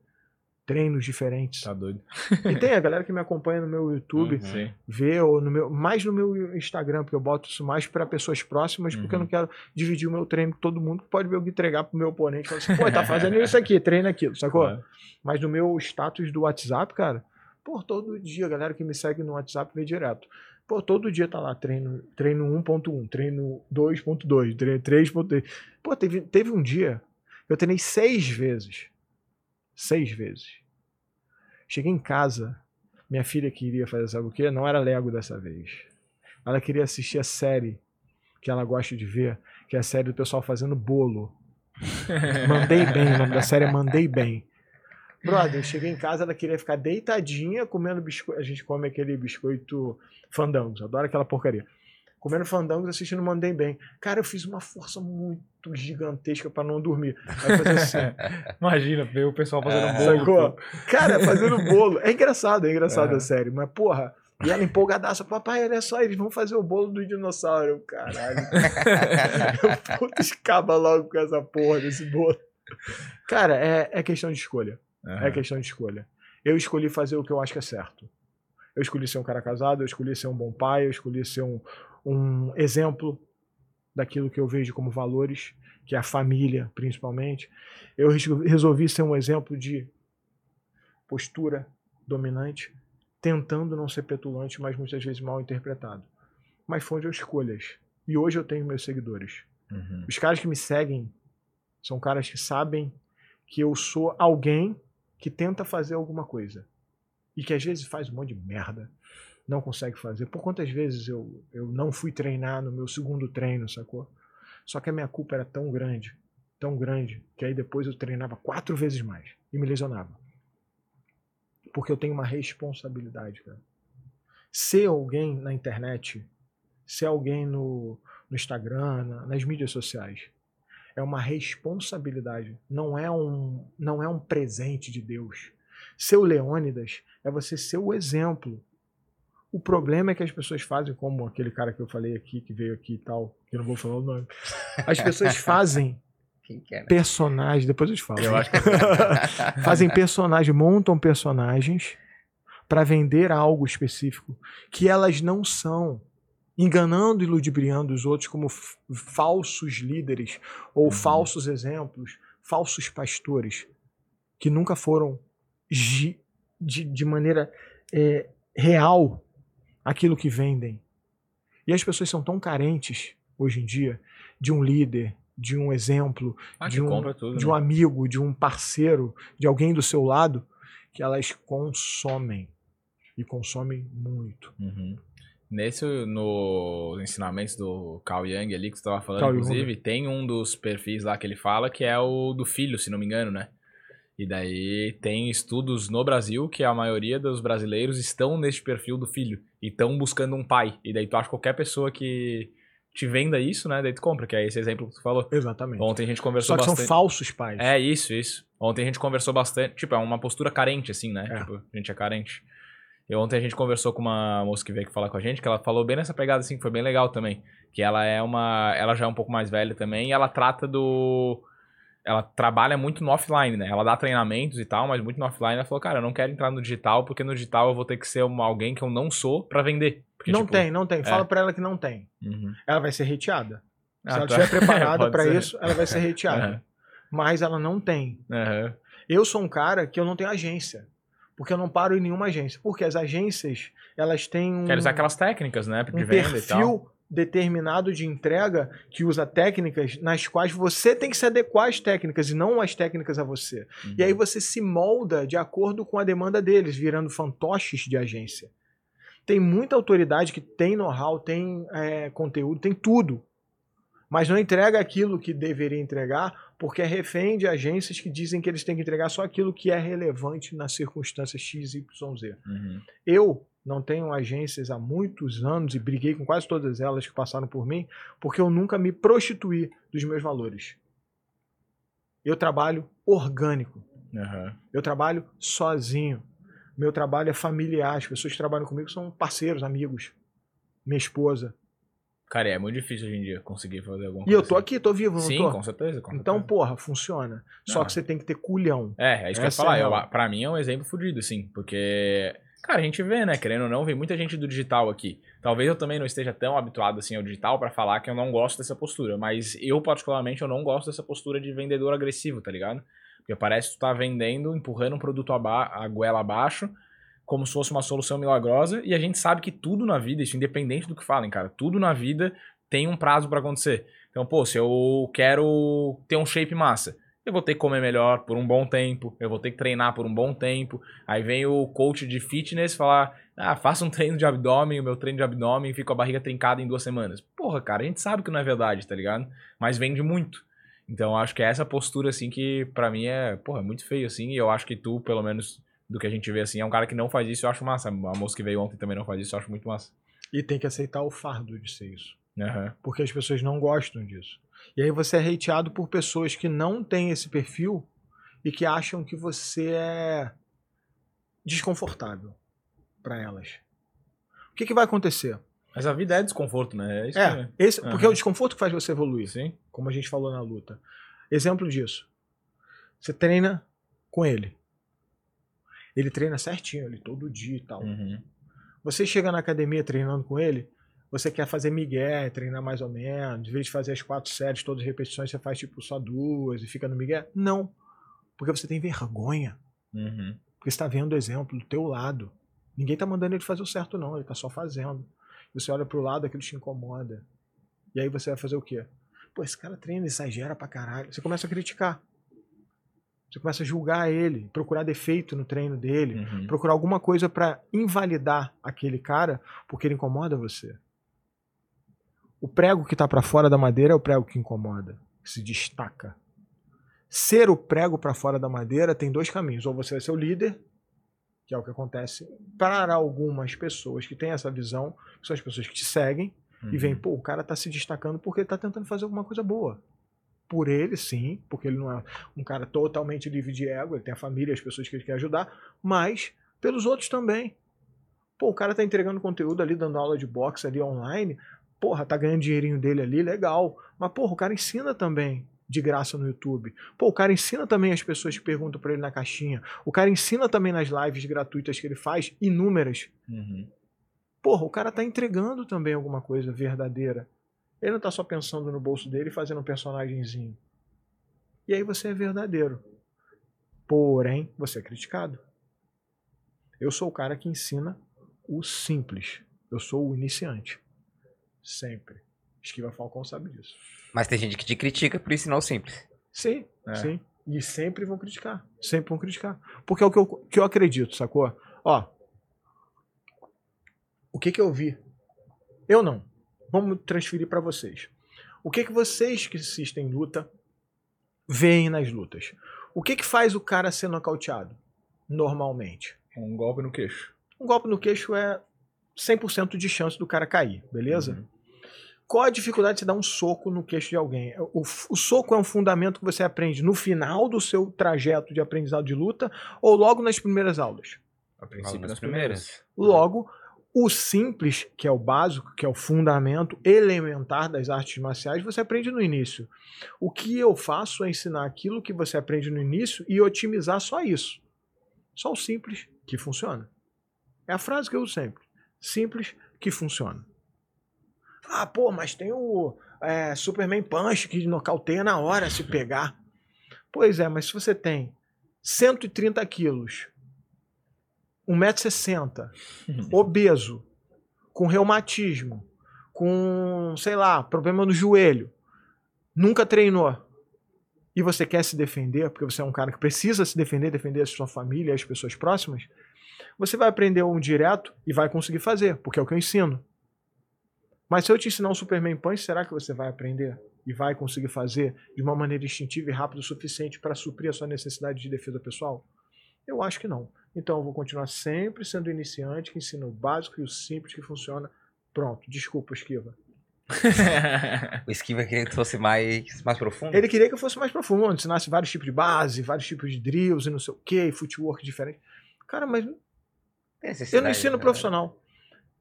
Treinos diferentes. Tá doido. E tem a galera que me acompanha no meu YouTube, Uhum. Vê, ou no meu, mais no meu Instagram, porque eu boto isso mais para pessoas próximas, porque eu Uhum. não quero dividir o meu treino com todo mundo, que pode ver eu entregar pro meu oponente e falar assim, pô, tá fazendo isso aqui, treina aquilo, sacou? Claro. Mas no meu status do WhatsApp, cara, pô, todo dia, a galera que me segue no WhatsApp vê direto. Pô, todo dia tá lá, treino, treino 1.1, treino 2.2, treino 3.2. Pô, teve, teve um dia, eu treinei seis vezes. Seis vezes. Cheguei em casa, minha filha queria fazer sabe o quê? Não era Lego dessa vez. Ela queria assistir a série que ela gosta de ver, que é a série do pessoal fazendo bolo. [laughs] Mandei bem, o nome da série é Mandei Bem. Brother, eu cheguei em casa, ela queria ficar deitadinha comendo biscoito. A gente come aquele biscoito fandangos, adoro aquela porcaria. Comendo fandangos, assistindo Mandei Bem. Cara, eu fiz uma força muito gigantesca pra não dormir. Assim. [laughs] Imagina, ver o pessoal fazendo É. bolo. Sacou? pô. Cara, fazendo bolo. É engraçado, é engraçado É. a série. Mas, porra, e ela empolgadaça. Papai, olha só, eles vão fazer o bolo do dinossauro. Eu, Caralho. [laughs] Eu, puta, escapa logo com essa porra desse bolo. Cara, é, é questão de escolha. É Aham. questão de escolha. Eu escolhi fazer o que eu acho que é certo. Eu escolhi ser um cara casado, eu escolhi ser um bom pai, eu escolhi ser um, um exemplo daquilo que eu vejo como valores, que é a família, principalmente. Eu resolvi ser um exemplo de postura dominante, tentando não ser petulante, mas muitas vezes mal interpretado. Mas foram escolhas. E hoje eu tenho meus seguidores. Uhum. Os caras que me seguem são caras que sabem que eu sou alguém que tenta fazer alguma coisa. E que às vezes faz um monte de merda. Não consegue fazer. Por quantas vezes eu, eu não fui treinar no meu segundo treino, sacou? Só que a minha culpa era tão grande, tão grande, que aí depois eu treinava quatro vezes mais e me lesionava. Porque eu tenho uma responsabilidade, cara. Ser alguém na internet, ser alguém no, no Instagram, na, nas mídias sociais, é uma responsabilidade, não é um, não é um presente de Deus. Ser o Leônidas é você ser o exemplo. O problema é que as pessoas fazem, como aquele cara que eu falei aqui, que veio aqui e tal, que eu não vou falar o nome. As pessoas [laughs] fazem né? personagens, depois eu te falo. Eu acho que... [laughs] fazem personagens, montam personagens para vender algo específico que elas não são enganando e ludibriando os outros como falsos líderes ou uhum. falsos exemplos, falsos pastores, que nunca foram de, de maneira é, real aquilo que vendem. E as pessoas são tão carentes hoje em dia de um líder, de um exemplo, ah, de, um, tudo, de né? um amigo, de um parceiro, de alguém do seu lado, que elas consomem. E consomem muito. Uhum. Nesse, no ensinamentos do Carl Jung ali, que você estava falando, Carl inclusive, Jung. tem um dos perfis lá que ele fala que é o do filho, se não me engano, né? E daí tem estudos no Brasil que a maioria dos brasileiros estão neste perfil do filho e estão buscando um pai. E daí tu acha qualquer pessoa que te venda isso, né? Daí tu compra, que é esse exemplo que tu falou. Exatamente. Ontem a gente conversou Só que bastante. são falsos pais. É, isso, isso. Ontem a gente conversou bastante. Tipo, é uma postura carente, assim, né? É. Tipo, a gente é carente. E ontem a gente conversou com uma moça que veio aqui falar com a gente, que ela falou bem nessa pegada, assim, que foi bem legal também. Que ela é uma. Ela já é um pouco mais velha também, e ela trata do. Ela trabalha muito no offline, né? Ela dá treinamentos e tal, mas muito no offline. Ela falou, cara, eu não quero entrar no digital, porque no digital eu vou ter que ser uma, alguém que eu não sou para vender. Porque, não tipo, tem, não tem. Fala é. pra ela que não tem. Uhum. Ela vai ser reteada. Se ah, ela tá. estiver preparada [laughs] para isso, ela vai ser [laughs] reteada. Uhum. Mas ela não tem. Uhum. Eu sou um cara que eu não tenho agência porque eu não paro em nenhuma agência. Porque as agências, elas têm um... Quer usar aquelas técnicas, né? De um perfil determinado de entrega que usa técnicas nas quais você tem que se adequar às técnicas e não as técnicas a você. Uhum. E aí você se molda de acordo com a demanda deles, virando fantoches de agência. Tem muita autoridade que tem know-how, tem é, conteúdo, tem tudo, mas não entrega aquilo que deveria entregar porque é refém de agências que dizem que eles têm que entregar só aquilo que é relevante nas circunstâncias X, Y, Z. Uhum. Eu não tenho agências há muitos anos e briguei com quase todas elas que passaram por mim, porque eu nunca me prostituí dos meus valores. Eu trabalho orgânico. Uhum. Eu trabalho sozinho. Meu trabalho é familiar. As pessoas que trabalham comigo são parceiros, amigos. Minha esposa, Cara, é muito difícil hoje em dia conseguir fazer alguma coisa. E eu tô assim. aqui, tô vivo, não Sim, tô? com certeza. Com então, certeza. porra, funciona. Não. Só que você tem que ter culhão. É, é isso que eu ia falar. É eu, pra mim é um exemplo fodido, assim. Porque, cara, a gente vê, né? Querendo ou não, vem muita gente do digital aqui. Talvez eu também não esteja tão habituado, assim, ao digital para falar que eu não gosto dessa postura. Mas eu, particularmente, eu não gosto dessa postura de vendedor agressivo, tá ligado? Porque parece que tu tá vendendo, empurrando um produto a goela abaixo como se fosse uma solução milagrosa, e a gente sabe que tudo na vida, isso independente do que falem, cara, tudo na vida tem um prazo para acontecer. Então, pô, se eu quero ter um shape massa, eu vou ter que comer melhor por um bom tempo, eu vou ter que treinar por um bom tempo. Aí vem o coach de fitness falar: ah, faça um [laughs] treino de abdômen, o meu treino de abdômen fica a barriga trincada em duas semanas. Porra, cara, a gente sabe que não é verdade, tá ligado? Mas vende muito. Então, acho que é essa postura, assim, que para mim é, porra, é muito feio, assim, e eu acho que tu, pelo menos do que a gente vê, assim, é um cara que não faz isso, eu acho massa. A moça que veio ontem também não faz isso, eu acho muito massa. E tem que aceitar o fardo de ser isso. Uhum. Porque as pessoas não gostam disso. E aí você é hateado por pessoas que não têm esse perfil e que acham que você é desconfortável para elas. O que, que vai acontecer? Mas a vida é desconforto, né? É, isso é, que... esse, uhum. porque é o desconforto que faz você evoluir. Sim. Como a gente falou na luta. Exemplo disso. Você treina com ele. Ele treina certinho ali, todo dia e tal. Uhum. Você chega na academia treinando com ele, você quer fazer migué, treinar mais ou menos, em vez de fazer as quatro séries, todas as repetições, você faz tipo só duas e fica no migué? Não. Porque você tem vergonha. Uhum. Porque você tá vendo o exemplo do teu lado. Ninguém tá mandando ele fazer o certo, não. Ele tá só fazendo. Você olha pro lado, aquilo te incomoda. E aí você vai fazer o quê? Pô, esse cara treina, exagera pra caralho. Você começa a criticar. Você começa a julgar ele, procurar defeito no treino dele, Uhum. procurar alguma coisa pra invalidar aquele cara porque ele incomoda você. O prego que tá pra fora da madeira é o prego que incomoda, que se destaca. Ser o prego pra fora da madeira tem dois caminhos. Ou você vai ser o líder, que é o que acontece para algumas pessoas que têm essa visão, que são as pessoas que te seguem, e Uhum. vem, pô, o cara tá se destacando porque ele tá tentando fazer alguma coisa boa. Por ele, sim, porque ele não é um cara totalmente livre de ego, ele tem a família, as pessoas que ele quer ajudar, mas pelos outros também. Pô, o cara tá entregando conteúdo ali, dando aula de boxe ali online, porra, tá ganhando dinheirinho dele ali, legal. Mas, porra, o cara ensina também de graça no YouTube. Pô, o cara ensina também as pessoas que perguntam pra ele na caixinha. O cara ensina também nas lives gratuitas que ele faz, inúmeras. Uhum. Porra, o cara tá entregando também alguma coisa verdadeira. Ele não tá só pensando no bolso dele e fazendo um personagemzinho. E aí você é verdadeiro. Porém, você é criticado. Eu sou o cara que ensina o simples. Eu sou o iniciante. Sempre. Esquiva Falcão sabe disso. Mas tem gente que te critica por ensinar o simples. Sim, É. sim. E sempre vão criticar. Sempre vão criticar. Porque é o que eu, que eu acredito, sacou? Ó. O que que eu vi? Eu não. Vamos transferir pra vocês. O que que vocês que assistem luta veem nas lutas? O que que faz o cara ser nocauteado? Normalmente. Um golpe no queixo. Um golpe no queixo é 100% de chance do cara cair, beleza? Uhum. Qual a dificuldade de você dar um soco no queixo de alguém? O, o soco é um fundamento que você aprende no final do seu trajeto de aprendizado de luta ou logo nas primeiras aulas? A princípio, Nas nas primeiras. Logo, o simples, que é o básico, que é o fundamento elementar das artes marciais, você aprende no início. O que eu faço é ensinar aquilo que você aprende no início e otimizar só isso. Só o simples que funciona. É a frase que eu uso sempre. Simples que funciona. Ah, pô, mas tem o é, Superman Punch que nocauteia na hora se pegar. Pois é, mas se você tem 130 quilos, 1,60m, [laughs] obeso, com reumatismo, com, sei lá, problema no joelho, nunca treinou, e você quer se defender, porque você é um cara que precisa se defender, defender a sua família, as pessoas próximas, você vai aprender um direto e vai conseguir fazer, porque é o que eu ensino. Mas se eu te ensinar um Superman Punch, será que você vai aprender e vai conseguir fazer de uma maneira instintiva e rápida o suficiente para suprir a sua necessidade de defesa pessoal? Eu acho que não. Então eu vou continuar sempre sendo iniciante que ensina o básico e o simples que funciona. Pronto, desculpa, esquiva. [laughs] O Esquiva queria que fosse mais, mais profundo. Ele queria que eu fosse mais profundo, ensinasse vários tipos de base, vários tipos de drills e não sei o que, footwork diferente. Cara, mas eu não ensino né? profissional.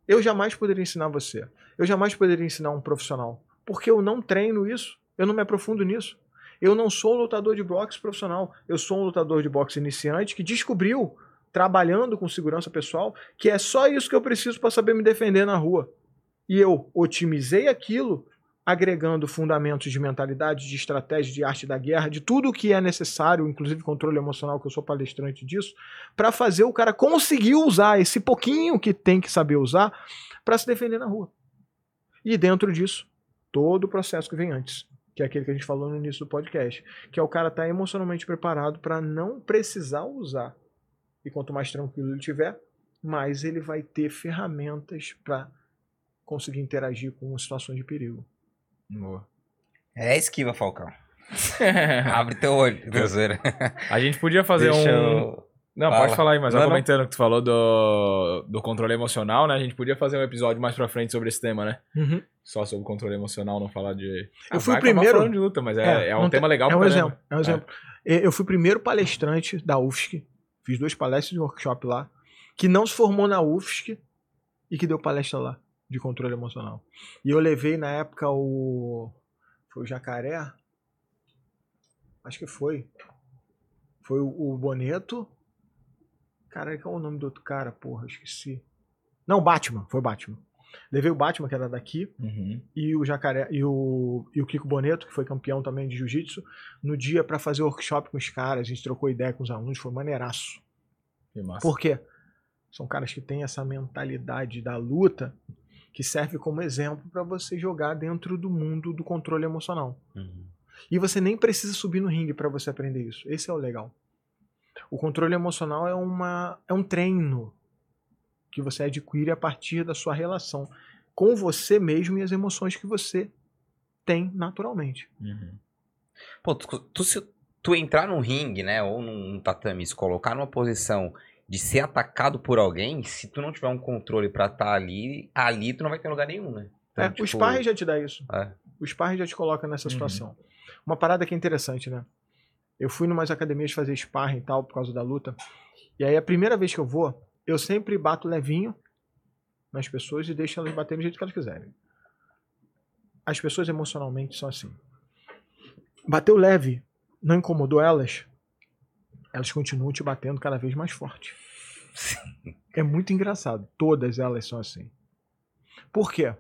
Eu jamais poderia ensinar você. Eu jamais poderia ensinar um profissional. Porque eu não treino isso. Eu não me aprofundo nisso. Eu não sou um lutador de boxe profissional. Eu sou um lutador de boxe iniciante que descobriu, trabalhando com segurança pessoal, que é só isso que eu preciso para saber me defender na rua. E eu otimizei aquilo, agregando fundamentos de mentalidade, de estratégia, de arte da guerra, de tudo o que é necessário, inclusive controle emocional, que eu sou palestrante disso, para fazer o cara conseguir usar esse pouquinho que tem que saber usar para se defender na rua. E dentro disso, todo o processo que vem antes, que é aquele que a gente falou no início do podcast, que é o cara estar emocionalmente preparado para não precisar usar. E quanto mais tranquilo ele tiver, mais ele vai ter ferramentas para conseguir interagir com situações de perigo. Boa. É Esquiva, Falcão. [laughs] Abre teu olho, Deusera. A gente podia fazer Deixa um. eu... Não, Fala. pode falar aí, mas Não, não. comentando o que tu falou do, do controle emocional, né? A gente podia fazer um episódio mais pra frente sobre esse tema, né? Só sobre controle emocional, não falar de. Eu fui o vai acabar primeiro- de luta, mas é, é, um não tema tem- legal É um caramba. exemplo. É um exemplo. Eu fui o primeiro palestrante da UFSC, fiz duas palestras de workshop lá, que não se formou na UFSC e que deu palestra lá de controle emocional. E eu levei na época o. Foi o Jacaré? Acho que foi. Foi o, o Boneto. Cara, qual é o nome do outro cara? Porra, esqueci. Não, Batman, foi Batman. Levei o Batman, que era daqui, Uhum. e o Jacaré e o, e o Kiko Boneto, que foi campeão também de jiu-jitsu, no dia pra fazer workshop com os caras, a gente trocou ideia com os alunos, foi maneiraço. Que massa. Por quê? São caras que têm essa mentalidade da luta que serve como exemplo pra você jogar dentro do mundo do controle emocional. Uhum. E você nem precisa subir no ringue pra você aprender isso. Esse é o legal. O controle emocional é, uma, é um treino que você adquire a partir da sua relação com você mesmo e as emoções que você tem naturalmente. Uhum. Pô, tu, tu, se tu entrar num ringue, né, ou num tatame, se colocar numa posição de ser atacado por alguém, se tu não tiver um controle pra estar ali, ali tu não vai ter lugar nenhum, né? Então, É, tipo, O sparring já te dá isso. É. O sparring já te coloca nessa Uhum. situação. Uma parada que é interessante, né? Eu fui numas academias fazer sparring e tal, por causa da luta. E aí a primeira vez que eu vou, eu sempre bato levinho nas pessoas e deixo elas baterem do jeito que elas quiserem. As pessoas emocionalmente são assim. Bateu leve, não incomodou elas, elas continuam te batendo cada vez mais forte. É muito engraçado. Todas elas são assim. Por quê?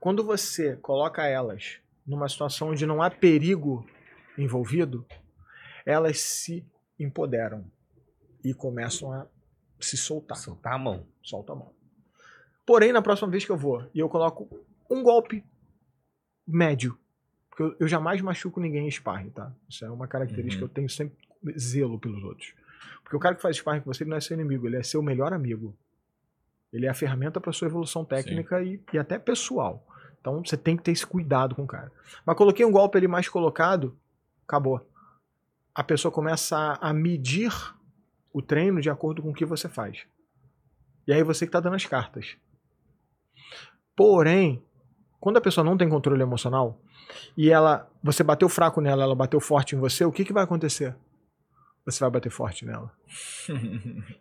Quando você coloca elas numa situação onde não há perigo envolvido, elas se empoderam e começam a se soltar. Soltar a mão. Solta a mão. Porém, na próxima vez que eu vou e eu coloco um golpe médio, porque eu, eu jamais machuco ninguém em sparring, tá? Isso é uma característica Uhum. que eu tenho sempre zelo pelos outros. Porque o cara que faz sparring com você ele não é seu inimigo, ele é seu melhor amigo. Ele é a ferramenta para sua evolução técnica e, e até pessoal. Então você tem que ter esse cuidado com o cara. Mas coloquei um golpe ali mais colocado, acabou. A pessoa começa a, medir o treino de acordo com o que você faz. E aí você que tá dando as cartas. Porém, quando a pessoa não tem controle emocional e ela, você bateu fraco nela, ela bateu forte em você, o que, que vai acontecer? Você vai bater forte nela.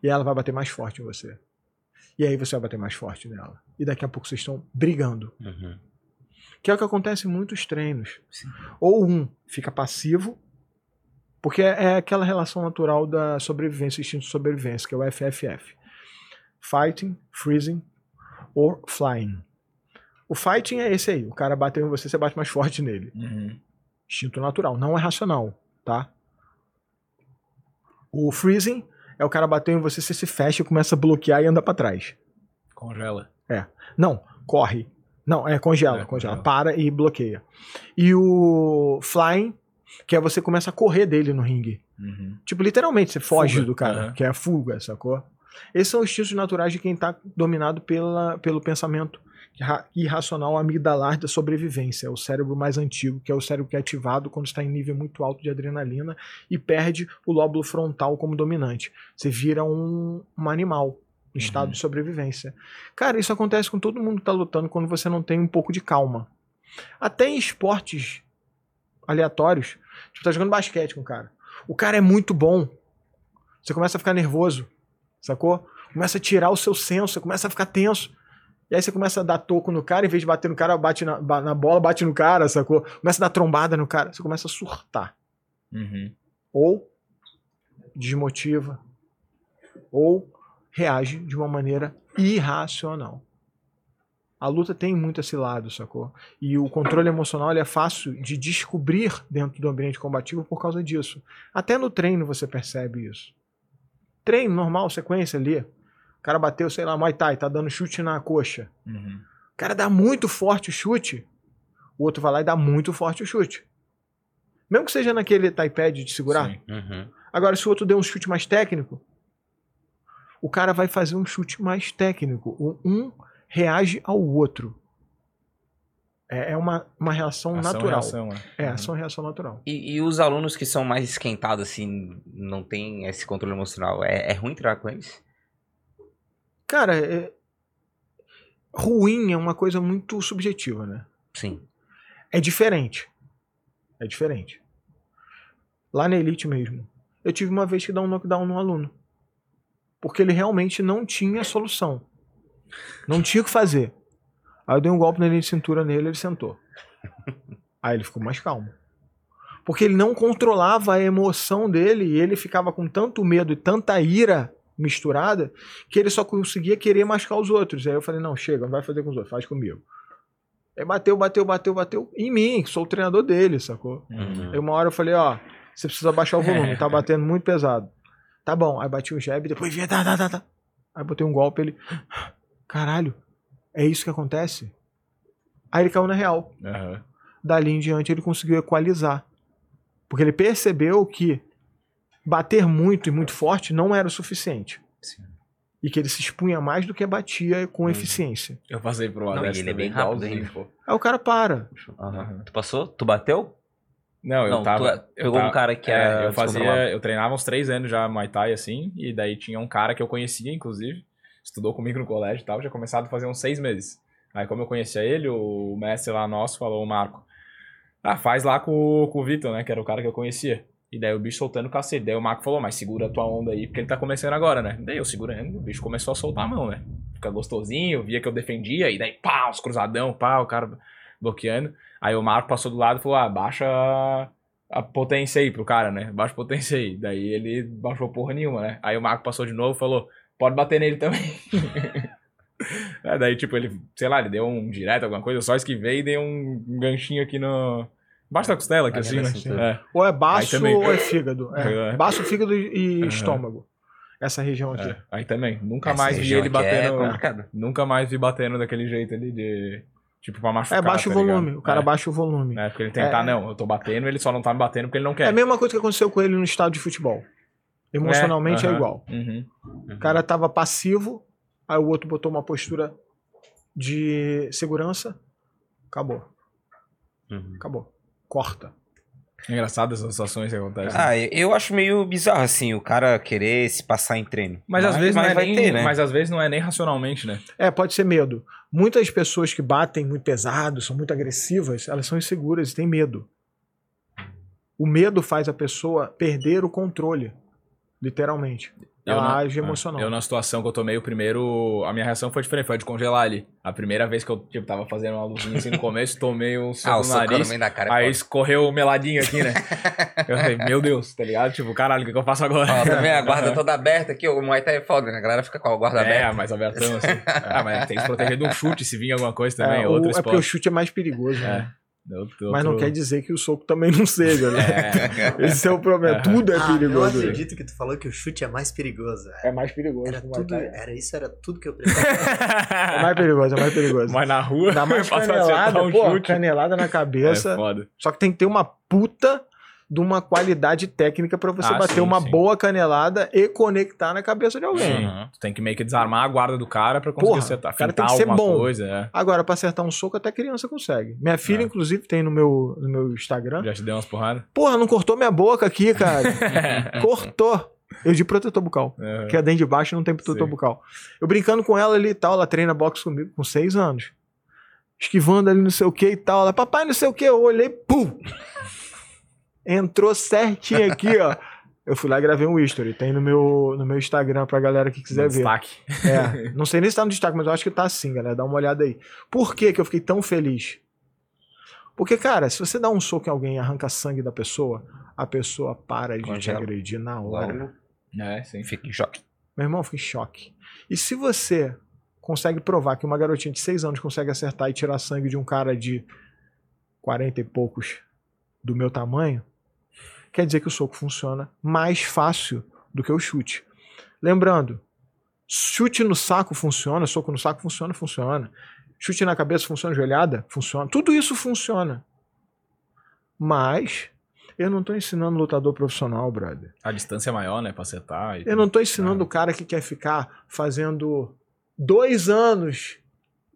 E ela vai bater mais forte em você. E aí você vai bater mais forte nela. E daqui a pouco vocês estão brigando. Uhum. Que é o que acontece em muitos treinos. Sim. Ou um fica passivo, porque é aquela relação natural da sobrevivência, instinto de sobrevivência, que é o FFF. Fighting, freezing or flying. O fighting é esse aí. O cara bateu em você, você bate mais forte nele. Uhum. Instinto natural, não é racional, tá? O freezing é o cara bateu em você, você se fecha e começa a bloquear e anda pra trás. Congela. Não, corre. Não, é congela, É, congela. congela. Para e bloqueia. E o flying, que é você começa a correr dele no ringue. Uhum. Tipo, literalmente, você foge Fuga, do cara, aham. que é a fuga, sacou? Esses são os instintos naturais de quem tá dominado pela, pelo pensamento irracional amigdalar da sobrevivência. É o cérebro mais antigo, que é o cérebro que é ativado quando está em nível muito alto de adrenalina e perde o lóbulo frontal como dominante. Você vira um, um animal em estado Uhum. de sobrevivência. Cara, isso acontece com todo mundo que tá lutando quando você não tem um pouco de calma. Até em esportes aleatórios. Tipo, tá jogando basquete com o cara. O cara é muito bom. Você começa a ficar nervoso. Sacou? Começa a tirar o seu senso, você começa a ficar tenso. E aí você começa a dar toco no cara, em vez de bater no cara, bate na, na bola, bate no cara, sacou? Começa a dar trombada no cara, você começa a surtar. Uhum. Ou desmotiva. Ou reage de uma maneira irracional. A luta tem muito esse lado, sacou? E o controle emocional ele é fácil de descobrir dentro do ambiente combativo por causa disso. Até no treino você percebe isso. Treino normal, sequência ali. O cara bateu, sei lá, Muay Thai, tá dando chute na coxa. Uhum. O cara dá muito forte o chute, o outro vai lá e dá muito forte o chute. Mesmo que seja naquele iPad de segurar. Sim. Uhum. Agora, se o outro der um chute mais técnico, o cara vai fazer um chute mais técnico. Um reage ao outro. É é uma, uma reação Ação, natural. reação, é. É, Uhum. ação e reação natural. E, e os alunos que são mais esquentados, assim, não tem esse controle emocional, é, é ruim treinar com eles? Cara, é- ruim é uma coisa muito subjetiva, né? Sim. É diferente. É diferente. Lá na Elite mesmo, eu tive uma vez que dar um knockdown num aluno. Porque ele realmente não tinha solução. Não tinha o que fazer. Aí eu dei um golpe na linha de cintura nele ele sentou. [laughs] Aí ele ficou mais calmo. Porque ele não controlava a emoção dele e ele ficava com tanto medo e tanta ira misturada que ele só conseguia querer machucar os outros. Aí eu falei, não, chega, não vai fazer com os outros, faz comigo. Aí bateu, bateu, bateu, bateu em mim, sou o treinador dele, sacou? Uhum. Aí uma hora eu falei, ó, você precisa baixar o volume, [laughs] tá batendo muito pesado. Tá bom, aí bati um jab, depois vinha, tá, tá, tá, tá. Aí botei um golpe, ele, caralho, é isso que acontece? Aí ele caiu na real. Aham. Dali em diante ele conseguiu equalizar. Porque ele percebeu que bater muito e muito forte não era o suficiente. Sim. E que ele se expunha mais do que batia com Uhum. eficiência. Eu passei Não, e dessa ele é também, bem rápido ainda. pô. Aí o cara para. Aham. Tu passou? Tu bateu? Não, eu Não, tava. tu é- eu pegou um tava- cara que é, era eu fazia. Eu treinava uns três anos já Muay Thai, assim, e daí tinha um cara que eu conhecia, inclusive, estudou comigo no colégio e tal, já começado a fazer uns seis meses. Aí, como eu conhecia ele, o mestre lá nosso falou, o Marco, ah, faz lá com, o- com o Vitor, né, que era o cara que eu conhecia. E daí o bicho soltando o cacete. Daí o Marco falou, mas segura a tua onda aí, porque ele tá começando agora, né? Daí eu segurando, o bicho começou a soltar a mão, né? Fica gostosinho, via que eu defendia, e daí pá, os cruzadão, pá, o cara bloqueando. Aí o Marco passou do lado e falou, ah, baixa a- potência aí pro cara, né? Baixa a potência aí. Daí ele baixou porra nenhuma, né? Aí o Marco passou de novo e falou, pode bater nele também. [laughs] É, daí, tipo, ele, sei lá, ele deu um direto, alguma coisa, eu só esquivei e dei um gancho aqui no. Embaixo da costela, aqui Aqui assim, na né? cintura. É. Ou é baço também. ou é fígado. É. É. Baço, fígado e Aham. estômago. Essa região aqui. É, aí também. Nunca Essa mais vi ele É batendo. complicado. nunca mais vi batendo daquele jeito ali de. Tipo, pra É, machucar. baixa o tá ligado? volume. O cara é. baixa o volume. É, porque ele tentar, É. não, eu tô batendo, ele só não tá me batendo porque ele não É quer. a mesma coisa que aconteceu com ele no estádio de futebol. Emocionalmente é, aham. igual. Uhum. O cara tava passivo, aí o outro botou uma postura de segurança. Acabou. Uhum. Acabou. Corta. É Engraçado essas situações que acontecem. Ah, eu- eu acho meio bizarro, assim, o cara querer se passar em treino. mas, às vezes não é vai nem, ter, né? mas às vezes não é nem racionalmente, né? É, pode ser medo. Muitas pessoas que batem muito pesado, são muito agressivas, elas são inseguras e têm medo. O medo faz a pessoa perder o controle, literalmente. Eu Ela na- age ah, emocional. Eu, na situação que eu tomei o primeiro. A minha reação foi diferente, foi a de congelar ali. A primeira vez que eu tipo, tava fazendo uma luzinha assim no começo, tomei um soco Ah, o no no nariz. meio da cara. é Aí foda. escorreu meladinho aqui, né? [laughs] eu falei, meu Deus, tá ligado? Tipo, caralho, o que, que eu faço agora? Ó, também a guarda [laughs] toda aberta aqui, o Muay Thai é foda, né? A galera fica com a guarda É, aberta. mais abertão assim. [laughs] Ah, mas tem que se proteger de um chute se vir alguma coisa também. é, É, o- é porque o chute é mais perigoso, né? Outro- Mas não outro- quer dizer que o soco também não seja, né? É, Esse é o problema. É. Tudo é Ah, eu perigoso. né? acredito que tu falou que o chute é mais perigoso. velho. É mais perigoso. Era tudo, era isso, era tudo que eu precisava. É mais perigoso, é mais perigoso. Mas na rua, Dá mais [laughs] canelada, um pô, chute. canelada na É cabeça. foda. Só que tem que ter uma puta de uma qualidade técnica pra você Ah, bater sim, uma sim. boa canelada e conectar na cabeça de alguém. Sim. Tu tem que meio que desarmar a guarda do cara pra conseguir Porra, acertar. o cara tem que ser bom. coisa, é. Agora, pra acertar um soco, até criança consegue. Minha filha, É. inclusive, tem no meu, no meu Instagram. Já te deu umas porradas? Porra, não cortou minha boca aqui, cara. [laughs] cortou. Eu de protetor bucal. Uhum. Que é dentro de baixo não tem protetor Sim. bucal. Eu brincando com ela ali e tal, ela treina boxe comigo com seis anos. Esquivando ali não sei o que e tal. Ela, papai, não sei o que. Eu olhei, pum! Entrou certinho [laughs] aqui, ó. Eu fui lá e gravei um history. Tem no meu, no meu Instagram pra galera que quiser ver. Destaque. É, [laughs] não sei nem se tá no destaque, mas eu acho que tá assim, galera. Dá uma olhada aí. Por que, que eu fiquei tão feliz? Porque, cara, se você dá um soco em alguém e arranca sangue da pessoa, a pessoa para de te Congela. agredir na hora. É, sim. fica em choque. Meu irmão, fiquei em choque. E se você consegue provar que uma garotinha de 6 anos consegue acertar e tirar sangue de um cara de 40 e poucos do meu tamanho, quer dizer que o soco funciona mais fácil do que o chute. Lembrando, chute no saco funciona, soco no saco funciona, funciona. Chute na cabeça funciona, joelhada funciona. Tudo isso funciona. Mas eu não tô ensinando lutador profissional, brother. A distância é maior, né? Pra acertar. e- Eu não tô ensinando o cara que quer ficar fazendo dois anos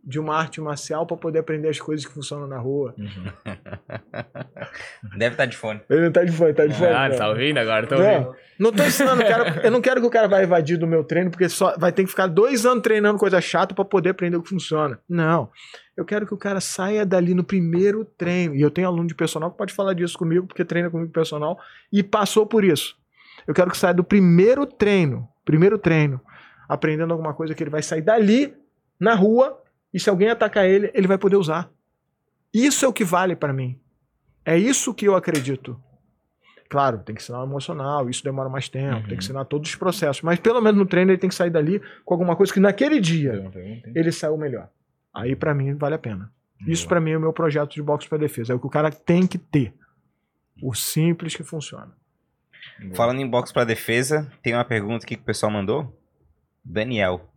de uma arte marcial pra poder aprender as coisas que funcionam na rua. Uhum. [laughs] Deve estar de fone. Ele não tá de fone, tá de fone. Ah, cara. tá ouvindo agora? Tá Não. ouvindo? Não tô ensinando cara. Eu não quero que o cara vai invadir do meu treino, porque só vai ter que ficar dois anos treinando coisa chata pra poder aprender o que funciona. Não. Eu quero que o cara saia dali no primeiro treino. E eu tenho aluno de personal que pode falar disso comigo, porque treina comigo personal e passou por isso. Eu quero que saia do primeiro treino, primeiro treino, aprendendo alguma coisa que ele vai sair dali na rua e se alguém atacar ele, ele vai poder usar. Isso é o que vale pra mim. É isso que eu acredito. Claro, tem que ensinar o emocional, isso demora mais tempo, Uhum. tem que ensinar todos os processos. Mas pelo menos no treino ele tem que sair dali com alguma coisa que naquele dia ele saiu melhor. Aí pra mim vale a pena. Isso pra mim é o meu projeto de boxe pra defesa. É o que o cara tem que ter. O simples que funciona. Falando em box pra defesa, tem uma pergunta aqui que o pessoal mandou. Daniel.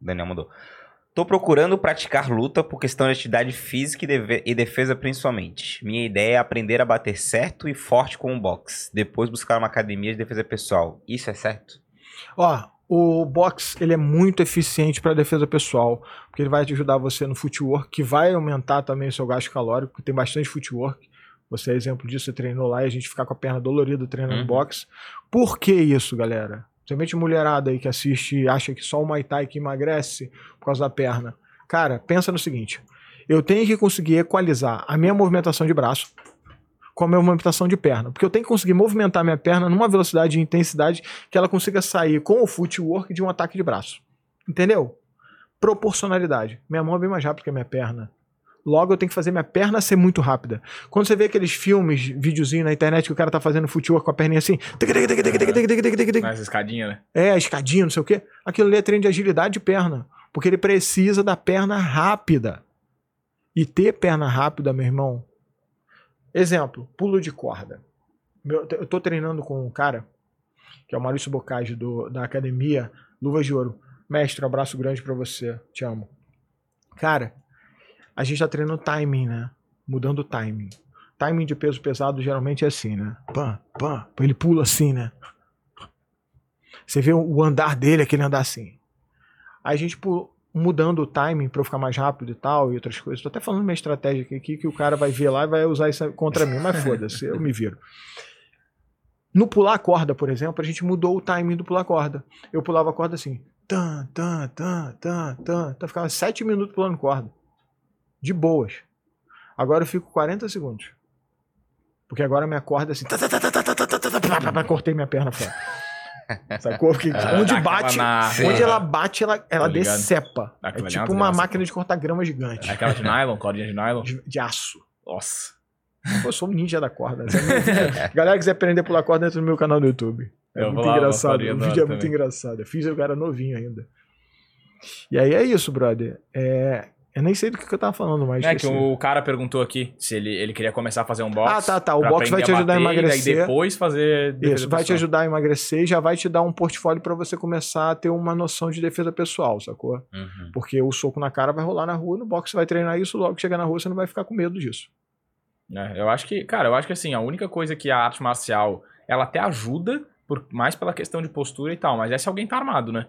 Daniel mandou. Tô procurando praticar luta por questão de atividade física e, defesa principalmente. Minha ideia é aprender a bater certo e forte com o boxe. Depois buscar uma academia de defesa pessoal. Isso é certo? Ó, o box ele é muito eficiente para defesa pessoal, porque ele vai te ajudar você no footwork, que vai aumentar também o seu gasto calórico, porque tem bastante footwork. Você é exemplo disso, você treinou lá e a gente ficar com a perna dolorida treinando Uhum. box. Por que isso, galera? Principalmente mulherada aí que assiste e acha que só o Muay Thai que emagrece por causa da perna. Cara, pensa no seguinte: eu tenho que conseguir equalizar a minha movimentação de braço com a minha movimentação de perna. Porque eu tenho que conseguir movimentar minha perna numa velocidade e intensidade que ela consiga sair com o footwork de um ataque de braço. Entendeu? Proporcionalidade. Minha mão é bem mais rápida que a minha perna. Logo, eu tenho que fazer minha perna ser muito rápida. Quando você vê aqueles filmes, videozinho na internet que o cara tá fazendo footwork com a perninha assim. Mais escadinha, né? É, escadinha, não sei o quê. Aquilo ali é treino de agilidade de perna. Porque ele precisa da perna rápida. E ter perna rápida, meu irmão. Exemplo, pulo de corda. Eu tô treinando com um cara, que é o Maurício Bocage do, da academia Luvas de Ouro. Mestre, um abraço grande pra você. Te amo. Cara, a gente tá treinando timing, né? Mudando o timing. Timing de peso pesado geralmente é assim, né? Pã, pã. Ele pula assim, né? Você vê o andar dele, aquele andar assim. Aí a gente, mudando o timing pra eu ficar mais rápido e tal, e outras coisas. Tô até falando minha estratégia aqui, que o cara vai ver lá e vai usar isso contra mim, mas foda-se, eu me viro. No pular corda, por exemplo, a gente mudou o timing do pular corda. Eu pulava a corda assim, tan, tan, tan, tan, tan, então ficava sete minutos pulando corda de boas. Agora eu fico 40 segundos. Porque agora minha corda assim. Cortei minha perna fora. Sacou? Porque ah, onde bate, onde ela bate, ela, ela decepa. É tipo uma máquina de cortar grama gigante. É aquela de nylon, cordinha de nylon? De, de aço. Nossa. Pô, eu sou um ninja da corda. Galera quiser aprender a pular corda, entra no meu canal no YouTube. É eu muito lá, engraçado. O vídeo é muito engraçado. Eu fiz, eu cara novinho ainda. E aí é isso, brother. É, eu nem sei do que, que eu tava falando, mas. É que o cara perguntou aqui se ele, ele queria começar a fazer um box. Ah, tá, tá. O box vai te ajudar a bater, emagrecer. E depois fazer. defesa Isso, vai te pessoal. ajudar a emagrecer e já vai te dar um portfólio pra você começar a ter uma noção de defesa pessoal, sacou? Uhum. Porque o soco na cara vai rolar na rua, no boxe você vai treinar isso, logo que chegar na rua você não vai ficar com medo disso. É, eu acho que, cara, eu acho que assim, a única coisa que a arte marcial, ela até ajuda, por, mais pela questão de postura e tal, mas é se alguém tá armado, né?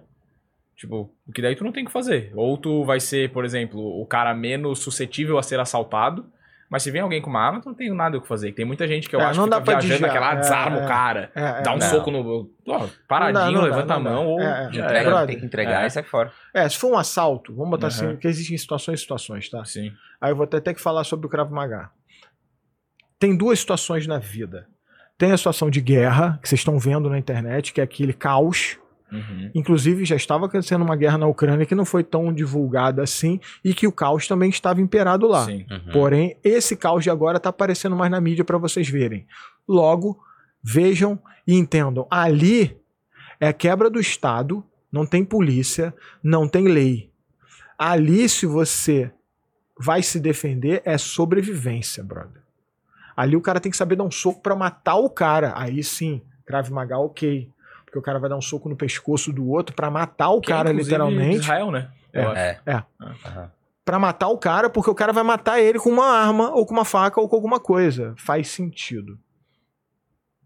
Tipo, porque daí tu não tem o que fazer. Ou tu vai ser, por exemplo, o cara menos suscetível a ser assaltado, mas se vem alguém com uma arma, tu não tem nada o que fazer. Tem muita gente que eu É, acho não que dá fica pra viajando desviar. naquela, ah, É, desarma é. o cara, É, é, dá um Não. soco no... Ó, paradinho, Não dá, não levanta dá, a mão dá. ou... É, é. Entrega, tem que entregar É. e sai fora. É, se for um assalto, vamos botar Uhum. assim, porque existem situações e situações, tá? Sim. Aí eu vou até ter que falar sobre o Krav Maga. Tem duas situações na vida. Tem a situação de guerra, que vocês estão vendo na internet, que é aquele caos. Uhum. Inclusive, já estava acontecendo uma guerra na Ucrânia que não foi tão divulgada assim, e que o caos também estava imperado lá. Sim. Uhum. Porém, esse caos de agora está aparecendo mais na mídia para vocês verem. Logo, vejam e entendam. Ali é a quebra do Estado, não tem polícia, não tem lei. Ali, se você vai se defender, é sobrevivência, brother. Ali o cara tem que saber dar um soco para matar o cara. Aí sim, Krav Maga, ok. Porque o cara vai dar um soco no pescoço do outro para matar o Que é, cara, de literalmente. Israel, né? É. É. É. Aham. Pra matar o cara, porque o cara vai matar ele com uma arma, ou com uma faca, ou com alguma coisa. Faz sentido.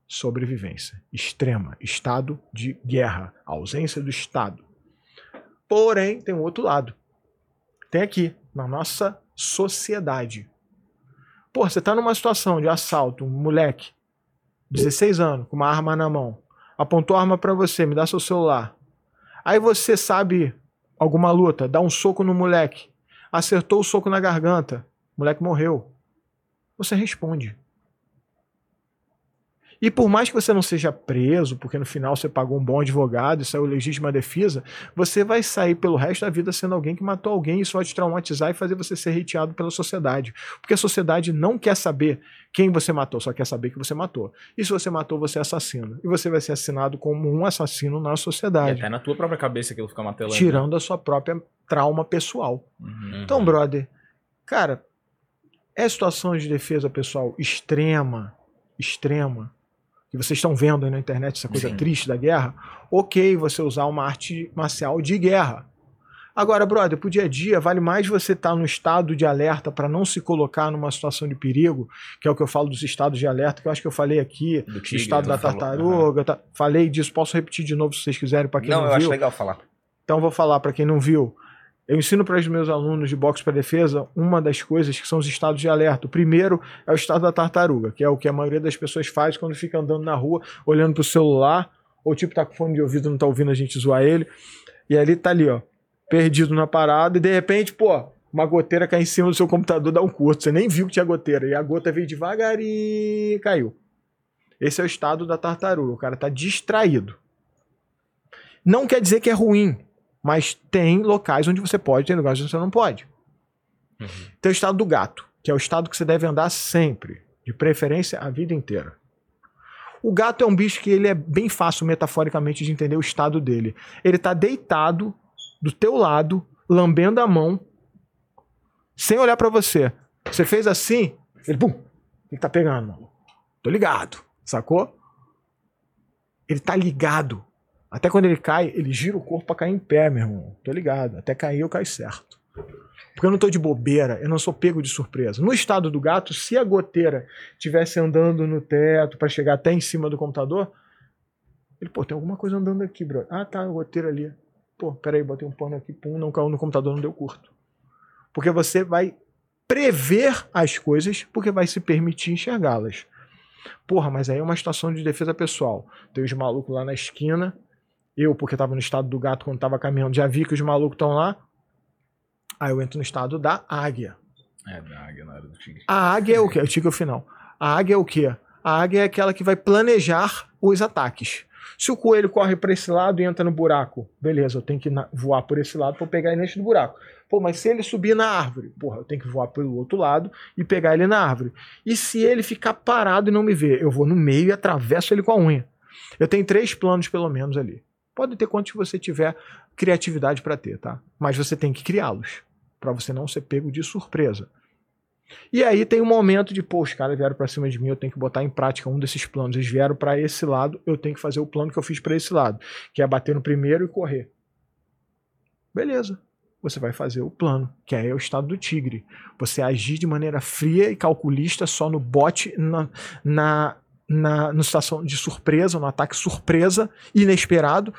Sobrevivência extrema, estado de guerra, ausência do Estado. Porém, tem um outro lado. Tem aqui, na nossa sociedade. Pô, você tá numa situação de assalto, um moleque, 16 anos, com uma arma na mão, apontou a arma pra você, me dá seu celular. Aí você sabe alguma luta, dá um soco no moleque, acertou o soco na garganta, o moleque morreu. Você responde. E por mais que você não seja preso, porque no final você pagou um bom advogado e saiu legítima defesa, você vai sair pelo resto da vida sendo alguém que matou alguém e isso vai te traumatizar e fazer você ser hateado pela sociedade. Porque a sociedade não quer saber quem você matou, só quer saber que você matou. E se você matou, você é assassino. E você vai ser assinado como um assassino na sociedade. E até na tua própria cabeça aquilo fica martelando. Tirando a sua própria trauma pessoal. Uhum. Então, brother, cara, é situação de defesa pessoal extrema, extrema, que vocês estão vendo aí na internet, essa coisa Sim. triste da guerra, ok você usar uma arte marcial de guerra. Agora, brother, pro dia a dia, vale mais você estar no estado de alerta para não se colocar numa situação de perigo, que é o que eu falo dos estados de alerta, que eu acho que eu falei aqui, Do do tigre, estado tu da tartaruga, tá- falei disso, posso repetir de novo se vocês quiserem, para quem Não, não, eu acho viu. legal falar. Então vou falar para quem não viu. Eu ensino para os meus alunos de boxe para defesa uma das coisas que são os estados de alerta. O primeiro é o estado da tartaruga, que é o que a maioria das pessoas faz quando fica andando na rua, olhando pro celular, ou tipo tá com fone de ouvido, não tá ouvindo a gente zoar ele. E ali tá ali, ó, perdido na parada e de repente, pô, uma goteira cai em cima do seu computador, dá um curto, você nem viu que tinha goteira e a gota veio devagarinho e caiu. Esse é o estado da tartaruga, o cara tá distraído. Não quer dizer que é ruim, mas tem locais onde você pode, tem lugares onde você não pode. Tem o estado do gato, que é o estado que você deve andar sempre, de preferência a vida inteira. O gato é um bicho que ele é bem fácil metaforicamente de entender o estado dele. Ele tá deitado do teu lado, lambendo a mão, sem olhar pra você. Você fez assim, ele pum, ele tá pegando, mano. Tô ligado, sacou? Ele tá ligado. Até quando ele cai, ele gira o corpo pra cair em pé, meu irmão. Tô ligado. Até cair, eu caio certo. Porque eu não tô de bobeira, eu não sou pego de surpresa. No estado do gato, se a goteira estivesse andando no teto pra chegar até em cima do computador, ele, pô, tem alguma coisa andando aqui, bro. Ah, tá, a goteira ali. Pô, peraí, botei um pano aqui, pum, não caiu no computador, não deu curto. Porque você vai prever as coisas, porque vai se permitir enxergá-las. Porra, mas aí é uma situação de defesa pessoal. Tem os malucos lá na esquina, eu, porque tava no estado do gato quando tava caminhando, já vi que os malucos estão lá. Aí eu entro no estado da águia. É, da águia na hora do tigre. A águia é o quê? Eu tigre é o final. A águia é o quê? A águia é aquela que vai planejar os ataques. Se o coelho corre para esse lado e entra no buraco, beleza, eu tenho que voar por esse lado para pegar ele neste buraco. Pô, mas se ele subir na árvore, porra, eu tenho que voar pelo outro lado e pegar ele na árvore. E se ele ficar parado e não me ver, eu vou no meio e atravesso ele com a unha. Eu tenho três planos pelo menos ali. Pode ter quantos você tiver criatividade para ter, tá? Mas você tem que criá-los para você não ser pego de surpresa. E aí tem um momento de, pô, os caras vieram pra cima de mim, eu tenho que botar em prática um desses planos. Eles vieram pra esse lado, eu tenho que fazer o plano que eu fiz pra esse lado, que é bater no primeiro e correr. Beleza. Você vai fazer o plano, que aí é o estado do tigre. Você agir de maneira fria e calculista só no bote, na, na, na, no situação de surpresa, no ataque surpresa, inesperado,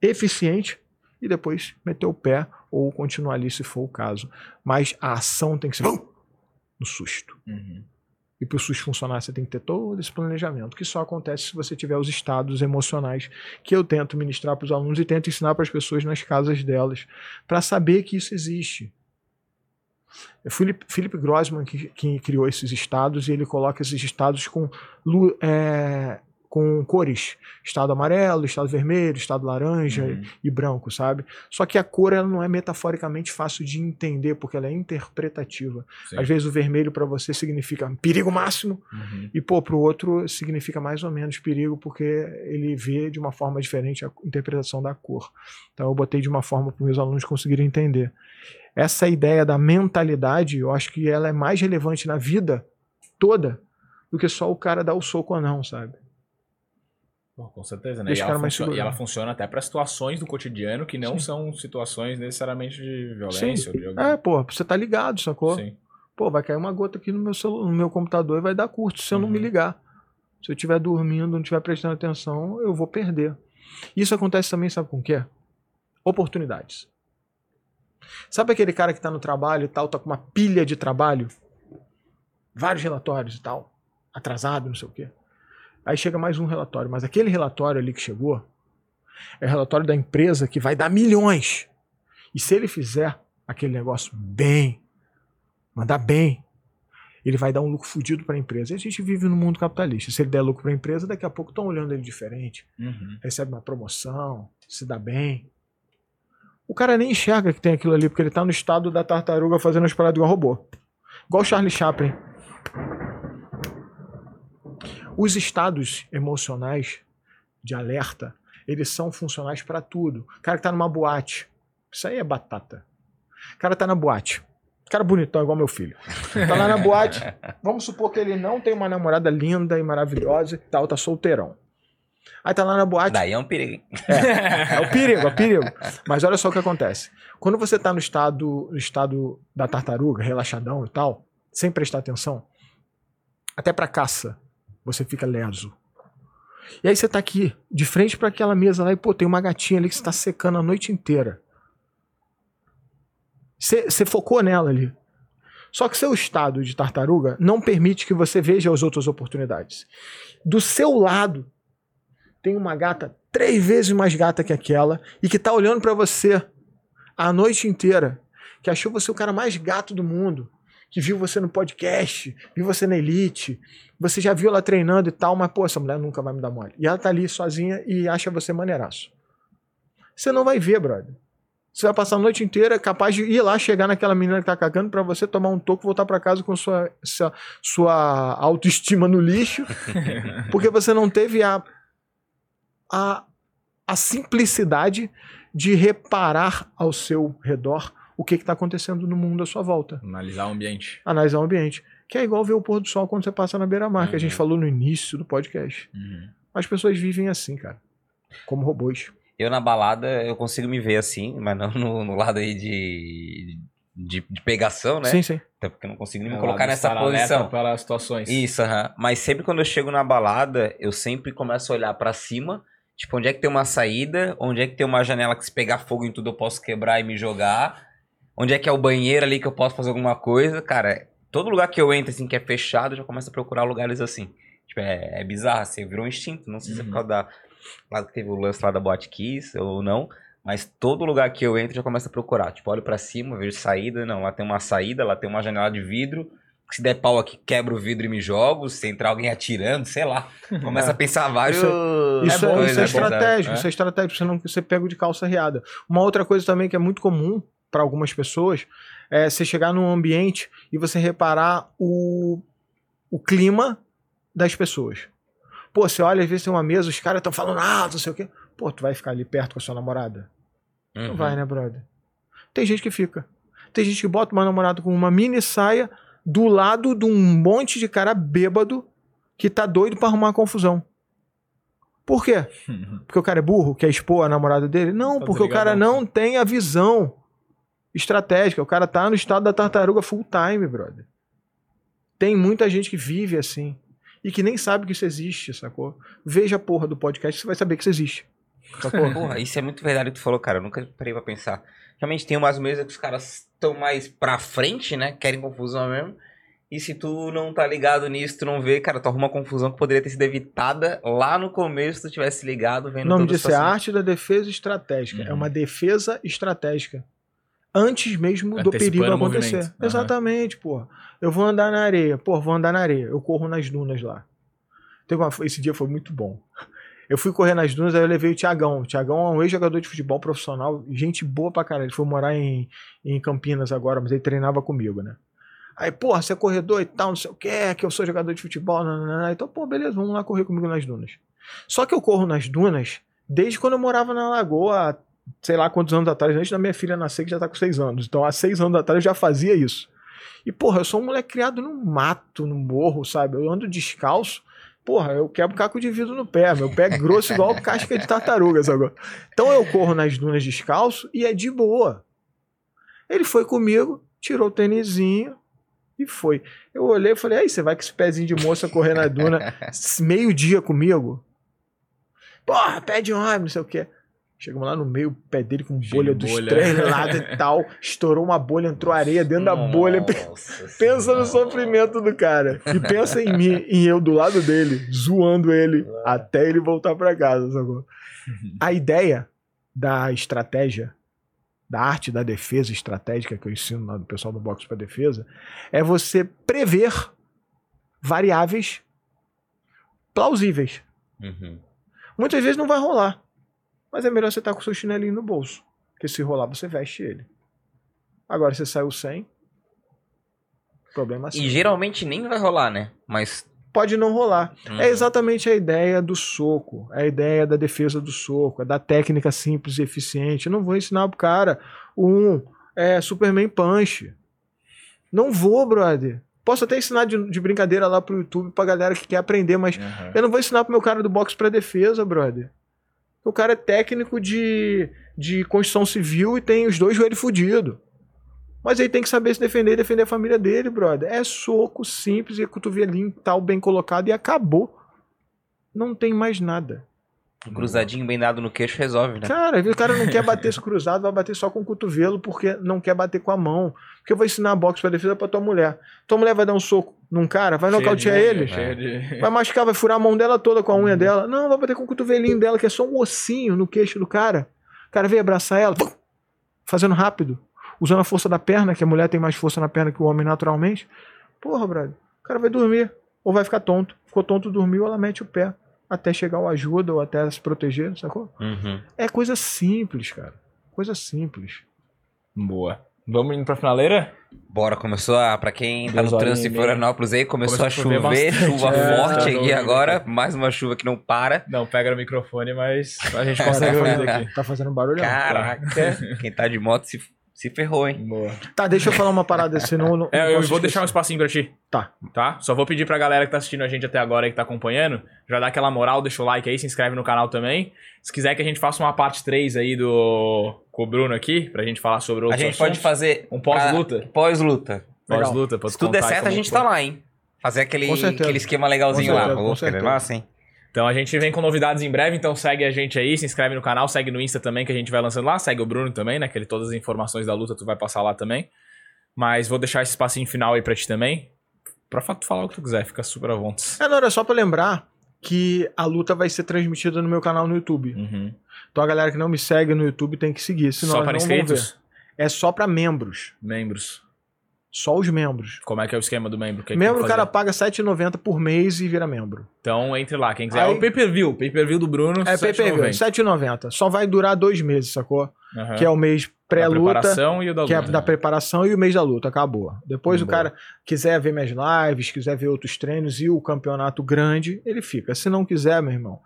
eficiente, e depois meter o pé ou continuar ali se for o caso. Mas a ação tem que ser vum, no susto. Uhum. E para o SUS funcionar, você tem que ter todo esse planejamento, que só acontece se você tiver os estados emocionais que eu tento ministrar para os alunos e tento ensinar para as pessoas nas casas delas, para saber que isso existe. É Philip, Philip Grossman que, que criou esses estados e ele coloca esses estados com, é, com cores: estado amarelo, estado vermelho, estado laranja Uhum. e branco, sabe? Só que a cor ela não é metaforicamente fácil de entender, porque ela é interpretativa. Sim. Às vezes o vermelho para você significa perigo máximo Uhum. e pô, pro outro significa mais ou menos perigo porque ele vê de uma forma diferente a interpretação da cor. Então eu botei de uma forma para meus alunos conseguirem entender. Essa ideia da mentalidade, eu acho que ela é mais relevante na vida toda do que só o cara dar o soco ou não, sabe? Pô, com certeza, né? E ela, cara mais funcio- e ela funciona até para situações do cotidiano que não Sim. são situações necessariamente de violência. ou de algum... É, pô, você tá ligado, sacou? Sim. Pô, vai cair uma gota aqui no meu, celu- no meu computador e vai dar curto se eu não me Uhum. ligar. Se eu estiver dormindo, não estiver prestando atenção, eu vou perder. Isso acontece também, sabe com o quê? Oportunidades. Sabe aquele cara que tá no trabalho e tal, tá com uma pilha de trabalho? Vários relatórios e tal, atrasado, não sei o quê. Aí chega mais um relatório, mas aquele relatório ali que chegou é o relatório da empresa que vai dar milhões. E se ele fizer aquele negócio bem, mandar bem, ele vai dar um lucro fudido para a empresa. E a gente vive no mundo capitalista. Se ele der lucro para a empresa, daqui a pouco estão olhando ele diferente. Uhum. Recebe uma promoção, se dá bem. O cara nem enxerga que tem aquilo ali, porque ele tá no estado da tartaruga fazendo as paradas igual robô. Igual o Charlie Chaplin. Os estados emocionais de alerta, eles são funcionais para tudo. O cara que tá numa boate, isso aí é batata. O cara tá na boate. Cara bonitão, igual meu filho. Tá lá na boate. Vamos supor que ele não tem uma namorada linda e maravilhosa e tal, tá solteirão. Aí tá lá na boate. Daí é um perigo. hein? É, é o perigo, é o [laughs] perigo. Mas olha só o que acontece. Quando você tá no estado, no estado da tartaruga, relaxadão e tal, sem prestar atenção, até pra caça, você fica leso. E aí você tá aqui, de frente para aquela mesa lá, e pô, tem uma gatinha ali que você tá secando a noite inteira. Você focou nela ali. Só que seu estado de tartaruga não permite que você veja as outras oportunidades. Do seu lado, tem uma gata três vezes mais gata que aquela e que tá olhando para você a noite inteira, que achou você o cara mais gato do mundo, que viu você no podcast, viu você na Elite, você já viu ela treinando e tal, mas pô, essa mulher nunca vai me dar mole. E ela tá ali sozinha e acha você maneiraço. Você não vai ver, brother. Você vai passar a noite inteira capaz de ir lá, chegar naquela menina que tá cagando pra você tomar um toco e voltar pra casa com sua, sua, sua autoestima no lixo, [laughs] porque você não teve a, a, a simplicidade de reparar ao seu redor o que está acontecendo no mundo à sua volta. Analisar o ambiente. Analisar o ambiente. Que é igual ver o pôr do sol quando você passa na beira-mar, que a gente Uhum. falou no início do podcast. Uhum. As pessoas vivem assim, cara. Como robôs. Eu na balada, eu consigo me ver assim, mas não no, no lado aí de, de, de pegação, né? Sim, sim. Até porque eu não consigo nem me Ao colocar nessa alerta posição. Para as situações. Isso, aham. Mas sempre quando eu chego na balada, eu sempre começo a olhar pra cima. Tipo, onde é que tem uma saída? Onde é que tem uma janela que se pegar fogo em tudo eu posso quebrar e me jogar? Onde é que é o banheiro ali que eu posso fazer alguma coisa? Cara, todo lugar que eu entro, assim, que é fechado, eu já começo a procurar lugares assim. Tipo, é, é bizarro, assim, virou um instinto. Não sei se é por Uhum. causa da... Lá que teve o lance lá da Boate Kiss ou não. Mas todo lugar que eu entro, já começo a procurar. Tipo, olho pra cima, vejo saída. Não, lá tem uma saída, lá tem uma janela de vidro. Se der pau aqui, quebro o vidro e me jogo. Se entrar alguém atirando, sei lá. Começa a pensar vários... Isso é, coisas, isso é né? estratégico, É. isso é estratégico, você não você pega de calça riada. Uma outra coisa também que é muito comum para algumas pessoas é você chegar num ambiente e você reparar o, o clima das pessoas. Pô, você olha, às vezes tem uma mesa, os caras estão falando alto, não sei o quê. Pô, tu vai ficar ali perto com a sua namorada? Não Uhum. vai, né, brother? Tem gente que fica. Tem gente que bota uma namorada com uma mini saia do lado de um monte de cara bêbado que tá doido pra arrumar confusão. Por quê? [laughs] Porque o cara é burro, quer expor a namorada dele? Não, Tá porque o cara não tem a visão estratégica. O cara tá no estado da tartaruga full time, brother. Tem muita gente que vive assim. E que nem sabe que isso existe, sacou? Veja a porra do podcast, você vai saber que isso existe. Sacou? [laughs] Porra, isso é muito verdade que tu falou, cara. Eu nunca parei pra pensar. Realmente tem umas mesas que os caras estão mais pra frente, né? Querem confusão mesmo. E se tu não tá ligado nisso, tu não vê, cara, tu arruma uma confusão que poderia ter sido evitada lá no começo se tu tivesse ligado, vendo O nome a disso é situação. arte da defesa estratégica. É Uhum. uma defesa estratégica. Antes mesmo do perigo acontecer. Aham. Exatamente, porra. Eu vou andar na areia. Pô, vou andar na areia. Eu corro nas dunas lá. Esse dia foi muito bom. Eu fui correr nas dunas, aí eu levei o Tiagão. O Tiagão é um ex-jogador de futebol profissional, gente boa pra caralho. Ele foi morar em, em Campinas agora, mas ele treinava comigo, né? Aí, porra, você é corredor e tal, não sei o que, que eu sou jogador de futebol, nananana. então, pô, beleza, vamos lá correr comigo nas dunas. Só que eu corro nas dunas desde quando eu morava na Lagoa, sei lá quantos anos atrás, antes da minha filha nascer, que já tá com seis anos. Então, há seis anos atrás eu já fazia isso. E, porra, eu sou um moleque criado no mato, no morro, sabe? Eu ando descalço. Porra, eu quebro caco de vidro no pé. Meu pé é grosso igual [laughs] casca de tartaruga, sabe? Então eu corro nas dunas descalço e é de boa. Ele foi comigo, tirou o tênisinho e foi. Eu olhei e falei, aí, você vai com esse pezinho de moça correr na duna [laughs] meio-dia comigo? Porra, pé de homem, não sei o quê. Chegamos lá no meio, o pé dele com Cheio bolha de dos bolha. três lados e [laughs] tal. Estourou uma bolha, entrou areia dentro da bolha. Nossa [laughs] Pensa Senhora. no sofrimento do cara. E pensa em mim, em eu do lado dele, zoando ele até ele voltar pra casa, sacou? [laughs] A ideia da estratégia, da arte da defesa estratégica que eu ensino lá do pessoal do Box para Defesa, é você prever variáveis plausíveis. Uhum. Muitas vezes não vai rolar. Mas é melhor você estar com o seu chinelinho no bolso. Porque se rolar, você veste ele. Agora, você saiu sem. Problema E seu. geralmente nem vai rolar, né? Mas. Pode não rolar. Uhum. É exatamente a ideia do soco. É a ideia da defesa do soco. É da técnica simples e eficiente. Eu não vou ensinar pro cara um é, Superman Punch. Não vou, brother. Posso até ensinar de, de brincadeira lá pro YouTube pra galera que quer aprender, mas Uhum. eu não vou ensinar pro meu cara do boxe pra defesa, brother. O cara é técnico de, de construção civil e tem os dois joelhos fudidos. Mas ele tem que saber se defender e defender a família dele, brother. É soco simples e cotovelinho tal, bem colocado e acabou. Não tem mais nada. Um cruzadinho bem dado no queixo resolve, né? Cara, o cara não quer [laughs] bater esse cruzado, vai bater só com o cotovelo porque não quer bater com a mão. Porque eu vou ensinar boxe pra defesa pra tua mulher. Tua mulher vai dar um soco num cara, vai nocautear ele. cheio de- [laughs] Vai machucar, vai furar a mão dela toda com a Uhum. unha dela. Não, vai bater com o cotovelinho dela, que é só um ossinho no queixo do cara. O cara veio abraçar ela, pum, fazendo rápido, usando a força da perna, que a mulher tem mais força na perna que o homem naturalmente. Porra, brother. O cara vai dormir, ou vai ficar tonto. Ficou tonto, dormiu, ela mete o pé. Até chegar o ajuda ou até se proteger, sacou? Uhum. É coisa simples, cara. Coisa simples. Boa. Vamos indo pra finaleira? Bora, começou a. Pra quem tá Duas no trânsito em. Florianópolis aí, começou, Começou a chover chuva É, forte tá aqui doido. agora. Mais uma chuva que não para. Não, pega no microfone, mas a gente [laughs] consegue fazer aqui. Tá fazendo barulho? Caraca, quem tá de moto se, se ferrou, hein? Boa. Tá, deixa eu falar uma parada, senão não. É, eu vou deixar um espacinho pra ti. Tá. Tá? Só vou pedir pra galera que tá assistindo a gente até agora e que tá acompanhando, já dá aquela moral, deixa o like aí, se inscreve no canal também. Se quiser que a gente faça uma parte 3 aí do com o Bruno aqui, pra gente falar sobre A outros gente pode assuntos. fazer. Um pós-luta? pra- Pós-luta. Pós-luta, Se tu tudo der certo, a gente foi. tá lá, hein? Fazer aquele, aquele esquema legalzinho Com lá. certeza, Ô, com que Então a gente vem com novidades em breve, então segue a gente aí, se inscreve no canal, segue no Insta também que a gente vai lançando lá, segue o Bruno também, né? Que ele, todas as informações da luta tu vai passar lá também. Mas vou deixar esse espacinho final aí pra ti também. Pra fa- tu falar o que tu quiser, fica super à vontade. É, não, era só pra lembrar que a luta vai ser transmitida no meu canal no YouTube. Uhum. Então a galera que não me segue no YouTube tem que seguir, senão Só para não inscritos? É só pra membros. Membros. Só os membros. Como é que é o esquema do membro? O que que membro, o cara paga R$7,90 por mês e vira membro. Então entre lá, quem quiser. Aí- É o pay-per-view. Pay-per-view do Bruno. É PPV, R$7,90. R$7,90. Só vai durar dois meses, sacou? Aham. Que é o mês Da pré-luta, preparação e o da que é da preparação e o mês da luta. Acabou. Depois o Boa. cara quiser ver minhas lives, quiser ver outros treinos e o campeonato grande, ele fica. Se não quiser, meu irmão,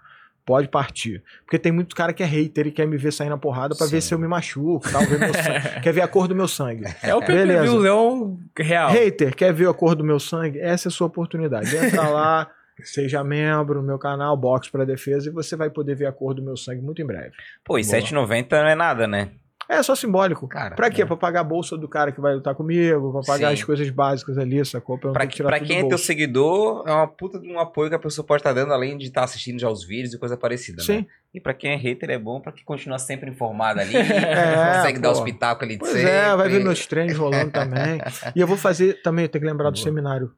pode partir. Porque tem muito cara que é hater e quer me ver sair na porrada pra ver se eu me machuco, tal, ver meu sangue. [laughs] quer ver a cor do meu sangue. É o pay-per-view é o real. Hater, quer ver a cor do meu sangue? Essa é a sua oportunidade. Entra lá, [laughs] seja membro meu canal, Box para Defesa, e você vai poder ver a cor do meu sangue muito em breve. Pô, e Boa. 7,90 não é nada, né? É só simbólico. Cara, Pra quê? é. Pra pagar a bolsa do cara que vai lutar comigo, pra pagar Sim. as coisas básicas ali, sacou? Pra Pra, que pra quem do é teu seguidor, é uma puta de um apoio que a pessoa pode estar dando, além de estar assistindo já os vídeos e coisa parecida, Sim. né? E pra quem é hater, é bom pra que continua sempre informado ali, [laughs] É, consegue dar pô. os pitacos ali de Pois sempre. é, vai ver meus treinos rolando também. [laughs] E eu vou fazer também, eu tenho que lembrar do Boa. seminário,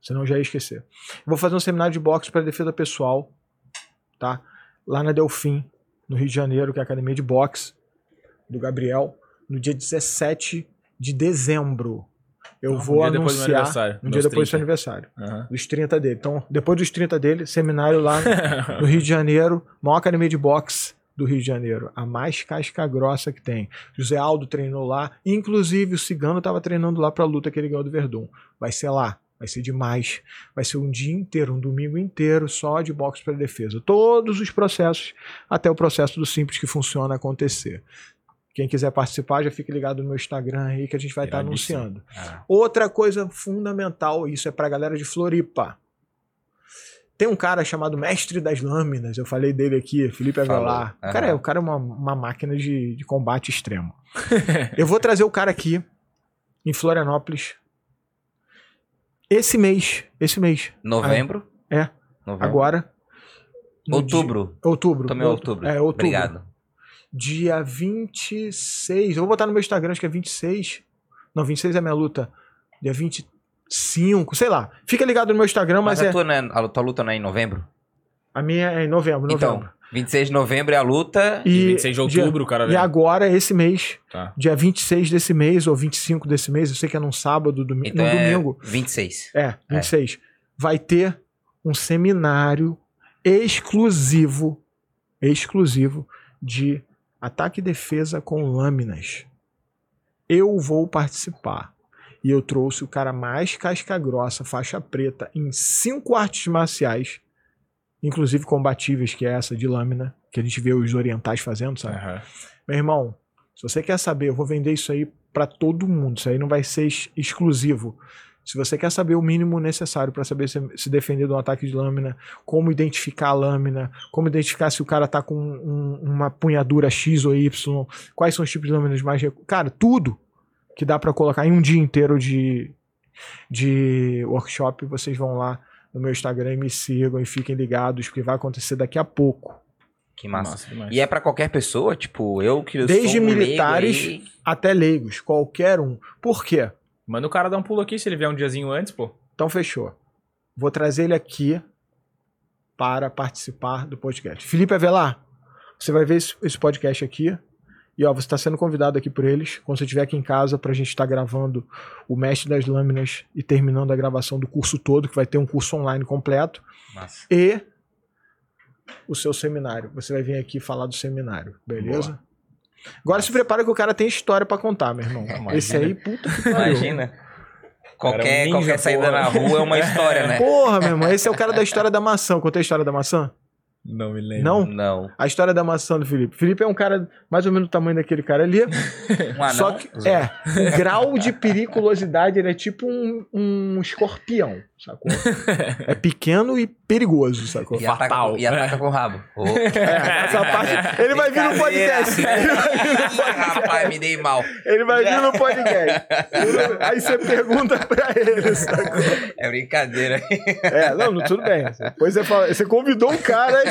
senão eu já ia esquecer. Eu vou fazer um seminário de boxe para defesa pessoal, tá? Lá na Delfim, no Rio de Janeiro, que é a academia de boxe do Gabriel, no dia 17 de dezembro. Eu Um vou dia depois do anunciar um dia depois do seu 30. aniversário, Aham. dos 30 dele. Então, depois dos 30 dele, seminário lá [laughs] no Rio de Janeiro, maior academia de boxe do Rio de Janeiro, a mais casca grossa que tem. José Aldo treinou lá, inclusive o Cigano estava treinando lá para a luta que ele ganhou do Verdun. Vai ser lá, vai ser demais. Vai ser um dia inteiro, um domingo inteiro só de boxe para defesa. Todos os processos, até o processo do simples que funciona acontecer. Quem quiser participar, já fique ligado no meu Instagram aí que a gente vai estar Iradíssimo. anunciando. Ah, Outra coisa fundamental, isso é pra galera de Floripa. Tem um cara chamado Mestre das Lâminas, eu falei dele aqui, Felipe. Avelar. O Aham. cara é, o cara é uma, uma máquina de, de combate extremo. [laughs] eu vou trazer o cara aqui, em Florianópolis, esse mês. Esse mês. novembro? É. Novembro. Agora. Outubro. dia- outubro. Também é outubro. É, outubro. Obrigado. Dia 26. Eu vou botar no meu Instagram, acho que é 26. Não, 26 é a minha luta. Dia 25, sei lá. Fica ligado no meu Instagram, Mas, mas, a, é. tua, não é- a tua luta não é em novembro? A minha é em novembro, novembro. Então, 26 de novembro é a luta. E 26 de dia- outubro, o cara E agora, esse mês, Tá. dia 26 desse mês, ou 25 desse mês, eu sei que é num sábado, domi Então no é domingo. 26. É, 26. vai ter um seminário exclusivo, exclusivo de ataque e defesa com lâminas. Eu vou participar. E eu trouxe o cara mais casca grossa, faixa preta, em cinco artes marciais, inclusive combatíveis, que é essa de lâmina, que a gente vê os orientais fazendo, sabe? Aham. Meu irmão, se você quer saber, eu vou vender isso aí pra todo mundo. Isso aí não vai ser ex- exclusivo. Se você quer saber o mínimo necessário pra saber se, se defender de um ataque de lâmina, como identificar a lâmina, como identificar se o cara tá com um- uma punhadura X ou Y, quais são os tipos de lâminas mais. Cara, tudo que dá pra colocar em um dia inteiro de, de workshop, vocês vão lá no meu Instagram e me sigam e fiquem ligados, porque vai acontecer daqui a pouco. Que massa. Massa demais. E é pra qualquer pessoa? Tipo, eu que Desde sou um leigo militares aí- até leigos, qualquer um. Por quê? Manda o cara dar um pulo aqui se ele vier um diazinho antes, pô. Então fechou. Vou trazer ele aqui para participar do podcast. Felipe Avelar, você vai ver esse, podcast aqui. E ó, você está sendo convidado aqui por eles. Quando você estiver aqui em casa, para a gente estar gravando o Mestre das Lâminas e terminando a gravação do curso todo, que vai ter um curso online completo. Massa. E o seu seminário. Você vai vir aqui falar do seminário, beleza? Agora se prepara que o cara tem história para contar, meu irmão. Imagina. Esse aí, puta que pariu. Imagina. Qualquer, ninja, qualquer saída porra. na rua é uma história, né? Porra, meu irmão, esse é o cara da história da maçã. Contei a história da maçã? Não me lembro. Não? Não. A história da maçã do Felipe. Felipe é um cara mais ou menos do tamanho daquele cara ali. [laughs] Um anão? só que, é, o grau de periculosidade, ele é tipo um, um escorpião, sacou? [laughs] É pequeno e perigoso, sacou? E ataca, Fatal. com, e ataca com o rabo. Ô, [laughs] É, essa parte, ele vai vir no podcast. Ele vai vir no podcast. Rapaz, me dei mal. Ele vai vir no podcast. Aí você pergunta pra ele, sacou? É brincadeira. É, não, não, tudo bem. Depois você, fala, você convidou um cara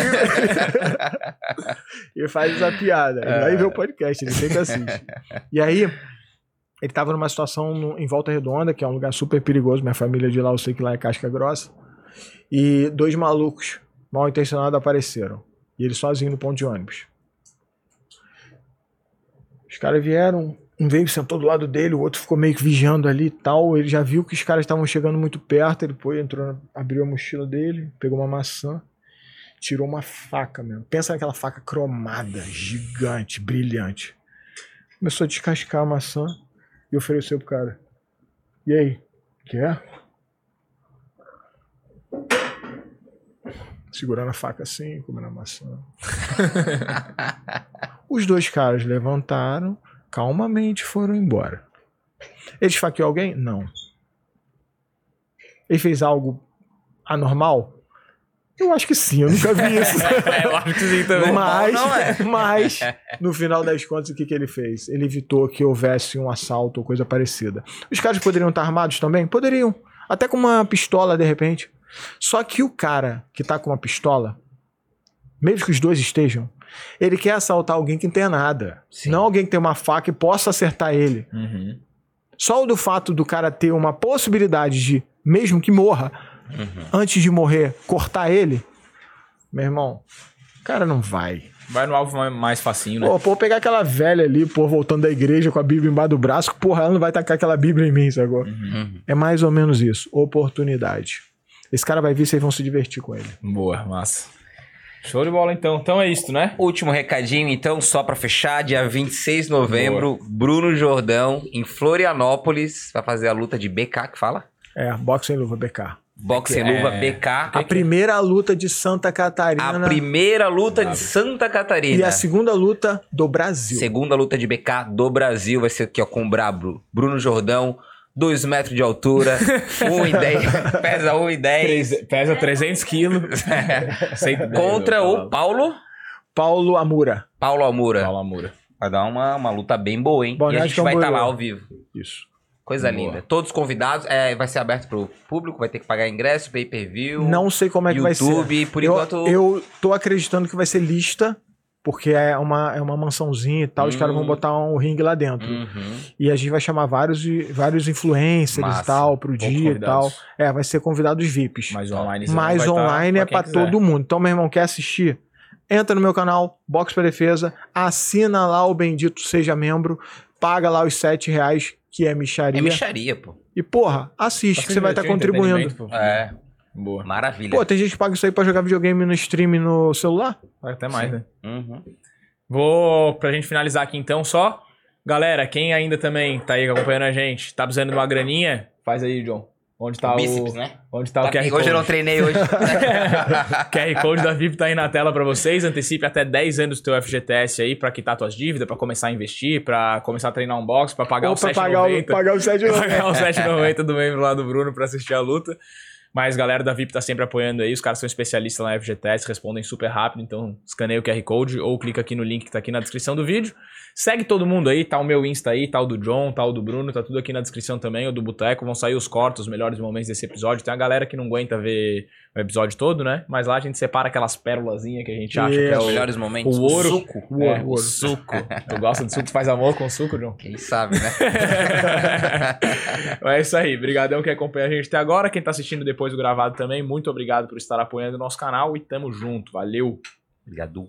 e, [laughs] e faz essa piada. Ele vai ver o podcast, ele sempre assiste. E aí, ele tava numa situação no- em Volta Redonda, que é um lugar super perigoso. Minha família de lá, eu sei que lá é casca grossa. E dois malucos mal intencionados apareceram. E ele sozinho no ponto de ônibus. Os caras vieram, um veio, sentou do lado dele, o outro ficou meio que vigiando ali e tal. Ele já viu que os caras estavam chegando muito perto, ele foi, entrou, abriu a mochila dele, pegou uma maçã, tirou uma faca mesmo. Pensa naquela faca cromada, gigante, brilhante. Começou a descascar a maçã e ofereceu pro cara. E aí, quer? Segurando a faca assim, comendo a maçã. [laughs] Os dois caras levantaram, calmamente foram embora. Ele esfaqueou alguém? Não. Ele fez algo anormal? Eu acho que sim, eu nunca vi isso. [laughs] É, eu acho que sim também. mas, não é. mas, [laughs] no final das contas, o que, que ele fez? Ele evitou que houvesse um assalto ou coisa parecida. Os caras poderiam estar armados também? Poderiam. Até com uma pistola, de repente. Só que o cara que tá com uma pistola, mesmo que os dois estejam, ele quer assaltar alguém que não tenha nada. Sim. Não alguém que tem uma faca e possa acertar ele. Uhum. Só o do fato do cara ter uma possibilidade de, mesmo que morra, Uhum. antes de morrer, cortar ele, meu irmão, o cara não vai. Vai no alvo mais- facinho, né? Pô, pô, pegar aquela velha ali, pô, voltando da igreja com a Bíblia embaixo do braço, porra, ela não vai tacar aquela Bíblia em mim, sacou? Uhum. É mais ou menos isso. Oportunidade. Esse cara vai vir, vocês vão se divertir com ele. Boa, massa. Show de bola então. Então é isso, né? Último recadinho, então, só pra fechar, dia 26 de novembro, Bruno Jordão, em Florianópolis, vai fazer a luta de BK, que fala? É, boxe sem luva, BK. Boxe sem É. luva BK. A primeira luta de Santa A Catarina primeira luta de Santa Catarina. e a segunda luta do Brasil. Segunda luta de BK do Brasil vai ser aqui, ó, com o Brabo. Bruno Jordão, 2 metros de altura, [laughs] 1,10, pesa 1,10. Treze- Pesa 300 quilos. [laughs] 110, Contra o. Paulo, Paulo Amura. Paulo Almura. Paulo Amura. Vai dar uma, uma luta bem boa, hein? Boa e a gente vai estar Camboriú. lá ao vivo. Isso. Coisa Boa. linda. Todos convidados. É, vai ser aberto pro público, vai ter que pagar ingresso, pay-per-view. Não sei como é que vai ser. YouTube, por eu, enquanto. eu tô acreditando que vai ser lista, porque é uma, é uma mansãozinha e tal. Os Hum. caras vão botar um ringue lá dentro. Uhum. E a gente vai chamar vários, vários influencers Massa. e tal pro Poucos dia e tal. convidados. É, vai ser convidados VIPs. Mas online. Mas vai tá online é pra quiser. todo mundo. Então, meu irmão, quer assistir? Entra no meu canal, Box pra Defesa, assina lá o Bendito Seja Membro, paga lá os 7 reais, que é micharia. É micharia, pô. E, porra, assiste, Tá que você vai estar divertindo, contribuindo. É. Boa. Maravilha. Pô, tem gente que paga isso aí pra jogar videogame no stream no celular? Vai até mais, né? Uhum. Vou, pra gente finalizar aqui então, só. Galera, quem ainda também tá aí acompanhando a gente, tá precisando de uma graninha, faz aí, John. Onde tá Bíceps, o. né? Onde tá, Tá o QR Code? hoje eu não treinei hoje. [laughs] QR Code da VIP tá aí na tela pra vocês. Antecipe até 10 anos do teu FGTS aí pra quitar tuas dívidas, pra começar a investir, pra começar a treinar um box, pra pagar Ou o pra pagar o, 7,90. pagar o 7 [laughs] pagar o 7,90 do membro lá do Bruno pra assistir a luta. Mas a galera da VIP tá sempre apoiando aí. Os caras são especialistas lá na FGTS, respondem super rápido. Então escaneia o QR Code ou clica aqui no link que tá aqui na descrição do vídeo. Segue todo mundo aí, tá o meu Insta aí, tá o do John, tá o do Bruno, tá tudo aqui na descrição também, o do Boteco. Vão sair os cortes, os melhores momentos desse episódio. Tem a galera que não aguenta ver o episódio todo, né? Mas lá a gente separa aquelas pérolazinhas que a gente acha que é Isso. Os o, melhores momentos. o ouro. Suco. O é, ouro, o o ouro. suco. tu gosta de suco? Tu faz amor com suco, John? Quem sabe, né? [laughs] é isso aí. Obrigadão que acompanha a gente até agora. Quem tá assistindo depois do gravado também, muito obrigado por estar apoiando o nosso canal e tamo junto. Valeu! Obrigado.